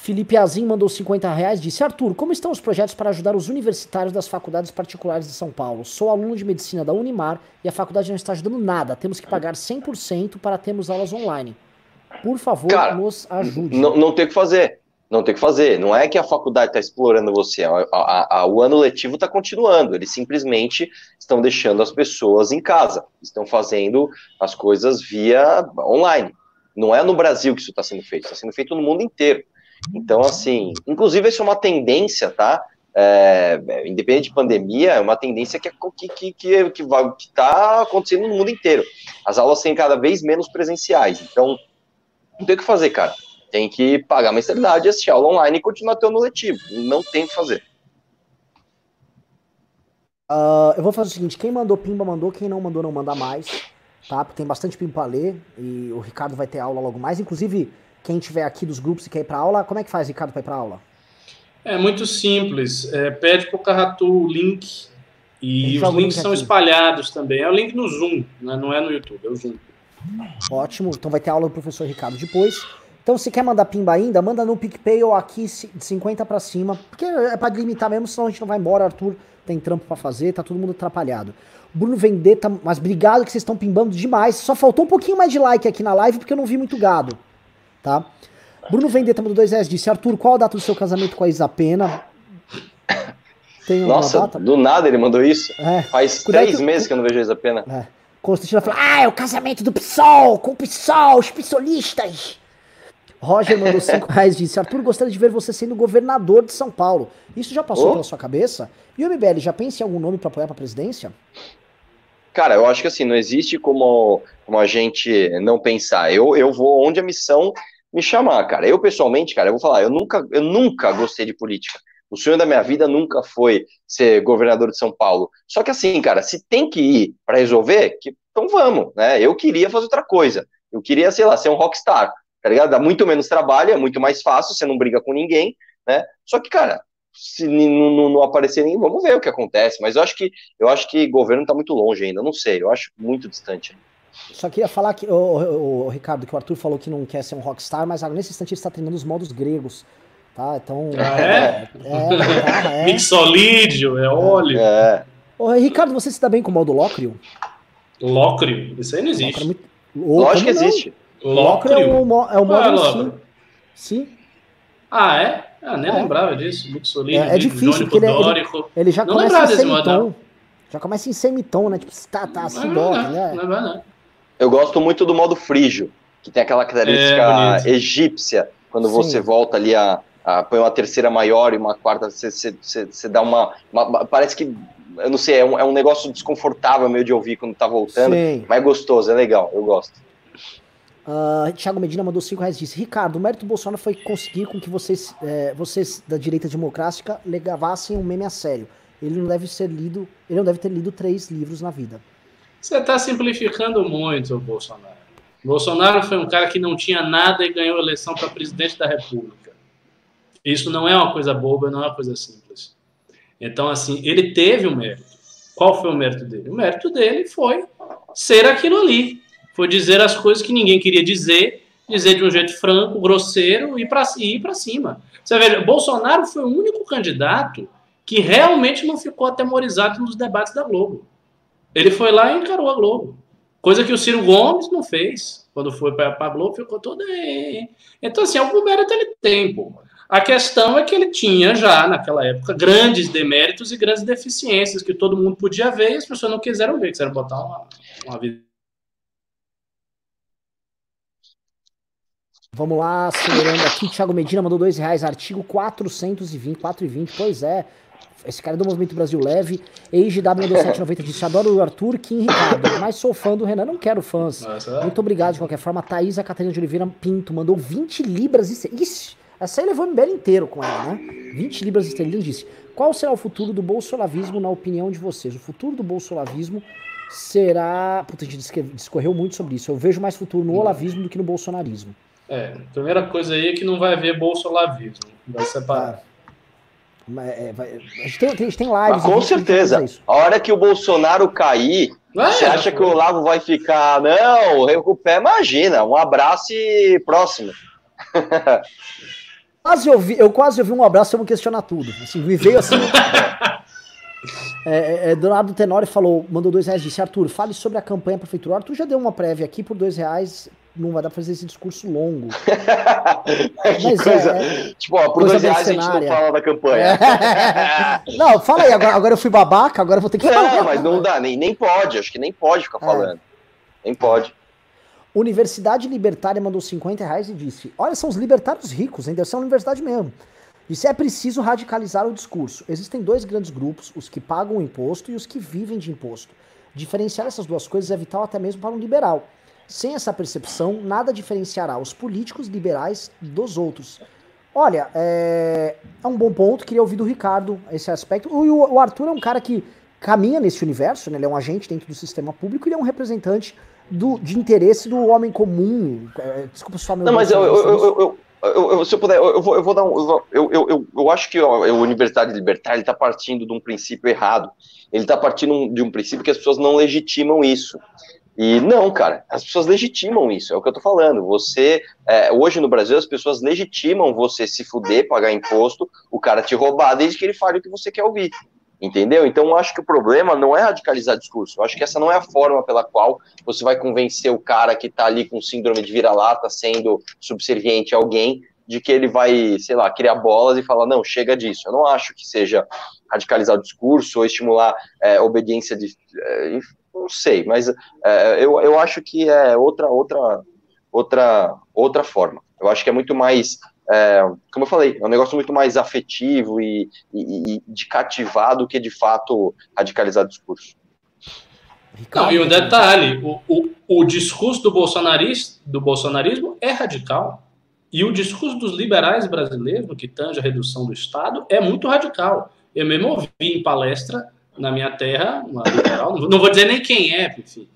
Felipe Azim mandou 50 reais disse: Arthur, como estão os projetos para ajudar os universitários das faculdades particulares de São Paulo? Sou aluno de medicina da Unimar e a faculdade não está ajudando nada. Temos que pagar 100% para termos aulas online. Por favor, Cara, nos ajude. Não, não tem o que fazer. Não tem o que fazer. Não é que a faculdade está explorando você. A, a, a, o ano letivo está continuando. Eles simplesmente estão deixando as pessoas em casa. Estão fazendo as coisas via online. Não é no Brasil que isso está sendo feito. Está sendo feito no mundo inteiro. Então, assim, inclusive isso é uma tendência, tá? É, independente de pandemia, é uma tendência que que que, que, que, vai, que tá acontecendo no mundo inteiro. As aulas têm cada vez menos presenciais, então não tem o que fazer, cara. Tem que pagar mensalidade, assistir aula online e continuar tendo letivo. Não tem o que fazer. Uh, eu vou fazer o seguinte: quem mandou pimba mandou, quem não mandou não manda mais, tá? Porque tem bastante pimba pra ler e o Ricardo vai ter aula logo mais. Inclusive, quem tiver aqui dos grupos e quer ir para aula, como é que faz, Ricardo, para ir para aula? É muito simples. É, pede para o Carratu o link e os links são aqui. espalhados também. É o link no Zoom, né? não é no YouTube, é o Zoom. Ótimo. Então vai ter aula do professor Ricardo depois. Então, se quer mandar pimba ainda, manda no PicPay ou aqui de 50 para cima. Porque é para limitar mesmo, senão a gente não vai embora. Arthur tem trampo para fazer, tá todo mundo atrapalhado. Bruno Vendetta, mas obrigado que vocês estão pimbando demais. Só faltou um pouquinho mais de like aqui na live porque eu não vi muito gado tá? Bruno Vendetta do 2S disse, Arthur, qual a data do seu casamento com a Isapena? Tem Nossa, data? do nada ele mandou isso. É. Faz Cuidado três que... meses que eu não vejo a Isapena. É. Constantino fala, ah, é o casamento do PSOL, com o PSOL, os psolistas. Roger mandou 5 reais disse, Arthur, gostaria de ver você sendo governador de São Paulo. Isso já passou oh. pela sua cabeça? E o MBL, já pensa em algum nome para apoiar para a presidência? Cara, eu acho que assim, não existe como, como a gente não pensar. Eu, eu vou onde a missão me chamar, cara. Eu, pessoalmente, cara, eu vou falar, eu nunca, eu nunca gostei de política. O sonho da minha vida nunca foi ser governador de São Paulo. Só que assim, cara, se tem que ir para resolver, que, então vamos, né? Eu queria fazer outra coisa. Eu queria, sei lá, ser um rockstar, tá ligado? Dá muito menos trabalho, é muito mais fácil, você não briga com ninguém, né? Só que, cara, se não, não, não aparecer ninguém, vamos ver o que acontece. Mas eu acho que eu acho que governo está muito longe ainda, não sei, eu acho muito distante. Só queria falar que, o, o, o, Ricardo, que o Arthur falou que não quer ser um rockstar, mas nesse instante ele está treinando os modos gregos. Tá? Então. Ah, é? É, é, é. Mixolídio, é óleo. É. Ô, Ricardo, você se dá bem com o modo Lócrio? Lócrio? Isso aí não existe. Lócrio, Lógico que existe. Lócrio é o, é o modo ah, sim. sim. Ah, é? Ah, nem é. lembrava disso. Mixolino, é, é difícil, porque ele, é- ele, ele, já não começa em semitom. Já começa em semitom, né? Tipo, tá, tá, assim, não, não, né? Não, não, não. Eu gosto muito do modo frígio, que tem aquela característica é, egípcia, quando Sim. você volta ali a, a, põe uma terceira maior e uma quarta, você, você, você, você dá uma, uma, Parece que, eu não sei, é um, é um negócio desconfortável meio de ouvir quando tá voltando, Sim. mas é gostoso, é legal, eu gosto. Uh, Thiago Medina mandou 5 reais disse: Ricardo, o mérito do Bolsonaro foi conseguir com que vocês, é, vocês da direita democrática levassem um meme a sério. Ele não deve ser lido, ele não deve ter lido três livros na vida. Você está simplificando muito o Bolsonaro. Bolsonaro foi um cara que não tinha nada e ganhou a eleição para presidente da República. Isso não é uma coisa boba, não é uma coisa simples. Então, assim, ele teve um mérito. Qual foi o mérito dele? O mérito dele foi ser aquilo ali. Foi dizer as coisas que ninguém queria dizer, dizer de um jeito franco, grosseiro e ir para cima. Você vê, Bolsonaro foi o único candidato que realmente não ficou atemorizado nos debates da Globo. Ele foi lá e encarou a Globo. Coisa que o Ciro Gomes não fez. Quando foi para a Globo, ficou todo. Então, assim, algum mérito ele tem, pô. A questão é que ele tinha já, naquela época, grandes deméritos e grandes deficiências que todo mundo podia ver e as pessoas não quiseram ver, quiseram botar uma, uma vida. Vamos lá, acelerando aqui. Thiago Medina mandou dois reais, artigo 420, 420. Pois é, esse cara é do Movimento Brasil Leve. EIGW mandou 790 disse: Adoro o Arthur, Kim Ricardo, mas sou fã do Renan. Não quero fãs. Nossa. Muito obrigado de qualquer forma. Thaisa Catarina de Oliveira Pinto mandou 20 libras. E... Ixi, essa aí levou o MBL inteiro com ela, né? 20 libras esterlinas disse: Qual será o futuro do bolsolavismo na opinião de vocês? O futuro do bolsolavismo será. Puta, a gente discorreu muito sobre isso. Eu vejo mais futuro no olavismo do que no bolsonarismo. É, primeira coisa aí é que não vai haver bolsolavismo. Vai separar. Ah. É, vai, a, gente tem, a gente tem lives. com certeza. A hora que o Bolsonaro cair, é, você acha que o Olavo vai ficar? Não, recupera, imagina. Um abraço e próximo. quase ouvi, eu quase ouvi um abraço, vamos questionar tudo. Assim, me veio assim. é, é, é Donado Tenório falou, mandou dois reais, disse, Arthur, fale sobre a campanha prefeitura. Arthur já deu uma prévia aqui por dois reais, não vai dar pra fazer esse discurso longo. Mas coisa, é, tipo, ó, por dois reais a gente não fala da campanha. não, fala aí, agora, agora eu fui babaca, agora eu vou ter que falar. Não, mas não dá, nem, nem pode, acho que nem pode ficar é. falando. Nem pode. Universidade Libertária mandou 50 reais e disse: Olha, são os libertários ricos, ser uma universidade mesmo. Disse: é preciso radicalizar o discurso. Existem dois grandes grupos, os que pagam o imposto e os que vivem de imposto. Diferenciar essas duas coisas é vital até mesmo para um liberal. Sem essa percepção, nada diferenciará os políticos liberais dos outros. Olha, é, é um bom ponto, queria ouvir do Ricardo esse aspecto. O, o Arthur é um cara que caminha nesse universo, né? ele é um agente dentro do sistema público, ele é um representante do, de interesse do homem comum. É, desculpa só meu. Não, mas eu, eu, eu, eu, se eu puder, eu vou, eu vou dar um. Eu, eu, eu, eu acho que a Universidade Libertar está partindo de um princípio errado. Ele está partindo de um princípio que as pessoas não legitimam isso. E não, cara, as pessoas legitimam isso, é o que eu tô falando. Você, é, hoje no Brasil, as pessoas legitimam você se fuder, pagar imposto, o cara te roubar, desde que ele fale o que você quer ouvir. Entendeu? Então, acho que o problema não é radicalizar discurso. Eu acho que essa não é a forma pela qual você vai convencer o cara que está ali com síndrome de vira-lata, sendo subserviente a alguém, de que ele vai, sei lá, criar bolas e falar, não, chega disso. Eu não acho que seja radicalizar o discurso ou estimular é, obediência de. É, não sei, mas é, eu, eu acho que é outra, outra, outra, outra forma. Eu acho que é muito mais é, como eu falei, é um negócio muito mais afetivo e, e, e de cativar do que de fato radicalizar discurso. Não, e um detalhe, o, o, o discurso do, bolsonarismo, do bolsonarismo é radical. E o discurso dos liberais brasileiros, no que tange a redução do Estado, é muito radical. Eu mesmo ouvi em palestra na minha terra, não vou dizer nem quem é, enfim,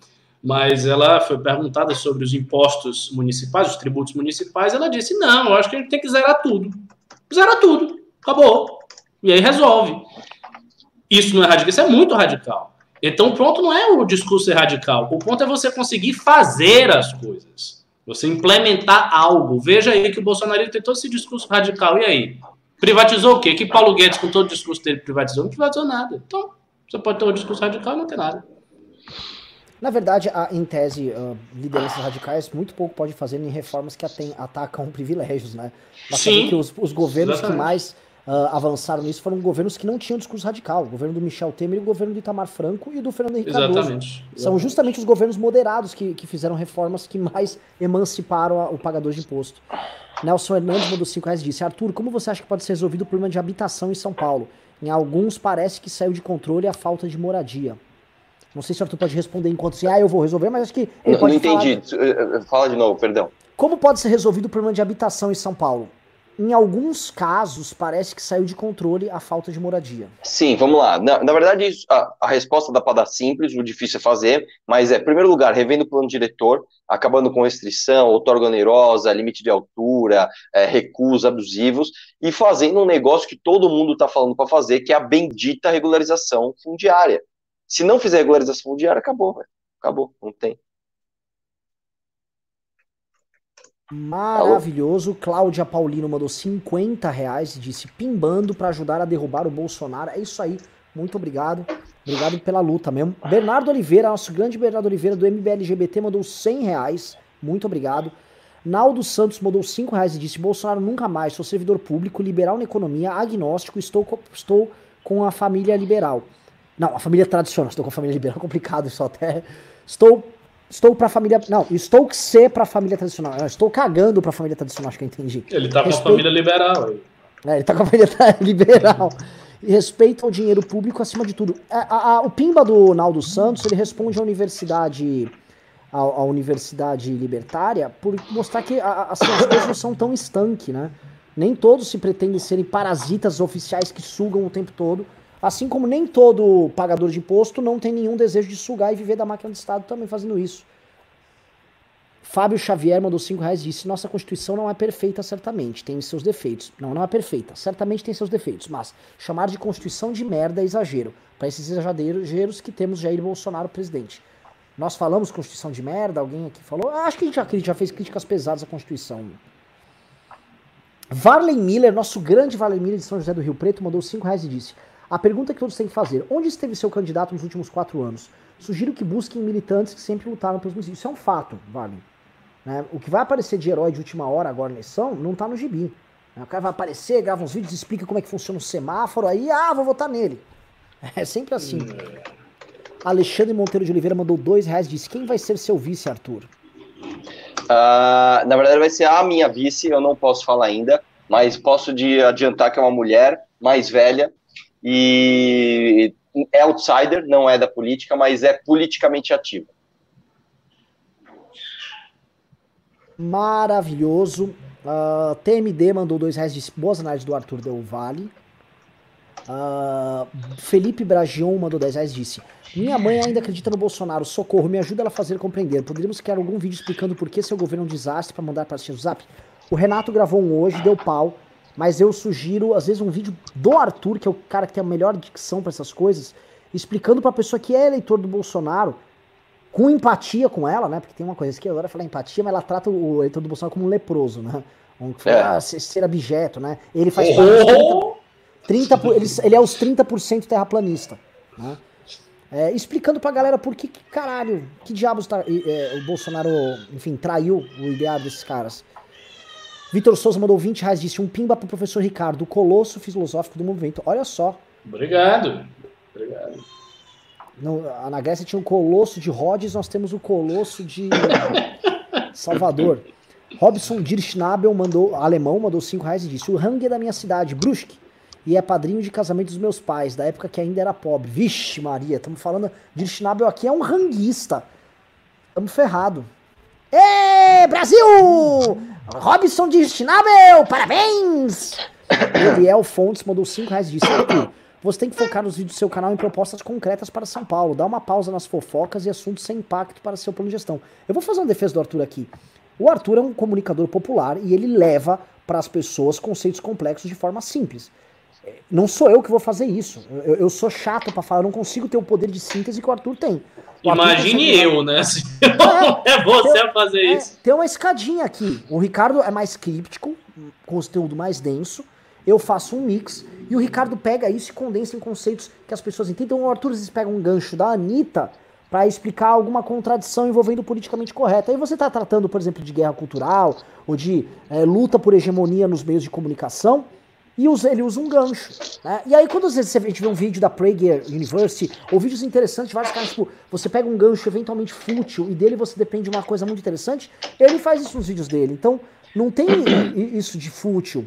mas ela foi perguntada sobre os impostos municipais, os tributos municipais, ela disse: não, eu acho que a gente tem que zerar tudo. Zera tudo, acabou. E aí resolve. Isso não é radical, isso é muito radical. Então, o ponto não é o discurso ser radical, o ponto é você conseguir fazer as coisas. Você implementar algo. Veja aí que o Bolsonaro tem todo esse discurso radical. E aí? Privatizou o quê? Que Paulo Guedes, com todo o discurso dele, privatizou? Não privatizou nada. Então, você pode ter um discurso radical e não ter nada. Na verdade, a, em tese, uh, lideranças radicais muito pouco pode fazer em reformas que atem, atacam privilégios, né? Basta Sim, que os, os governos exatamente. que mais uh, avançaram nisso foram governos que não tinham discurso radical. O governo do Michel Temer, o governo do Itamar Franco e do Fernando Henrique exatamente. Cardoso. São justamente os governos moderados que, que fizeram reformas que mais emanciparam a, o pagador de imposto. Nelson Hernandes mandou 5 reais disse, Arthur, como você acha que pode ser resolvido o problema de habitação em São Paulo? Em alguns parece que saiu de controle a falta de moradia. Não sei se o Arthur pode responder enquanto assim, ah, eu vou resolver, mas acho que ele não, pode Não entendi. Falar... Eh, eh, fala de novo, perdão. Como pode ser resolvido o problema de habitação em São Paulo? Em alguns casos, parece que saiu de controle a falta de moradia. Sim, vamos lá. Na, na verdade, a, a, resposta dá para dar simples, o difícil é fazer, mas é, em primeiro lugar, revendo o plano diretor, acabando com restrição, outorga onerosa, limite de altura, é, abusivos, e fazendo um negócio que todo mundo está falando para fazer, que é a bendita regularização fundiária Se não fizer regularização fundiária, acabou, velho. Acabou, não tem. Maravilhoso. Cláudia Paulino mandou 50 reais e disse pimbando para ajudar a derrubar o Bolsonaro. É isso aí. Muito obrigado. Obrigado pela luta mesmo. Bernardo Oliveira, nosso grande Bernardo Oliveira do MBLGBT, mandou 100 reais. Muito obrigado. Naldo Santos mandou 5 reais e disse: Bolsonaro nunca mais, sou servidor público, liberal na economia, agnóstico, estou, estou com a família liberal. Não, a família tradicional, estou com a família liberal, complicado isso até. Estou Estou pra família. Não, estou que ser pra família tradicional. Eu estou cagando pra família tradicional, acho que eu entendi. Ele tá Respeito... com a família liberal. É, ele tá com a família liberal. E respeito ao dinheiro público acima de tudo. A, a, a, o Pimba do Naldo Santos, ele responde à universidade. À, à universidade libertária por mostrar que assim, as coisas não são tão estanque, né? Nem todos se pretendem serem parasitas oficiais que sugam o tempo todo. Assim como nem todo pagador de imposto não tem nenhum desejo de sugar e viver da máquina do Estado também fazendo isso. Fábio Xavier mandou 5 reais e disse: Nossa Constituição não é perfeita, certamente, tem seus defeitos. Não, não é perfeita, certamente tem seus defeitos, mas chamar de Constituição de merda é exagero. Para esses exageros que temos Jair Bolsonaro presidente. Nós falamos Constituição de merda? Alguém aqui falou? Ah, acho que a gente já, já fez críticas pesadas à Constituição. Varley Miller, nosso grande Varley Miller de São José do Rio Preto, mandou 5 reais e disse: a pergunta que todos têm que fazer: onde esteve seu candidato nos últimos quatro anos? Sugiro que busquem militantes que sempre lutaram pelos municípios. Isso é um fato, vale. Né? O que vai aparecer de herói de última hora agora na eleição não tá no gibi. Né? O cara vai aparecer, grava uns vídeos, explica como é que funciona o semáforo, aí, ah, vou votar nele. É sempre assim. Alexandre Monteiro de Oliveira mandou dois reais disse: quem vai ser seu vice, Arthur? Uh, na verdade, vai ser a minha vice, eu não posso falar ainda, mas posso de adiantar que é uma mulher mais velha, e é outsider, não é da política, mas é politicamente ativa. Maravilhoso. Uh, ah, TMD mandou dois reais de boas análises do Arthur Del Valle. Uh, Felipe Bragion mandou 10 reais disse: Minha mãe ainda acredita no Bolsonaro. Socorro, me ajuda ela a fazer compreender. Poderíamos criar algum vídeo explicando por que seu governo é um desastre para mandar para o zap? O Renato gravou um hoje, deu pau. Mas eu sugiro, às vezes, um vídeo do Arthur, que é o cara que tem a melhor dicção para essas coisas, explicando pra pessoa que é eleitor do Bolsonaro, com empatia com ela, né? Porque tem uma coisa que agora falar empatia, mas ela trata o eleitor do Bolsonaro como um leproso, né? Um, é. ah, ser abjeto, né? Ele faz oh! parte 30, 30 ele, ele é os 30% terraplanista, né? É, explicando pra galera por que, que caralho, que diabos tá, é, o Bolsonaro, enfim, traiu o ideal desses caras. Vitor Souza mandou 20 reais, disse um pimba pro professor Ricardo, o colosso filosófico do movimento. Olha só. Obrigado. Obrigado. No, na Grécia tinha um colosso de Rhodes, nós temos o colosso de Salvador. Robson Dirschnabel mandou, alemão, mandou 5 reais e disse: O Hang é da minha cidade, Brusque. E é padrinho de casamento dos meus pais, da época que ainda era pobre. Vixe, Maria, estamos falando. Dirschnabel aqui é um ranguista. Estamos ferrado. Ê, Brasil! Robson de Schnabel, parabéns! Eliel Fontes mandou 5 reais de Arthur, você tem que focar nos vídeos do seu canal em propostas concretas para São Paulo. Dá uma pausa nas fofocas e assuntos sem impacto para seu plano de gestão. Eu vou fazer uma defesa do Arthur aqui. O Arthur é um comunicador popular e ele leva para as pessoas conceitos complexos de forma simples. Não sou eu que vou fazer isso. Eu, eu sou chato para falar, eu não consigo ter o poder de síntese que o Arthur tem. Imagine eu, né? É, é você tem, a fazer é, isso. Tem uma escadinha aqui. O Ricardo é mais críptico, com conteúdo mais denso. Eu faço um mix. E o Ricardo pega isso e condensa em conceitos que as pessoas entendem. Então o Arthur vezes pega um gancho da Anitta para explicar alguma contradição envolvendo o politicamente correto. Aí você está tratando, por exemplo, de guerra cultural ou de é, luta por hegemonia nos meios de comunicação e usa, ele usa um gancho. Né? E aí, quando às vezes a gente vê um vídeo da Prager University, ou vídeos interessantes, vários caras, tipo, você pega um gancho eventualmente fútil e dele você depende de uma coisa muito interessante, ele faz isso nos vídeos dele. Então, não tem isso de fútil.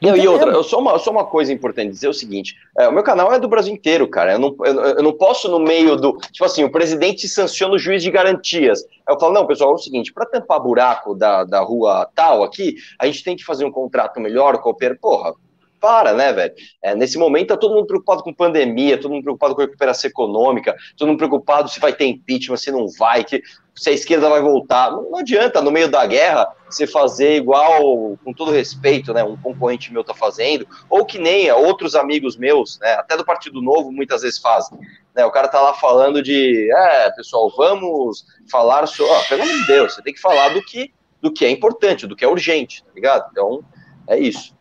Não, e outra, eu só, uma, só uma coisa importante dizer o seguinte: é, o meu canal é do Brasil inteiro, cara. Eu não, eu, eu, não posso, no meio do. Tipo assim, o presidente sanciona o juiz de garantias. Eu falo, não, pessoal, é o seguinte: para tampar buraco da, da rua tal aqui, a gente tem que fazer um contrato melhor, cooperar. Porra, para, né, velho? É, nesse momento tá todo mundo preocupado com pandemia, todo mundo preocupado com recuperação econômica, todo mundo preocupado se vai ter impeachment, se não vai, que, se a esquerda vai voltar. Não, não adianta, no meio da guerra, você fazer igual, com todo respeito, né, um concorrente meu tá fazendo, ou que nem outros amigos meus, né, até do Partido Novo, muitas vezes fazem. Né, o cara tá lá falando de, é, pessoal, vamos falar sobre, oh, pelo amor de Deus, você tem que falar do que, do que é importante, do que é urgente, tá ligado? Então, é isso.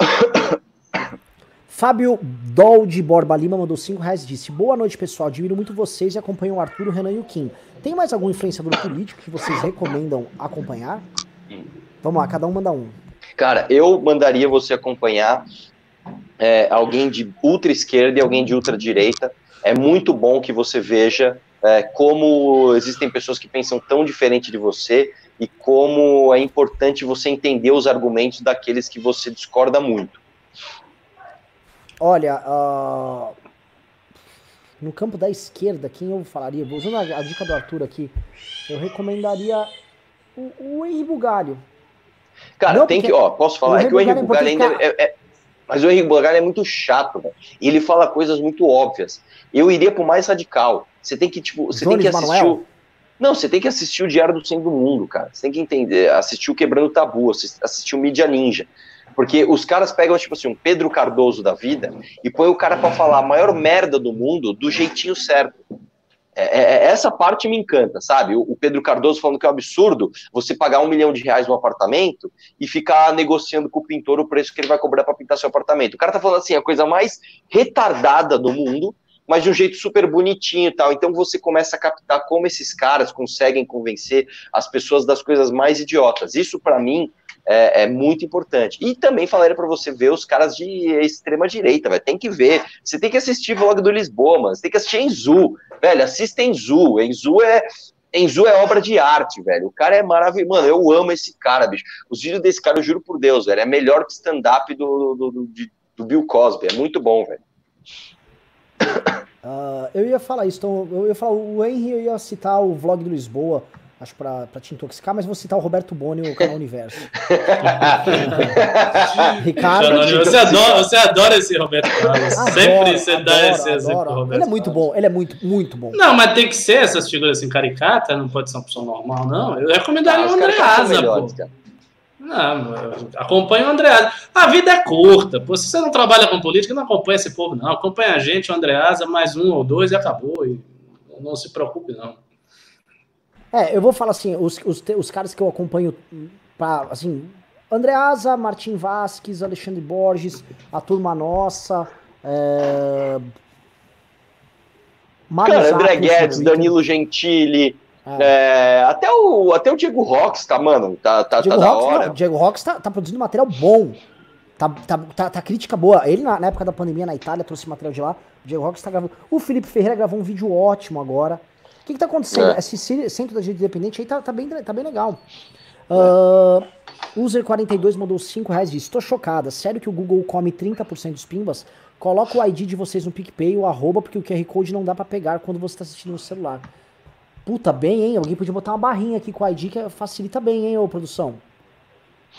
Fábio Dol de Borba Lima mandou 5 reais disse: Boa noite, pessoal. Admiro muito vocês e acompanho o Arthur, o Renan e o Kim. Tem mais algum influenciador político que vocês recomendam acompanhar? Vamos lá, cada um manda um. Cara, eu mandaria você acompanhar é, alguém de ultra esquerda e alguém de ultra direita. É muito bom que você veja é, como existem pessoas que pensam tão diferente de você e como é importante você entender os argumentos daqueles que você discorda muito. Olha, uh, no campo da esquerda, quem eu falaria? Usando a, dica do Arthur aqui, eu recomendaria o, o Henri Bugalho. Cara, Não, tem que, ó, posso falar? É que o Henri Bugalho ainda é, é, Mas o Henri Bugalho é muito chato, velho. E ele fala coisas muito óbvias. Eu iria pro mais radical. Você tem que, tipo, você Jones tem que assistir. O... Não, você tem que assistir o Diário do Centro do Mundo, cara. Você tem que entender, assistir o Quebrando o Tabu, assistir o Mídia Ninja. Porque os caras pegam, tipo assim, um Pedro Cardoso da vida e põe o cara para falar a maior merda do mundo do jeitinho certo. É, é, é, essa parte me encanta, sabe? O, o, Pedro Cardoso falando que é um absurdo você pagar um milhão de reais no apartamento e ficar negociando com o pintor o preço que ele vai cobrar para pintar seu apartamento. O cara tá falando assim, a coisa mais retardada do mundo, mas de um jeito super bonitinho e tal. Então você começa a captar como esses caras conseguem convencer as pessoas das coisas mais idiotas. Isso, para mim, é, é, muito importante. E também falaria para você ver os caras de extrema direita, velho. Tem que ver. Você tem que assistir vlog do Lisboa, mano. Você tem que assistir Enzu. Velho, assista Enzu. Enzu é. Enzu é obra de arte, velho. O cara é maravilhoso. Mano, eu amo esse cara, bicho. Os vídeos desse cara, eu juro por Deus, velho. É melhor que stand-up do, do, do, do Bill Cosby. É muito bom, velho. Uh, eu ia falar isso, então eu ia falar, o Henry eu ia citar o vlog do Lisboa, acho pra, pra te intoxicar, mas vou citar o Roberto Boni o canal Universo. Ricardo. Você adora, você adora esse Roberto Carlos. Adoro, Sempre você adoro, dá esse exemplo Roberto Ele é muito Carlos. bom, ele é muito, muito bom. Não, mas tem que ser essas figuras assim caricatas, não pode ser uma pessoa normal, não. Eu recomendaria ah, o André Asa, pô. Não, acompanha o André A vida é curta. Pô, se você não trabalha com política, não acompanha esse povo, não. Acompanha a gente, o Andreasa, mais um ou dois e acabou. E não se preocupe, não. É, eu vou falar assim, os, os, os caras que eu acompanho, pra, assim, Andreasa, Martim Vasques, Alexandre Borges, a turma nossa, é... Cara, André Guedes, Danilo Gentili, é. É, até, o, até o Diego Rox tá, mano, tá, tá, Diego tá Rox, da hora. Não, o Diego Rox tá, tá produzindo material bom. Tá, tá, tá, tá, crítica boa. Ele, na, na, época da pandemia na Itália, trouxe material de lá. O Diego Rox tá gravando. O Felipe Ferreira gravou um vídeo ótimo agora. O que, que tá acontecendo? É. Esse centro da gente independente aí tá, tá, bem, tá bem legal. Uh, User42 mandou 5 reais e disse: Tô chocada. Sério que o Google come 30% dos pimbas? Coloca o ID de vocês no PicPay, o arroba, porque o QR Code não dá para pegar quando você tá assistindo no celular. Puta, bem, hein? Alguém podia botar uma barrinha aqui com o ID que facilita bem, hein, ô produção?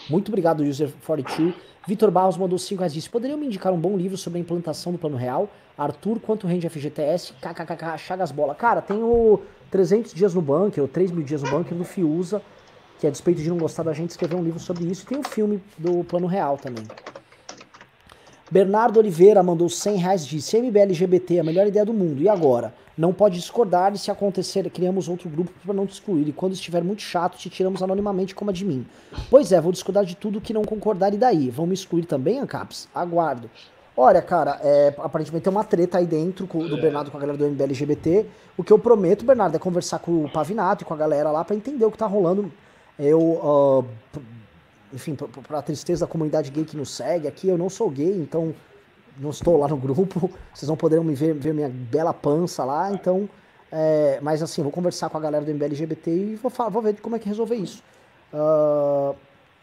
Muito obrigado, User42. Vitor Barros mandou 5 reais Poderiam me indicar um bom livro sobre a implantação do plano real? Arthur, quanto rende FGTS? KKKK, Chagas Bola. Cara, tem o 300 dias no bunker, ou 3 mil dias no bunker do Fiuza, que a despeito de não gostar da gente, escreveu um livro sobre isso. E tem o filme do plano real também. Bernardo Oliveira mandou 100 reais disse: MBL LGBT, a melhor ideia do mundo. E agora? Não pode discordar e se acontecer, criamos outro grupo para não te excluir. E quando estiver muito chato, te tiramos anonimamente como a de mim. Pois é, vou discordar de tudo que não concordar e daí? Vão me excluir também, Ancaps? Aguardo. Olha, cara, é, aparentemente tem uma treta aí dentro com, do é. Bernardo com a galera do MBL LGBT. O que eu prometo, Bernardo, é conversar com o Pavinato e com a galera lá para entender o que tá rolando. Eu, uh, enfim, pra, a tristeza da comunidade gay que nos segue aqui, eu não sou gay, então não estou lá no grupo, vocês não poderão me ver, ver minha bela pança lá, então. É, mas assim, vou conversar com a galera do MBL LGBT e vou, vou ver como é que resolver isso. Uh,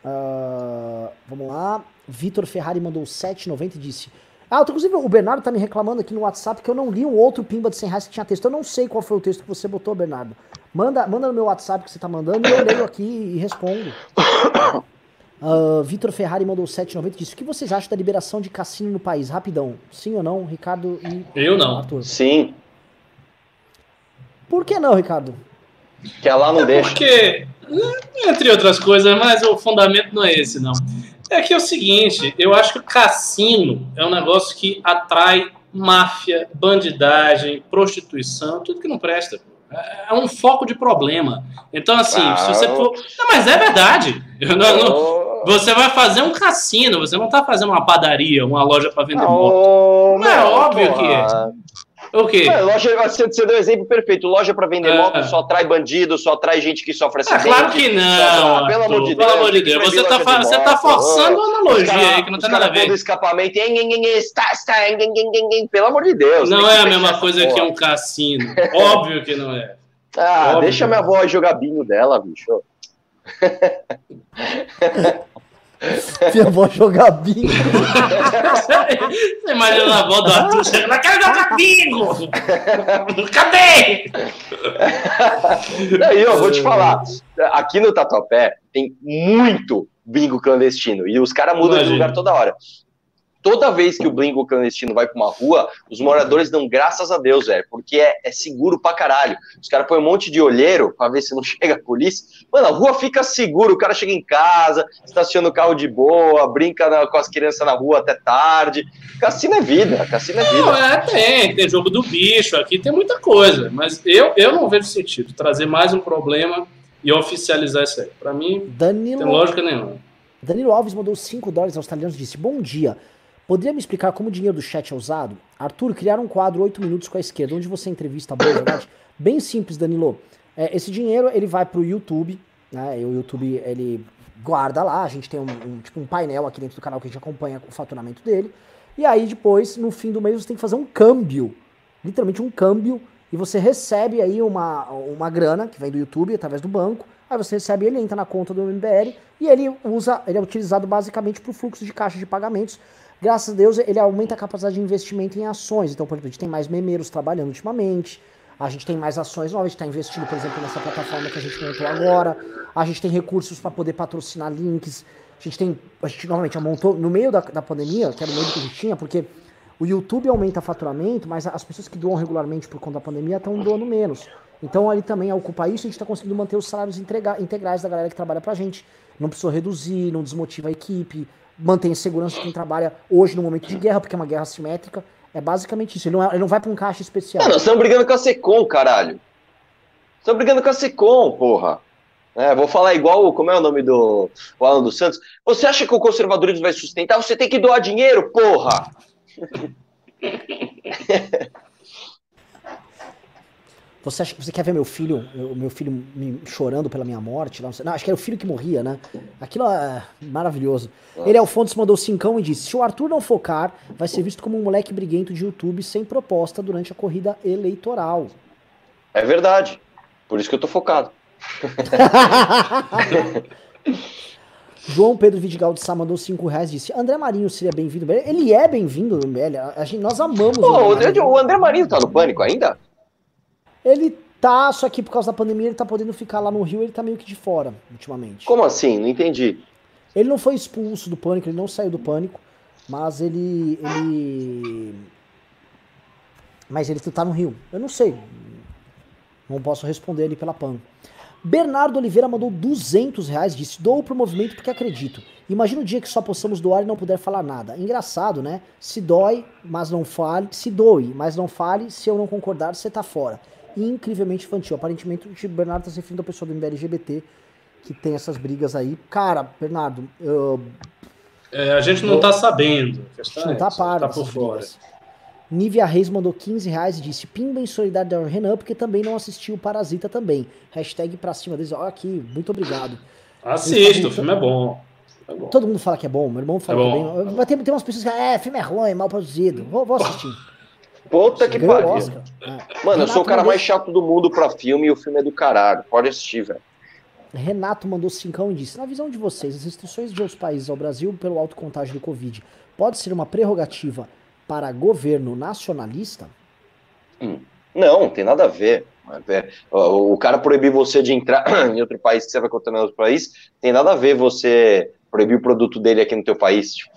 uh, vamos lá. Vitor Ferrari mandou 7,90 e disse. Ah, inclusive o Bernardo tá me reclamando aqui no WhatsApp que eu não li um outro pimba de 100 reais que tinha texto. Eu não sei qual foi o texto que você botou, Bernardo. Manda, manda no meu WhatsApp que você tá mandando e eu leio aqui e respondo. Uh, Vitor Ferrari mandou 7,90 disse: O que vocês acham da liberação de cassino no país? Rapidão. Sim ou não, Ricardo e Eu não. Arthur? Sim, Por que não, Ricardo? que lá não deixa. Porque, entre outras coisas, mas o fundamento não é esse, não. É que é o seguinte, eu acho que o cassino é um negócio que atrai máfia, bandidagem, prostituição, tudo que não presta. É um foco de problema. Então, assim, Ah. se você for. Não, mas é verdade. Não- não- Você vai fazer um cassino, você não está fazendo uma padaria, uma loja para vender moto. Não é óbvio que porra. O quê? Loja, você, você deu o exemplo perfeito. Loja pra vender É. moto só atrai bandido, só atrai gente que sofre Ah, acidente. claro que não. Ah, pelo amor de Pelo Deus, amor de Deus. Você tá, fa- você tá forçando uma analogia cara- aí que não tem nada a ver. escapamento. Pelo amor de Deus. Não é a mesma coisa que um cassino. Óbvio que não é. Ah, Óbvio. deixa minha avó jogar bingo dela, bicho. Minha avó jogar bingo. Você imagina a avó do Arthur chegando lá, quero jogar bingo! Cadê? Aí eu vou te falar, aqui no Tatuapé tem muito bingo clandestino e os caras mudam de lugar toda hora. Toda vez que o bingo clandestino vai pra uma rua, os moradores dão graças a Deus, velho, porque é, é seguro pra caralho. Os caras põem um monte de olheiro pra ver se não chega a polícia. Mano, a rua fica segura, o cara chega em casa, estaciona o carro de boa, brinca na- com as crianças na rua até tarde. Cassino é vida, cassino é Não, vida. é, tem, tem jogo do bicho, aqui tem muita coisa, mas eu, eu não vejo sentido trazer mais um problema e oficializar isso aí. Pra mim, não Danilo, tem lógica nenhuma. Danilo Alves mandou 5 dólares australianos e disse: Bom dia. Poderia me explicar como o dinheiro do chat é usado? Arthur, criar um quadro 8 minutos com a esquerda, onde você entrevista a boa verdade. Bem simples, Danilo. É, esse dinheiro ele vai pro YouTube, né? O YouTube ele guarda lá. A gente tem um, um- tipo um painel aqui dentro do canal que a gente acompanha o faturamento dele. E aí depois, no fim do mês, você tem que fazer um câmbio, literalmente um câmbio, e você recebe aí uma, uma grana que vem do YouTube através do banco. Aí você recebe ele, entra na conta do MBL e ele usa, ele é utilizado basicamente para o fluxo de caixa de pagamentos. Graças a Deus, ele aumenta a capacidade de investimento em ações. Então, por exemplo, a gente tem mais memeiros trabalhando ultimamente. A gente tem mais ações novas, a gente está investindo, por exemplo, nessa plataforma que a gente montou agora. A gente tem recursos para poder patrocinar links. A gente tem, a gente normalmente montou no meio da, da pandemia, que era o meio que a gente tinha, porque o YouTube aumenta faturamento, mas as pessoas que doam regularmente por conta da pandemia estão doando menos. Então ali também, ao ocupar isso, a gente está conseguindo manter os salários integra- integrais da galera que trabalha pra gente. Não precisou reduzir, não desmotiva a equipe, mantém segurança de quem trabalha hoje no momento de guerra, porque é uma guerra assimétrica. É basicamente isso. Ele não, é- ele não vai pra um caixa especial. Mano, nós estamos brigando com a Secom, caralho. Estamos brigando com a Secom, porra. É, vou falar igual, como é o nome do o Alan dos Santos? Você acha que o conservadorismo vai sustentar? Você tem que doar dinheiro, porra! Você, acha, você quer ver meu filho, o meu filho me chorando pela minha morte? Não, sei- não, acho que era o filho que morria, né? Aquilo é maravilhoso. Ele, Alfonso, mandou cincão e disse: Se o Arthur não focar, vai ser visto como um moleque briguento de YouTube sem proposta durante a corrida eleitoral. É verdade. Por isso que eu tô focado. João Pedro Vidigal de Sá mandou 5 reais e disse: André Marinho seria bem-vindo. Ele é bem-vindo, MBL. Gente, nós amamos Pô, o André o André Marinho tá no pânico ainda? Ele tá, só que por causa da pandemia ele tá podendo ficar lá no Rio, ele tá meio que de fora, ultimamente. Como assim? Não entendi. Ele não foi expulso do pânico, ele não saiu do pânico, mas ele. ele. Mas ele tá no Rio. Eu não sei. Não posso responder ele pela PAN. Bernardo Oliveira mandou 200 reais, disse: Dou pro movimento porque acredito. Imagina o dia que só possamos doar e não puder falar nada. Engraçado, né? Se dói, mas não fale. Se doe, mas não fale. Se eu não concordar, você tá fora. Incrivelmente infantil. Aparentemente o Bernardo tá se referindo à pessoa do LGBT que tem essas brigas aí. Cara, Bernardo, eu, É, a gente não tá sabendo. A gente não é tá essa, par tá dessas por fora. brigas. Nívia Reis mandou 15 reais e disse: Pimba em solidariedade ao Renan, porque também não assistiu o Parasita também. Hashtag pra cima deles. Olha aqui, muito obrigado. Assista, o filme é bom. É bom. Todo mundo fala que é bom, meu irmão fala É que é bom. bem. Mas tem, tem umas pessoas que falam, é, filme é ruim, mal produzido. Vou, vou assistir. Puta que pariu. É. Mano, eu sou o cara mandou- mais chato do mundo pra filme e o filme é do caralho. Pode assistir, velho. Renato mandou cincão e disse: Na visão de vocês, as restrições de outros países ao Brasil pelo alto contágio do Covid pode ser uma prerrogativa para governo nacionalista? Não, tem nada a ver. É, O o cara proibir você de entrar em outro país que você vai contaminar outro país, tem nada a ver você proibir o produto dele aqui no teu país? Tipo,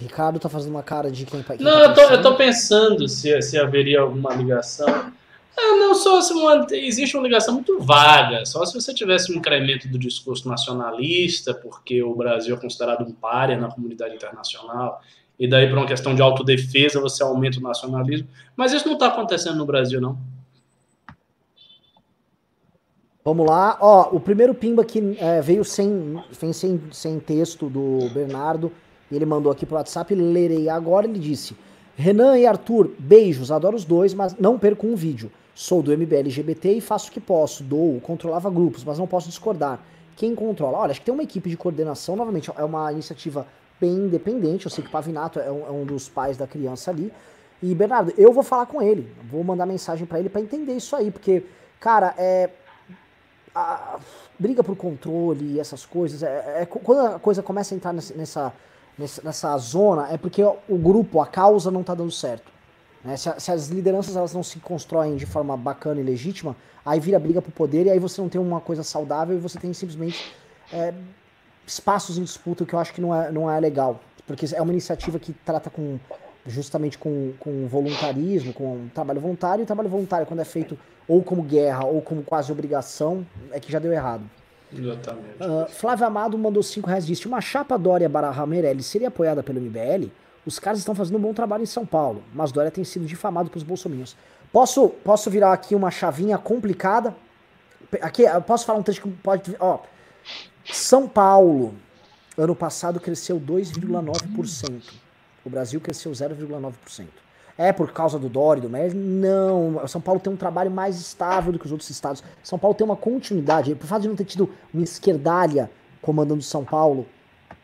Ricardo tá fazendo uma cara de quem, quem Não, tá eu tô, pensando. eu tô pensando se, se haveria alguma ligação. Ah, não, só se uma, existe uma ligação muito vaga. Só se você tivesse um incremento do discurso nacionalista, porque o Brasil é considerado um párea na comunidade internacional, e daí, por uma questão de autodefesa, você aumenta o nacionalismo. Mas isso não está acontecendo no Brasil, não. Vamos lá. Ó, o primeiro pimba que é, veio sem, sem, sem texto do Bernardo. Ele mandou aqui pro WhatsApp, lerei agora. Ele disse: Renan e Arthur, beijos, adoro os dois, mas não perco um vídeo. Sou do MBL LGBT e faço o que posso. Dou, controlava grupos, mas não posso discordar. Quem controla? Olha, acho que tem uma equipe de coordenação, novamente, é uma iniciativa bem independente. Eu sei que Pavinato é um, é um dos pais da criança ali. E, Bernardo, eu vou falar com ele. Vou mandar mensagem para ele para entender isso aí, porque, cara, é. A briga por controle e essas coisas, é, é, quando a coisa começa a entrar nessa, nessa, zona, é porque o grupo, a causa não tá dando certo. Né? Se, a, se, as lideranças elas não se constroem de forma bacana e legítima, aí vira briga por poder e aí você não tem uma coisa saudável e você tem simplesmente é, espaços em disputa que eu acho que não é, não é legal. Porque é uma iniciativa que trata com justamente com, com voluntarismo, com trabalho voluntário, e trabalho voluntário, quando é feito ou como guerra ou como quase obrigação, é que já deu errado. Exatamente. Uh, Flávio Amado mandou 5 reais disse: Uma chapa Dória barra Meirelles seria apoiada pelo MBL? Os caras estão fazendo um bom trabalho em São Paulo, mas Dória tem sido difamado pelos bolsominions. Posso, posso virar aqui uma chavinha complicada? Aqui, posso falar um trecho que pode. Ó, São Paulo, ano passado cresceu 2,9%. O Brasil cresceu 0,9%. É por causa do Dória, do Meirelles? Não. São Paulo tem um trabalho mais estável do que os outros estados. São Paulo tem uma continuidade. Por fato de não ter tido uma esquerdalha comandando São Paulo,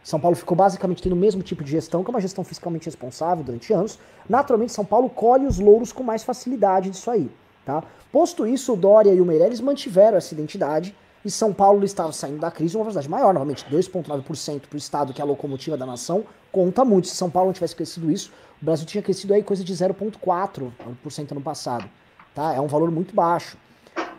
São Paulo ficou basicamente tendo o mesmo tipo de gestão, que é uma gestão fiscalmente responsável durante anos. Naturalmente, São Paulo colhe os louros com mais facilidade disso aí. Tá? Posto isso, o Dória e o Meirelles mantiveram essa identidade e São Paulo estava saindo da crise uma velocidade maior, novamente 2,9% para o estado que é a locomotiva da nação, conta muito. Se São Paulo não tivesse crescido isso, o Brasil tinha crescido aí coisa de 0,4% ano passado. Tá? É um valor muito baixo.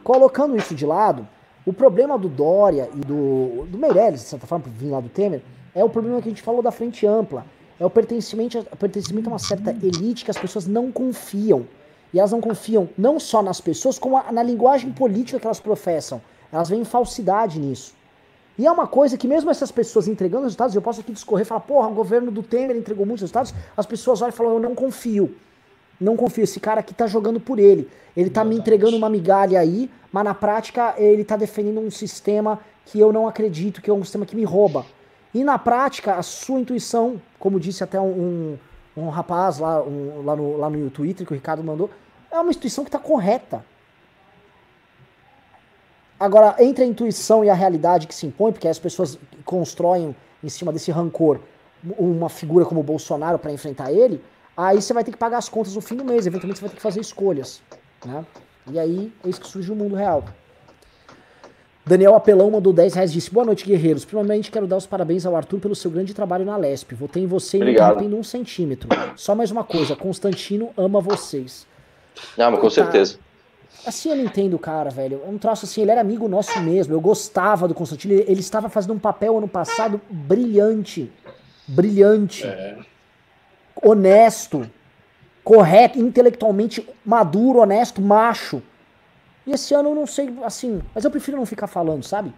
Colocando isso de lado, o problema do Dória e do, do Meirelles, de certa forma, vir lá do Temer, é o problema que a gente falou da frente ampla. É o pertencimento, o pertencimento a uma certa elite que as pessoas não confiam. E elas não confiam não só nas pessoas, como na linguagem política que elas professam. Elas veem falsidade nisso. E é uma coisa que mesmo essas pessoas entregando resultados, eu posso aqui discorrer e falar, porra, o governo do Temer entregou muitos resultados, as pessoas olham e falam, eu não confio. Não confio, esse cara aqui tá jogando por ele. Ele tá me entregando uma migalha aí, mas na prática ele tá defendendo um sistema que eu não acredito, que é um sistema que me rouba. E na prática, a sua intuição, como disse até um, um, um rapaz lá, um, lá, no, lá no Twitter que o Ricardo mandou, é uma intuição que tá correta. Agora, entre a intuição e a realidade que se impõe, porque as pessoas constroem em cima desse rancor uma figura como o Bolsonaro para enfrentar ele, aí você vai ter que pagar as contas no fim do mês, eventualmente você vai ter que fazer escolhas. Né? E aí é isso que surge o mundo real. Daniel Apelão mandou 10 reais e disse: Boa noite, guerreiros. Primeiramente, quero dar os parabéns ao Arthur pelo seu grande trabalho na Lesp. Votei em você e não um centímetro. Só mais uma coisa: Constantino ama vocês. Não, mas com certeza. Assim eu não entendo o cara, velho. É um troço assim, ele era amigo nosso mesmo. Eu gostava do Constantino. Ele, ele estava fazendo um papel ano passado brilhante. Brilhante. É. Honesto. Correto, intelectualmente maduro, honesto, macho. E esse ano eu não sei, assim, mas eu prefiro não ficar falando, sabe?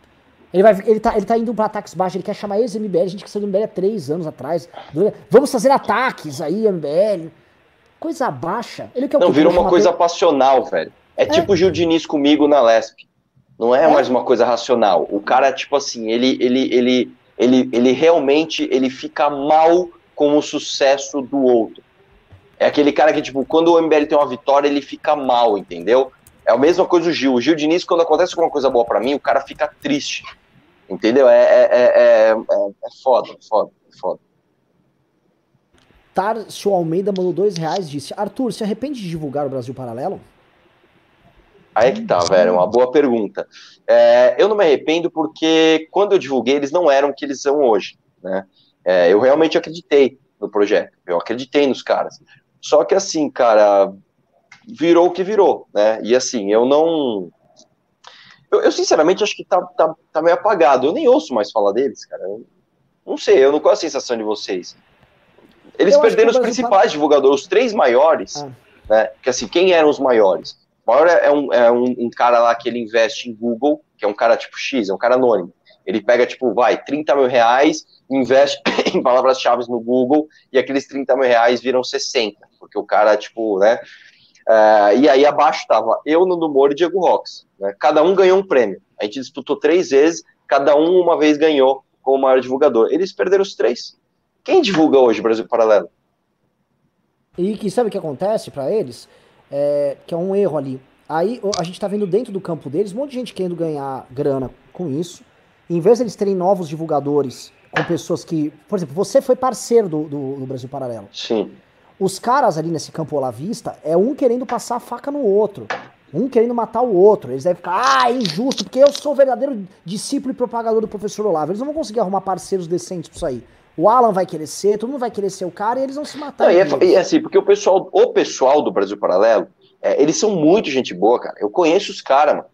Ele, vai, ele, tá, ele tá indo pra ataques baixos, ele quer chamar ex-MBL, a gente que saiu do MBL há três anos atrás. Vamos fazer ataques aí, MBL. Coisa baixa. Ele quer não, virou uma coisa passional, velho. É, é, tipo o Gil Diniz comigo na Lesp. Não é, é, mais uma coisa racional. O cara, tipo assim, ele, ele, ele, ele, ele realmente ele fica mal com o sucesso do outro. É aquele cara que, tipo, quando o MBL tem uma vitória, ele fica mal, entendeu? É a mesma coisa o Gil. O Gil Diniz, quando acontece alguma coisa boa para mim, o cara fica triste. Entendeu? É, é, é, é, foda, foda, foda. Tarcio Almeida mandou dois reais disse: Arthur, se arrepende de divulgar o Brasil Paralelo? Aí é que tá, velho, uma boa pergunta. É, eu não me arrependo porque quando eu divulguei, eles não eram o que eles são hoje, né? É, eu realmente acreditei no projeto, eu acreditei nos caras. Só que assim, cara, virou o que virou, né? E assim, eu não. Eu, eu, sinceramente acho que tá, tá, tá meio apagado. Eu nem ouço mais falar deles, cara. Eu, não sei, eu não qual a sensação de vocês. Eles eu perderam os principais divulgadores, os três maiores, ah. né? Que assim, quem eram os maiores? O maior é, um, é um, um, cara lá que ele investe em Google, que é um cara tipo X, é um cara anônimo. Ele pega, tipo, vai, 30 mil reais, investe em palavras-chave no Google, e aqueles 30 mil reais viram 60, porque o cara, tipo, né? Uh, e aí abaixo tava eu, Nando Moro e Diego Rox. Né? Cada um ganhou um prêmio. A gente disputou três vezes, cada um uma vez ganhou como maior divulgador. Eles perderam os três. Quem divulga hoje o Brasil Paralelo? E que sabe o que acontece para eles? É, que é um erro ali. Aí a gente tá vendo dentro do campo deles um monte de gente querendo ganhar grana com isso. Em vez de eles terem novos divulgadores com pessoas que. Por exemplo, você foi parceiro do, do, do Brasil Paralelo. Sim. Os caras ali nesse campo olavista é um querendo passar a faca no outro. Um querendo matar o outro. Eles devem ficar, ah, é injusto, porque eu sou o verdadeiro discípulo e propagador do professor Olavo. Eles não vão conseguir arrumar parceiros decentes pra isso aí. O Alan vai querer ser, todo mundo vai querer ser o cara e eles vão se matar. Não, e, é, e é assim, porque o pessoal, o pessoal do Brasil Paralelo, é, eles são muito gente boa, cara. Eu conheço os caras, mano.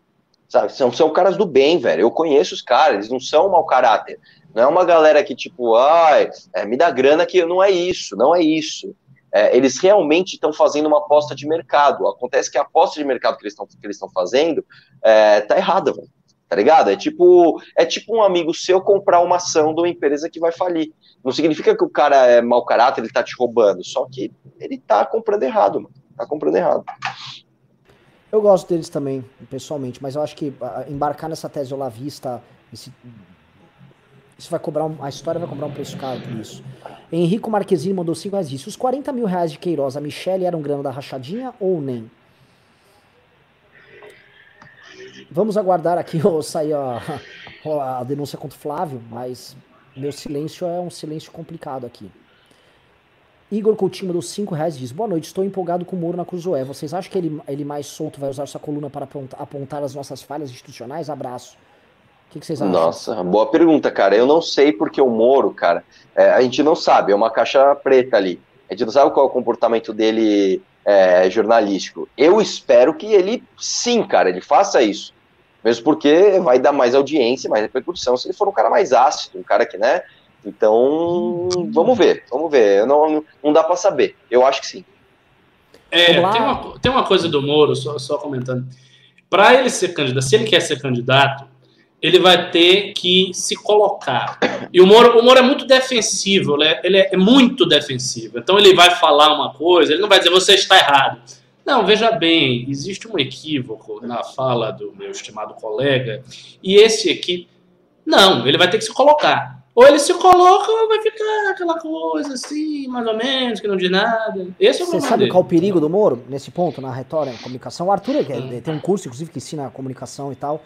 Sabe? São, são caras do bem, velho. Eu conheço os caras, eles não são mau caráter. Não é uma galera que, tipo, ai, é, me dá grana que não é isso, não é isso é, eles realmente estão fazendo uma aposta de mercado. Acontece que a aposta de mercado que eles estão que eles estão fazendo é, tá errada, velho. Tá ligado? É tipo, é tipo um amigo seu comprar uma ação de uma empresa que vai falir. Não significa que o cara é mau caráter, ele tá te roubando, só que ele tá comprando errado, mano. Tá comprando errado. Eu gosto deles também, pessoalmente, mas eu acho que embarcar nessa tese olavista, esse isso vai cobrar um, a história vai cobrar um preço caro por isso. Henrico Marquezine mandou 5 reais disse: Os 40 mil reais de Queiroz, a Michelle eram grana da rachadinha ou nem? Vamos aguardar aqui ou sair a, a denúncia contra o Flávio, mas meu silêncio é um silêncio complicado aqui. Igor Coutinho mandou 5 reais diz: Boa noite, estou empolgado com o Moro na Cruzoé. Vocês acham que ele, ele mais solto vai usar sua coluna para apontar as nossas falhas institucionais? Abraço que, que vocês acham? Nossa, boa pergunta, cara. Eu não sei porque o Moro, cara, é, a gente não sabe, é uma caixa preta ali. A gente não sabe qual é o comportamento dele é, jornalístico. Eu espero que ele, sim, cara, ele faça isso. Mesmo porque vai dar mais audiência, mais repercussão, se ele for um cara mais ácido, um cara que, né? Então, vamos ver, vamos ver. Não, não dá para saber. Eu acho que sim. É, tem uma, tem uma coisa do Moro, só, só comentando. Para ele ser candidato, se ele quer ser candidato, ele vai ter que se colocar. E o Moro, o Moro é muito defensivo, né? ele é, é, muito defensivo. Então ele vai falar uma coisa, ele não vai dizer você está errado. Não, veja bem, existe um equívoco na fala do meu estimado colega, e esse aqui, não, ele vai ter que se colocar. Ou ele se coloca ou vai ficar aquela coisa assim, mais ou menos, que não diz nada. Esse é o Você sabe dele. qual é o perigo do Moro nesse ponto, na retórica, na comunicação? O Arthur hum. tem um curso, inclusive, que ensina comunicação e tal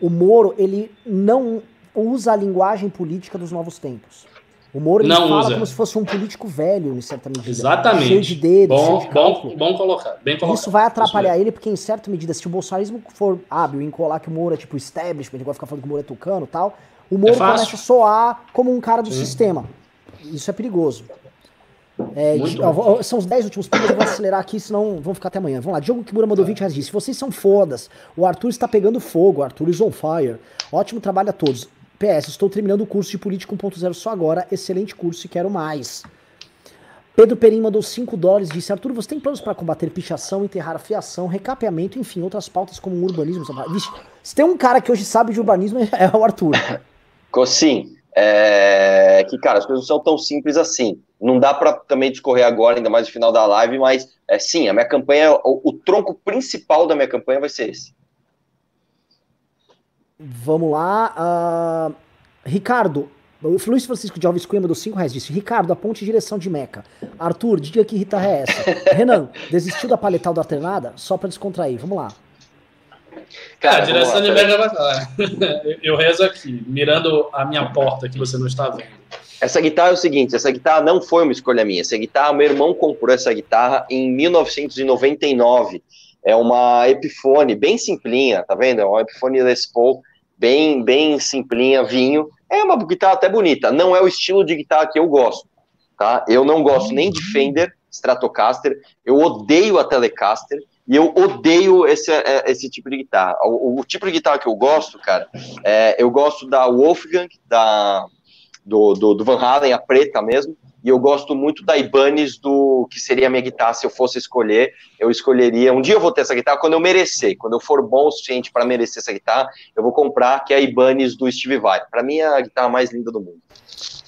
o Moro, ele não usa a linguagem política dos novos tempos. O Moro ele não fala usa. como se fosse um político velho, em certa medida. Exatamente. Cheio de dedos, bom, cheio de bom, bom colocar. Bem colocado. Isso vai atrapalhar ele, porque em certa medida, se o bolsonarismo for hábil em colar que o Moro é tipo establishment, igual ficar falando que o Moro é tucano e tal, o Moro é começa a soar como um cara do Sim. sistema. Isso é perigoso. É, de, ó, são os 10 últimos pontos, eu vou acelerar aqui, senão vão ficar até amanhã. Vamos lá, Diogo Kimura mandou 20 reais disse: Vocês são fodas. O Arthur está pegando fogo, o Arthur is on fire. Ótimo trabalho a todos. PS, estou terminando o curso de Política 1.0 só agora. Excelente curso e quero mais. Pedro Perim mandou 5 dólares disse: Arthur, você tem planos para combater pichação, enterrar a fiação, recapeamento, enfim, outras pautas como urbanismo? Vixe, se tem um cara que hoje sabe de urbanismo é o Arthur. Sim, é que, cara, as coisas não são tão simples assim. Não dá para também discorrer agora, ainda mais no final da live, mas é sim, a minha campanha, o, o tronco principal da minha campanha vai ser esse. Vamos lá. Uh, Ricardo, o Luiz Francisco de Alves Cunha do 5 reais disse: Ricardo, a ponte em direção de Meca. Arthur, diga que Rita é essa. Renan, desistiu da paletal da alternada? Só para descontrair. Vamos lá. Cara, a direção de Meca vai falar. Eu rezo aqui, mirando a minha porta que você não está vendo. Essa guitarra é o seguinte, essa guitarra não foi uma escolha minha. Essa guitarra, meu irmão comprou essa guitarra em 1999. É uma Epiphone bem simplinha, tá vendo? É uma Epiphone Les Paul bem, bem simplinha, vinho. É uma guitarra até bonita. Não é o estilo de guitarra que eu gosto, tá? Eu não gosto nem de Fender Stratocaster. Eu odeio a Telecaster. E eu odeio esse, é, esse tipo de guitarra. O, o tipo de guitarra que eu gosto, cara, é, eu gosto da Wolfgang, da, do, do, do Van Halen, a preta mesmo, e eu gosto muito da Ibanez do que seria a minha guitarra se eu fosse escolher, eu escolheria, um dia eu vou ter essa guitarra quando eu merecer, quando eu for bom o suficiente para merecer essa guitarra, eu vou comprar, que é a Ibanez do Steve Vai. Para mim é a guitarra mais linda do mundo.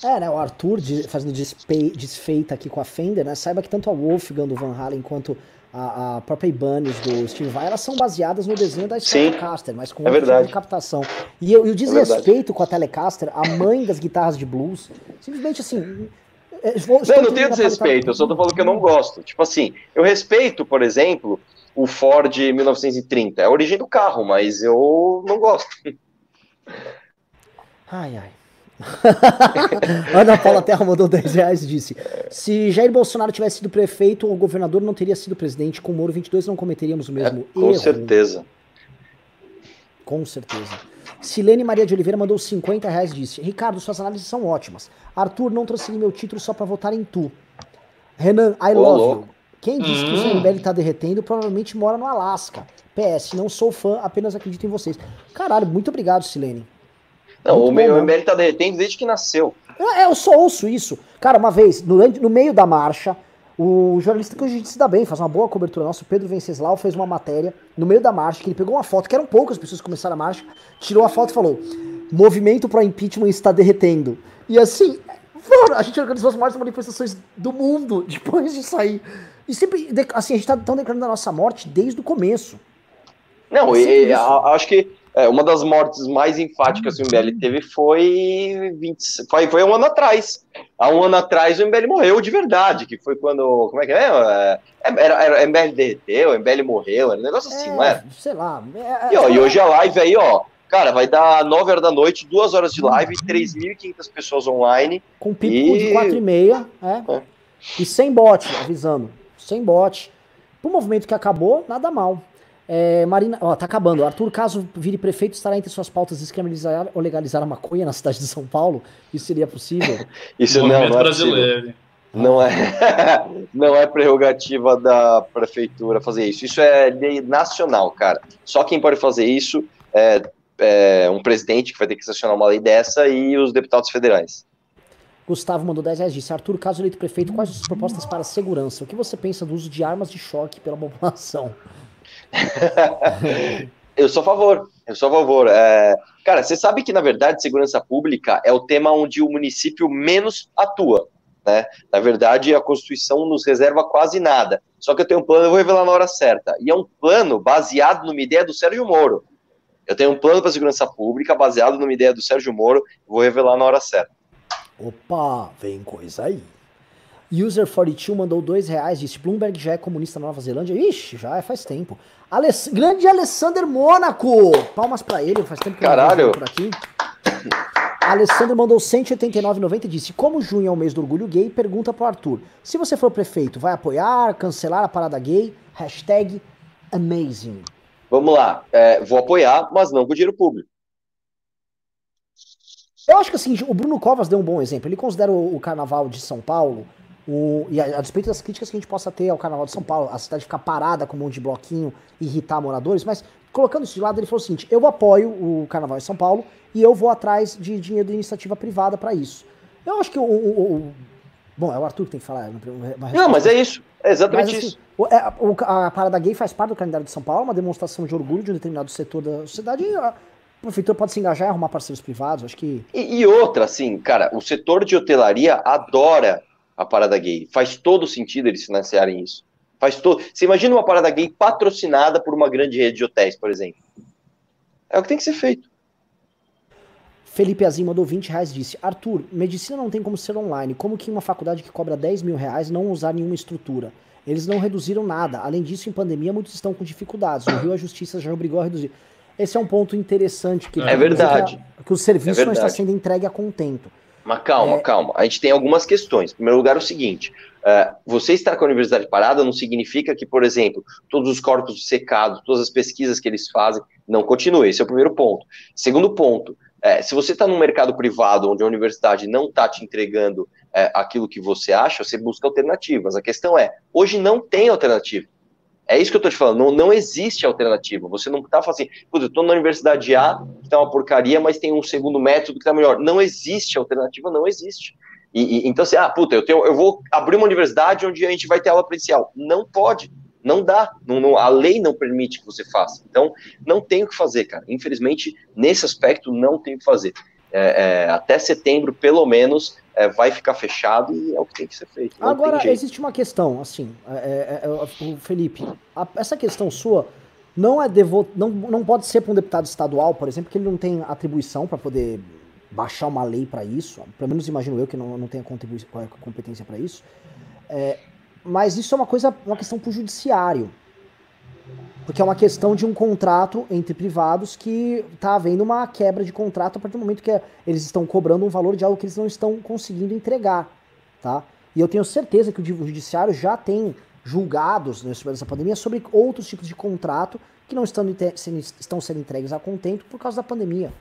É, né, o Arthur fazendo desfeita aqui com a Fender, né, saiba que tanto a Wolfgang do Van Halen quanto a, a própria Ibanez do Steve Vai, elas são baseadas no desenho da Telecaster, mas com é outro tipo de captação. E, e o é desrespeito é com a Telecaster, a mãe das guitarras de blues, simplesmente assim, não, não tenho desrespeito, eu só tô falando que eu não gosto. Tipo assim, eu respeito, por exemplo, o Ford 1930. É a origem do carro, mas eu não gosto. Ai, ai. Ana Paula Terra mandou 10 reais e disse: Se Jair Bolsonaro tivesse sido prefeito ou governador, não teria sido presidente. Com o Moro 22, não cometeríamos o mesmo é, com erro. Com certeza. Com certeza. Silene Maria de Oliveira mandou 50 reais e disse: Ricardo, suas análises são ótimas. Arthur, não trouxe meu título só pra votar em tu. Renan, I love you. Quem disse que o hum. CMBL tá derretendo provavelmente mora no Alasca. PS, não sou fã, apenas acredito em vocês. Caralho, muito obrigado, Silene. Não, muito o meu MBL tá derretendo desde que nasceu. É, eu só ouço isso. Cara, uma vez, no, no meio da marcha, o jornalista que a gente se dá bem, faz uma boa cobertura nosso, Pedro Venceslau, fez uma matéria no meio da marcha, que ele pegou uma foto, que eram poucas pessoas que começaram a marcha, tirou a foto e falou: movimento para impeachment está derretendo. E assim, a gente organizou as maiores manifestações do mundo depois de sair. E sempre, assim, a gente tá tão declarando a nossa morte desde o começo. Não, e, e acho que é, uma das mortes mais enfáticas que o MBL teve foi, 20, foi, foi um ano atrás. Há um ano atrás o MBL morreu de verdade, que foi quando. Como é que é? é era, era, MBL derreteu, o MBL morreu, era um negócio assim, é, não é? Sei lá. É, e, ó, e hoje a live aí, ó. Cara, vai dar 9 horas da noite, 2 horas de live, 3.500 pessoas online. Com pico e... de 4 e meia, é. é. E sem bot, avisando. Sem bot. Pro movimento que acabou, nada mal. É, Marina, ó, tá acabando. Arthur, caso vire prefeito, estará entre suas pautas descriminalizar ou legalizar a maconha na cidade de São Paulo? Isso seria possível? Isso não, não é brasileiro. Não é, não é prerrogativa da prefeitura fazer isso. Isso é lei nacional, cara. Só quem pode fazer isso é, é um presidente que vai ter que sancionar uma lei dessa e os deputados federais. Gustavo mandou 10 reais disse: Arthur, caso eleito prefeito, quais as suas propostas para a segurança? O que você pensa do uso de armas de choque pela população? eu sou a favor, eu sou a favor. É, cara, você sabe que, na verdade, segurança pública é o tema onde o município menos atua. Né? Na verdade, a Constituição nos reserva quase nada. Só que eu tenho um plano, eu vou revelar na hora certa. E é um plano baseado numa ideia do Sérgio Moro. Eu tenho um plano para segurança pública baseado numa ideia do Sérgio Moro, vou revelar na hora certa. Opa, vem coisa aí. User42 mandou dois reais, disse Bloomberg já é comunista na Nova Zelândia. Ixi, já é faz tempo. Aless grande Alessandro Mônaco! Palmas para ele, faz tempo que Caralho. eu por aqui. Alessandro mandou 189,90 e disse: Como junho é o mês do orgulho gay, pergunta pro Arthur: Se você for prefeito, vai apoiar, cancelar a parada gay? Hashtag amazing. Vamos lá, é, vou apoiar, mas não com dinheiro público. Eu acho que assim, o Bruno Covas deu um bom exemplo. Ele considera o, o carnaval de São Paulo o, e a, a, despeito das críticas que a gente possa ter ao Carnaval de São Paulo, a cidade ficar parada com um monte de bloquinho e irritar moradores, mas colocando isso de lado, ele falou o seguinte: eu apoio o Carnaval de São Paulo e eu vou atrás de dinheiro de iniciativa privada para isso. Eu acho que o, o, o, Bom, é o Arthur que tem que falar. Não, mas é isso. É exatamente mas, assim, isso. É, a, a parada gay faz parte do calendário de São Paulo, uma demonstração de orgulho de um determinado setor da sociedade. E a, o prefeitura pode se engajar e arrumar parceiros privados, acho que. E, e outra, assim, cara, o setor de hotelaria adora a parada gay. Faz todo sentido eles financiarem isso. Faz todo. Você imagina uma parada gay patrocinada por uma grande rede de hotéis, por exemplo. É o que tem que ser feito. Felipe Azim mandou 20 reais disse: Arthur, medicina não tem como ser online. Como que uma faculdade que cobra 10 mil reais não usar nenhuma estrutura? Eles não reduziram nada. Além disso, em pandemia, muitos estão com dificuldades. No Rio, a justiça já obrigou a reduzir. Esse é um ponto interessante. Que é verdade. Que, que o serviço é não está sendo entregue a contento. Mas calma, é... calma. A gente tem algumas questões. Em primeiro lugar, é o seguinte: uh, você estar com a universidade parada não significa que, por exemplo, todos os corpos secados, todas as pesquisas que eles fazem, não continuem. Esse é o primeiro ponto. Segundo ponto, uh, se você está num mercado privado onde a universidade não está te entregando uh, aquilo que você acha, você busca alternativas. A questão é: hoje não tem alternativa. É isso que eu tô te falando, não, não existe alternativa. Você não tá falando assim, eu tô na universidade A, que tá uma porcaria, mas tem um segundo método que tá melhor. Não existe alternativa, não existe. E, e, então, assim, ah, puta, eu, tenho, eu vou abrir uma universidade onde a gente vai ter aula presencial. Não pode, não dá, não, não, a lei não permite que você faça. Então, não tem o que fazer, cara. Infelizmente, nesse aspecto, não tem o que fazer. É, é, até setembro, pelo menos, é, vai ficar fechado e é o que tem que ser feito. Agora, existe uma questão, assim, é, é, é, o Felipe, a, essa questão sua não é devo, não, não pode ser para um deputado estadual, por exemplo, que ele não tem atribuição para poder baixar uma lei para isso, pelo menos imagino eu que não, não tenha competência para isso, é, mas isso é uma coisa, uma questão para o judiciário, porque é uma questão de um contrato entre privados que está havendo uma quebra de contrato a partir do momento que eles estão cobrando um valor de algo que eles não estão conseguindo entregar, tá? E eu tenho certeza que o judiciário já tem julgados nesse dessa pandemia sobre outros tipos de contrato que não estão, estão sendo entregues a contento por causa da pandemia.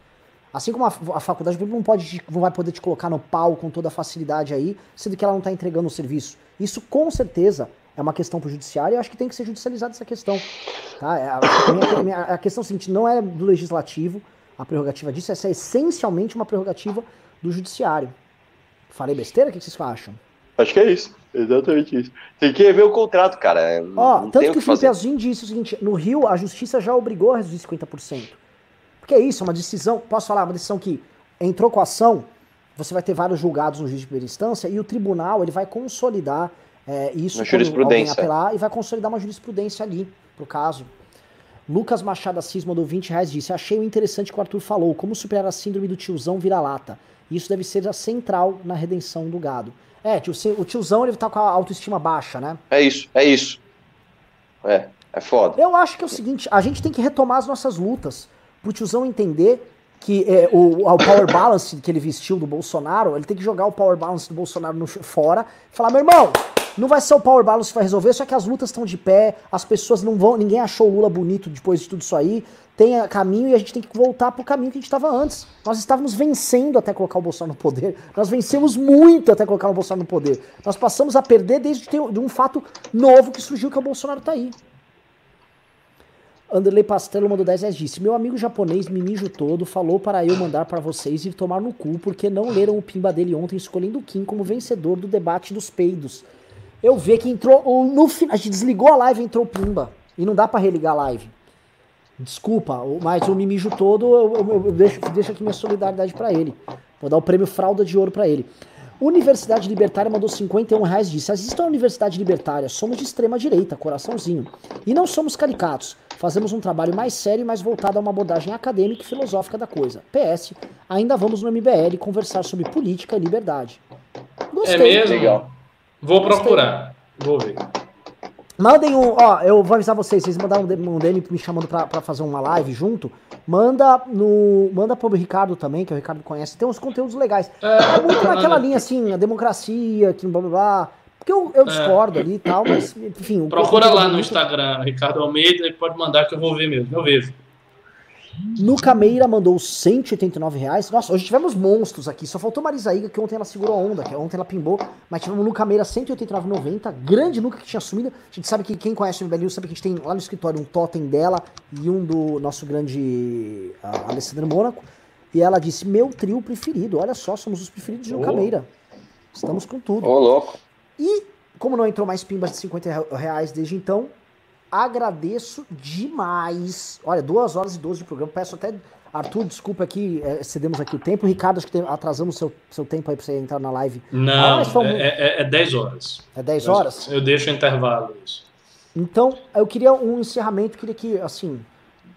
Assim como a, a faculdade não, pode, não vai poder te colocar no pau com toda a facilidade aí, sendo que ela não está entregando o serviço. Isso com certeza é uma questão para o judiciário e acho que tem que ser judicializada essa questão. Tá? É, a, minha, a questão é seguinte, não é do legislativo a prerrogativa disso, essa é essencialmente uma prerrogativa do judiciário. Falei besteira? O que vocês acham? Acho que é isso. Exatamente isso. Tem que rever o contrato, cara. Ó, tanto que o Felipe Azim disse o seguinte: no Rio, a justiça já obrigou a reduzir 50%. Porque é isso, é uma decisão. Posso falar, uma decisão que entrou com a ação, você vai ter vários julgados no juiz de primeira instância, e o tribunal ele vai consolidar é, isso uma jurisprudência. apelar e vai consolidar uma jurisprudência ali pro caso. Lucas Machado Assis mandou 20 reais disse: Achei o interessante que o Arthur falou, como superar a síndrome do tiozão vira-lata. Isso deve ser a central na redenção do gado. É, o tiozão ele tá com a autoestima baixa, né? É isso, é isso. É, é foda. Eu acho que é o seguinte: a gente tem que retomar as nossas lutas pro tiozão entender que é, o, o power balance que ele vestiu do Bolsonaro, ele tem que jogar o power balance do Bolsonaro no, fora e falar: meu irmão, não vai ser o Power Balance que vai resolver, só que as lutas estão de pé, as pessoas não vão. Ninguém achou o Lula bonito depois de tudo isso aí. Tem caminho e a gente tem que voltar pro caminho que a gente estava antes. Nós estávamos vencendo até colocar o Bolsonaro no poder. Nós vencemos muito até colocar o Bolsonaro no poder. Nós passamos a perder desde de um fato novo que surgiu, que o Bolsonaro tá aí. Anderley Pastelo mandou 10 reais disse: Meu amigo japonês, me mijo todo, falou para eu mandar para vocês ir tomar no cu porque não leram o pimba dele ontem escolhendo o Kim como vencedor do debate dos peidos eu ver que entrou. No a gente desligou a live e entrou Pimba. E não dá para religar a live. Desculpa, mas o mimijo todo eu, eu, eu deixo, deixo aqui minha solidariedade para ele. Vou dar o prêmio Fralda de Ouro para ele. Universidade Libertária mandou 51 reais disse: Assista a Universidade Libertária, somos de extrema direita, coraçãozinho. E não somos caricatos. Fazemos um trabalho mais sério e mais voltado a uma abordagem acadêmica e filosófica da coisa. PS, ainda vamos no MBL conversar sobre política e liberdade. Gostei. É mesmo? Legal. Vou procurar. Vou ver. Mandem um, ó, eu vou avisar vocês, vocês mandaram um DM me chamando pra, pra fazer uma live junto. Manda no. Manda pro Ricardo também, que o Ricardo conhece. Tem uns conteúdos legais. É, é muito naquela linha assim, a democracia, que blá blá blá. Porque eu, eu é. discordo é. ali e tal, mas, enfim. Procura lá no muito... Instagram, Ricardo Almeida, e pode mandar que eu vou ver mesmo. Eu vejo. Nuca Meira mandou 189 reais. Nossa, hoje tivemos monstros aqui. Só faltou Marisaíga, que ontem ela segurou a onda, que ontem ela pimbou. Mas tivemos Nuca Meira 189,90. Grande Nuca que tinha sumido. A gente sabe que quem conhece o MBL sabe que a gente tem lá no escritório um totem dela e um do nosso grande uh, Alessandro Mônaco. E ela disse: Meu trio preferido. Olha só, somos os preferidos de Nuca oh. Meira. Estamos com tudo. Ô, oh, louco. E, como não entrou mais pimbas de 50 reais desde então, agradeço demais. Olha, duas horas e 12 de programa. Peço até. Arthur, desculpa aqui, é, cedemos aqui o tempo. Ricardo, acho que tem, atrasamos seu, seu tempo aí pra você entrar na live. Não, ah, é, é, é 10 horas. É 10 horas? Eu deixo o intervalo. Isso. Então, eu queria um encerramento, queria que, assim,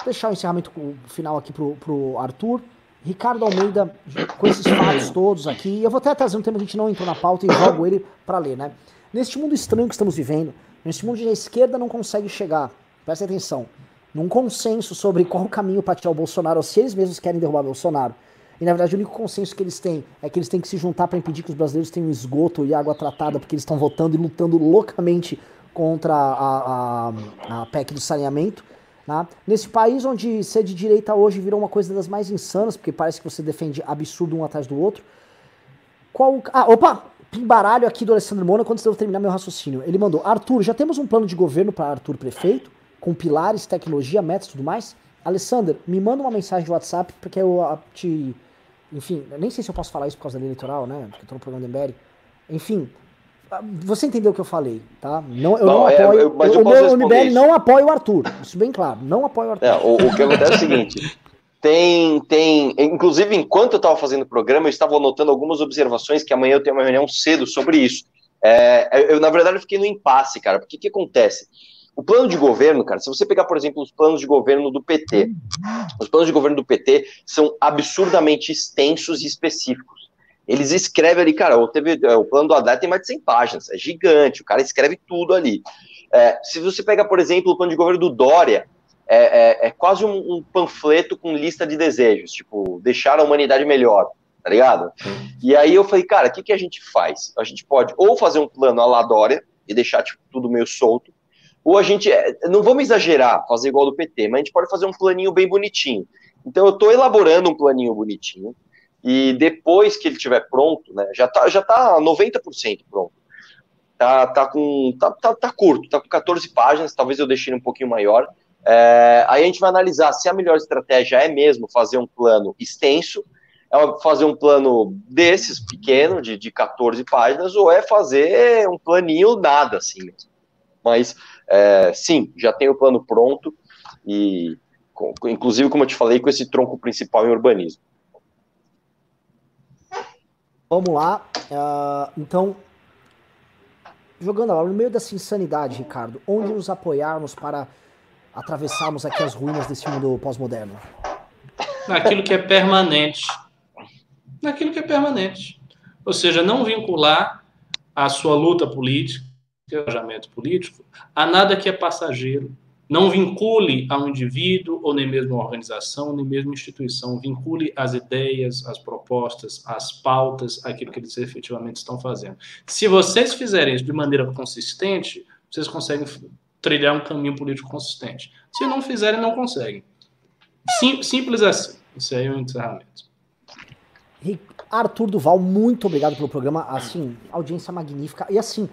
deixar o encerramento final aqui pro, pro Arthur. Ricardo Almeida, com esses fatos todos aqui, eu vou até trazer um tema que a gente não entrou na pauta e jogo ele para ler, né? Neste mundo estranho que estamos vivendo, Nesse mundo a esquerda não consegue chegar, presta atenção, num consenso sobre qual o caminho para tirar o Bolsonaro, ou se eles mesmos querem derrubar o Bolsonaro. E na verdade o único consenso que eles têm é que eles têm que se juntar para impedir que os brasileiros tenham esgoto e água tratada, porque eles estão votando e lutando loucamente contra a, a, a PEC do saneamento. Né? Nesse país onde ser de direita hoje virou uma coisa das mais insanas, porque parece que você defende absurdo um atrás do outro. Qual. Ah, opa! Pimbaralho aqui do Alessandro Mona, quando eu terminar meu raciocínio. Ele mandou: Arthur, já temos um plano de governo para Arthur prefeito, com pilares, tecnologia, metas e tudo mais? Alessandro, me manda uma mensagem de WhatsApp, porque eu ah, te. Enfim, nem sei se eu posso falar isso por causa da lei eleitoral, né? Porque eu tô no programa do MBL. Enfim, ah, você entendeu o que eu falei, tá? Não, eu não, não é, apoio. É, mas eu, o meu MBL isso. não apoia o Arthur. Isso bem claro. Não apoia o Arthur. É, o, o que acontece é o seguinte: tem, tem. Inclusive, enquanto eu estava fazendo o programa, eu estava anotando algumas observações que amanhã eu tenho uma reunião cedo sobre isso. É, eu, na verdade, eu fiquei no impasse, cara. Porque o que acontece? O plano de governo, cara, se você pegar, por exemplo, os planos de governo do PT, os planos de governo do PT são absurdamente extensos e específicos. Eles escrevem ali, cara, o, teve, é, o plano do Haddad tem mais de 100 páginas, é gigante, o cara escreve tudo ali. É, se você pegar, por exemplo, o plano de governo do Dória, é, é, é quase um, um, panfleto com lista de desejos, tipo, deixar a humanidade melhor, tá ligado? E aí eu falei, cara, o que, que a gente faz? A gente pode ou fazer um plano à la Dória e deixar tipo, tudo meio solto, ou a gente, é, não vamos exagerar, fazer igual do PT, mas a gente pode fazer um planinho bem bonitinho. Então eu estou elaborando um planinho bonitinho, e depois que ele estiver pronto, né, já está já tá 90% pronto. Tá, tá, com, tá, tá, tá curto, tá com 14 páginas, talvez eu deixe ele um pouquinho maior, é, aí a gente vai analisar se a melhor estratégia é mesmo fazer um plano extenso, é fazer um plano desses, pequeno, de, de 14 páginas, ou é fazer um planinho nada, assim mesmo. Mas, é, sim, já tem o plano pronto, e com, inclusive, como eu te falei, com esse tronco principal em urbanismo. Vamos lá. Uh, então, jogando agora no meio dessa insanidade, Ricardo, onde nos apoiarmos para atravessarmos aqui as ruínas desse mundo pós-moderno? Naquilo que é permanente. Naquilo que é permanente. Ou seja, não vincular a sua luta política, engajamento político, a nada que é passageiro. Não vincule a um indivíduo, ou nem mesmo a organização, nem mesmo a instituição. Vincule as ideias, as propostas, as pautas, aquilo que eles efetivamente estão fazendo. Se vocês fizerem isso de maneira consistente, vocês conseguem trilhar um caminho político consistente. Se não fizerem, não conseguem. Sim, simples assim. Isso aí é o um encerramento. Arthur Duval, muito obrigado pelo programa. Assim, audiência magnífica. E assim,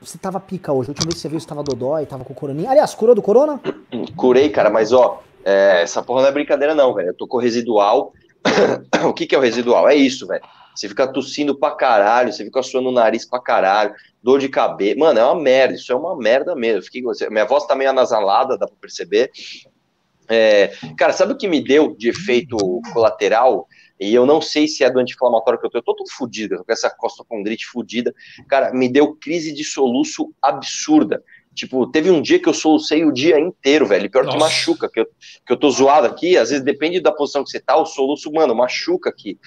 você tava pica hoje. A última vez que você viu, você tava dodói, tava com coroninha. Aliás, curou do corona? Curei, cara, mas ó, é, essa porra não é brincadeira, não, velho. Eu tô com residual. o que, que é o residual? É isso, velho. Você fica tossindo pra caralho, você fica suando o nariz pra caralho, dor de cabeça. Mano, é uma merda, isso é uma merda mesmo. Fiquei, minha voz tá meio anasalada, dá pra perceber. É, cara, sabe o que me deu de efeito colateral? E eu não sei se é do anti-inflamatório que eu tô, eu tô todo fodido, com essa costocondrite fodida. Cara, me deu crise de soluço absurda. Tipo, teve um dia que eu solucei o dia inteiro, velho. Pior Nossa. que machuca, que eu, que eu tô zoado aqui. Às vezes, depende da posição que você tá, o soluço, mano, machuca aqui.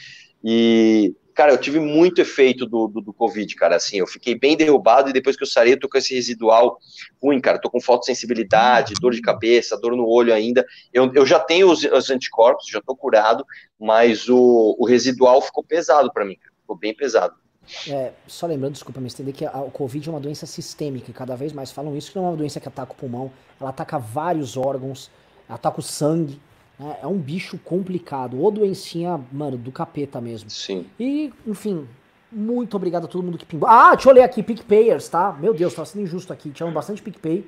E, cara, eu tive muito efeito do, do, do, Covid, cara, assim, eu fiquei bem derrubado e depois que eu sarei, eu tô com esse residual ruim, cara, tô com fotossensibilidade, dor de cabeça, dor no olho ainda, eu, eu já tenho os, os anticorpos, já tô curado, mas o, o residual ficou pesado para mim, ficou bem pesado. É, só lembrando, desculpa me estender, que a, o Covid é uma doença sistêmica, e cada vez mais falam isso, que não é uma doença que ataca o pulmão, ela ataca vários órgãos, ataca o sangue, né? É um bicho complicado. Ou doencinha, mano, do capeta mesmo. Sim. E, enfim, muito obrigado a todo mundo que pingou. Ah, deixa eu ler aqui, PicPayers, tá? Meu Deus, tá sendo injusto aqui. Tinha bastante PicPay.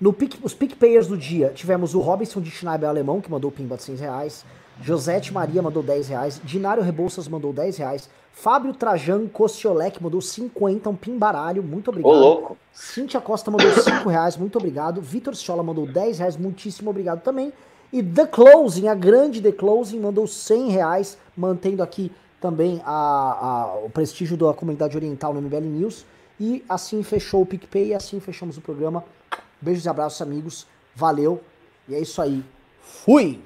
No Pic, os PicPayers do dia, tivemos o Robinson de Schneider Alemão, que mandou pimba de 100 reais. Josete Maria mandou 10 reais. Dinário Rebouças mandou 10 reais. Fábio Trajan Kociolek mandou 50, um pimbaralho, muito obrigado. Ô, louco. Cíntia Costa mandou 5 reais, muito obrigado. Vitor Schola mandou 10 reais, muitíssimo obrigado também. E The Closing, a grande The Closing, mandou 100 reais, mantendo aqui também a, a, o prestígio da comunidade oriental no MBL News. E assim fechou o PicPay e assim fechamos o programa. Beijos e abraços, amigos. Valeu. E é isso aí. Fui!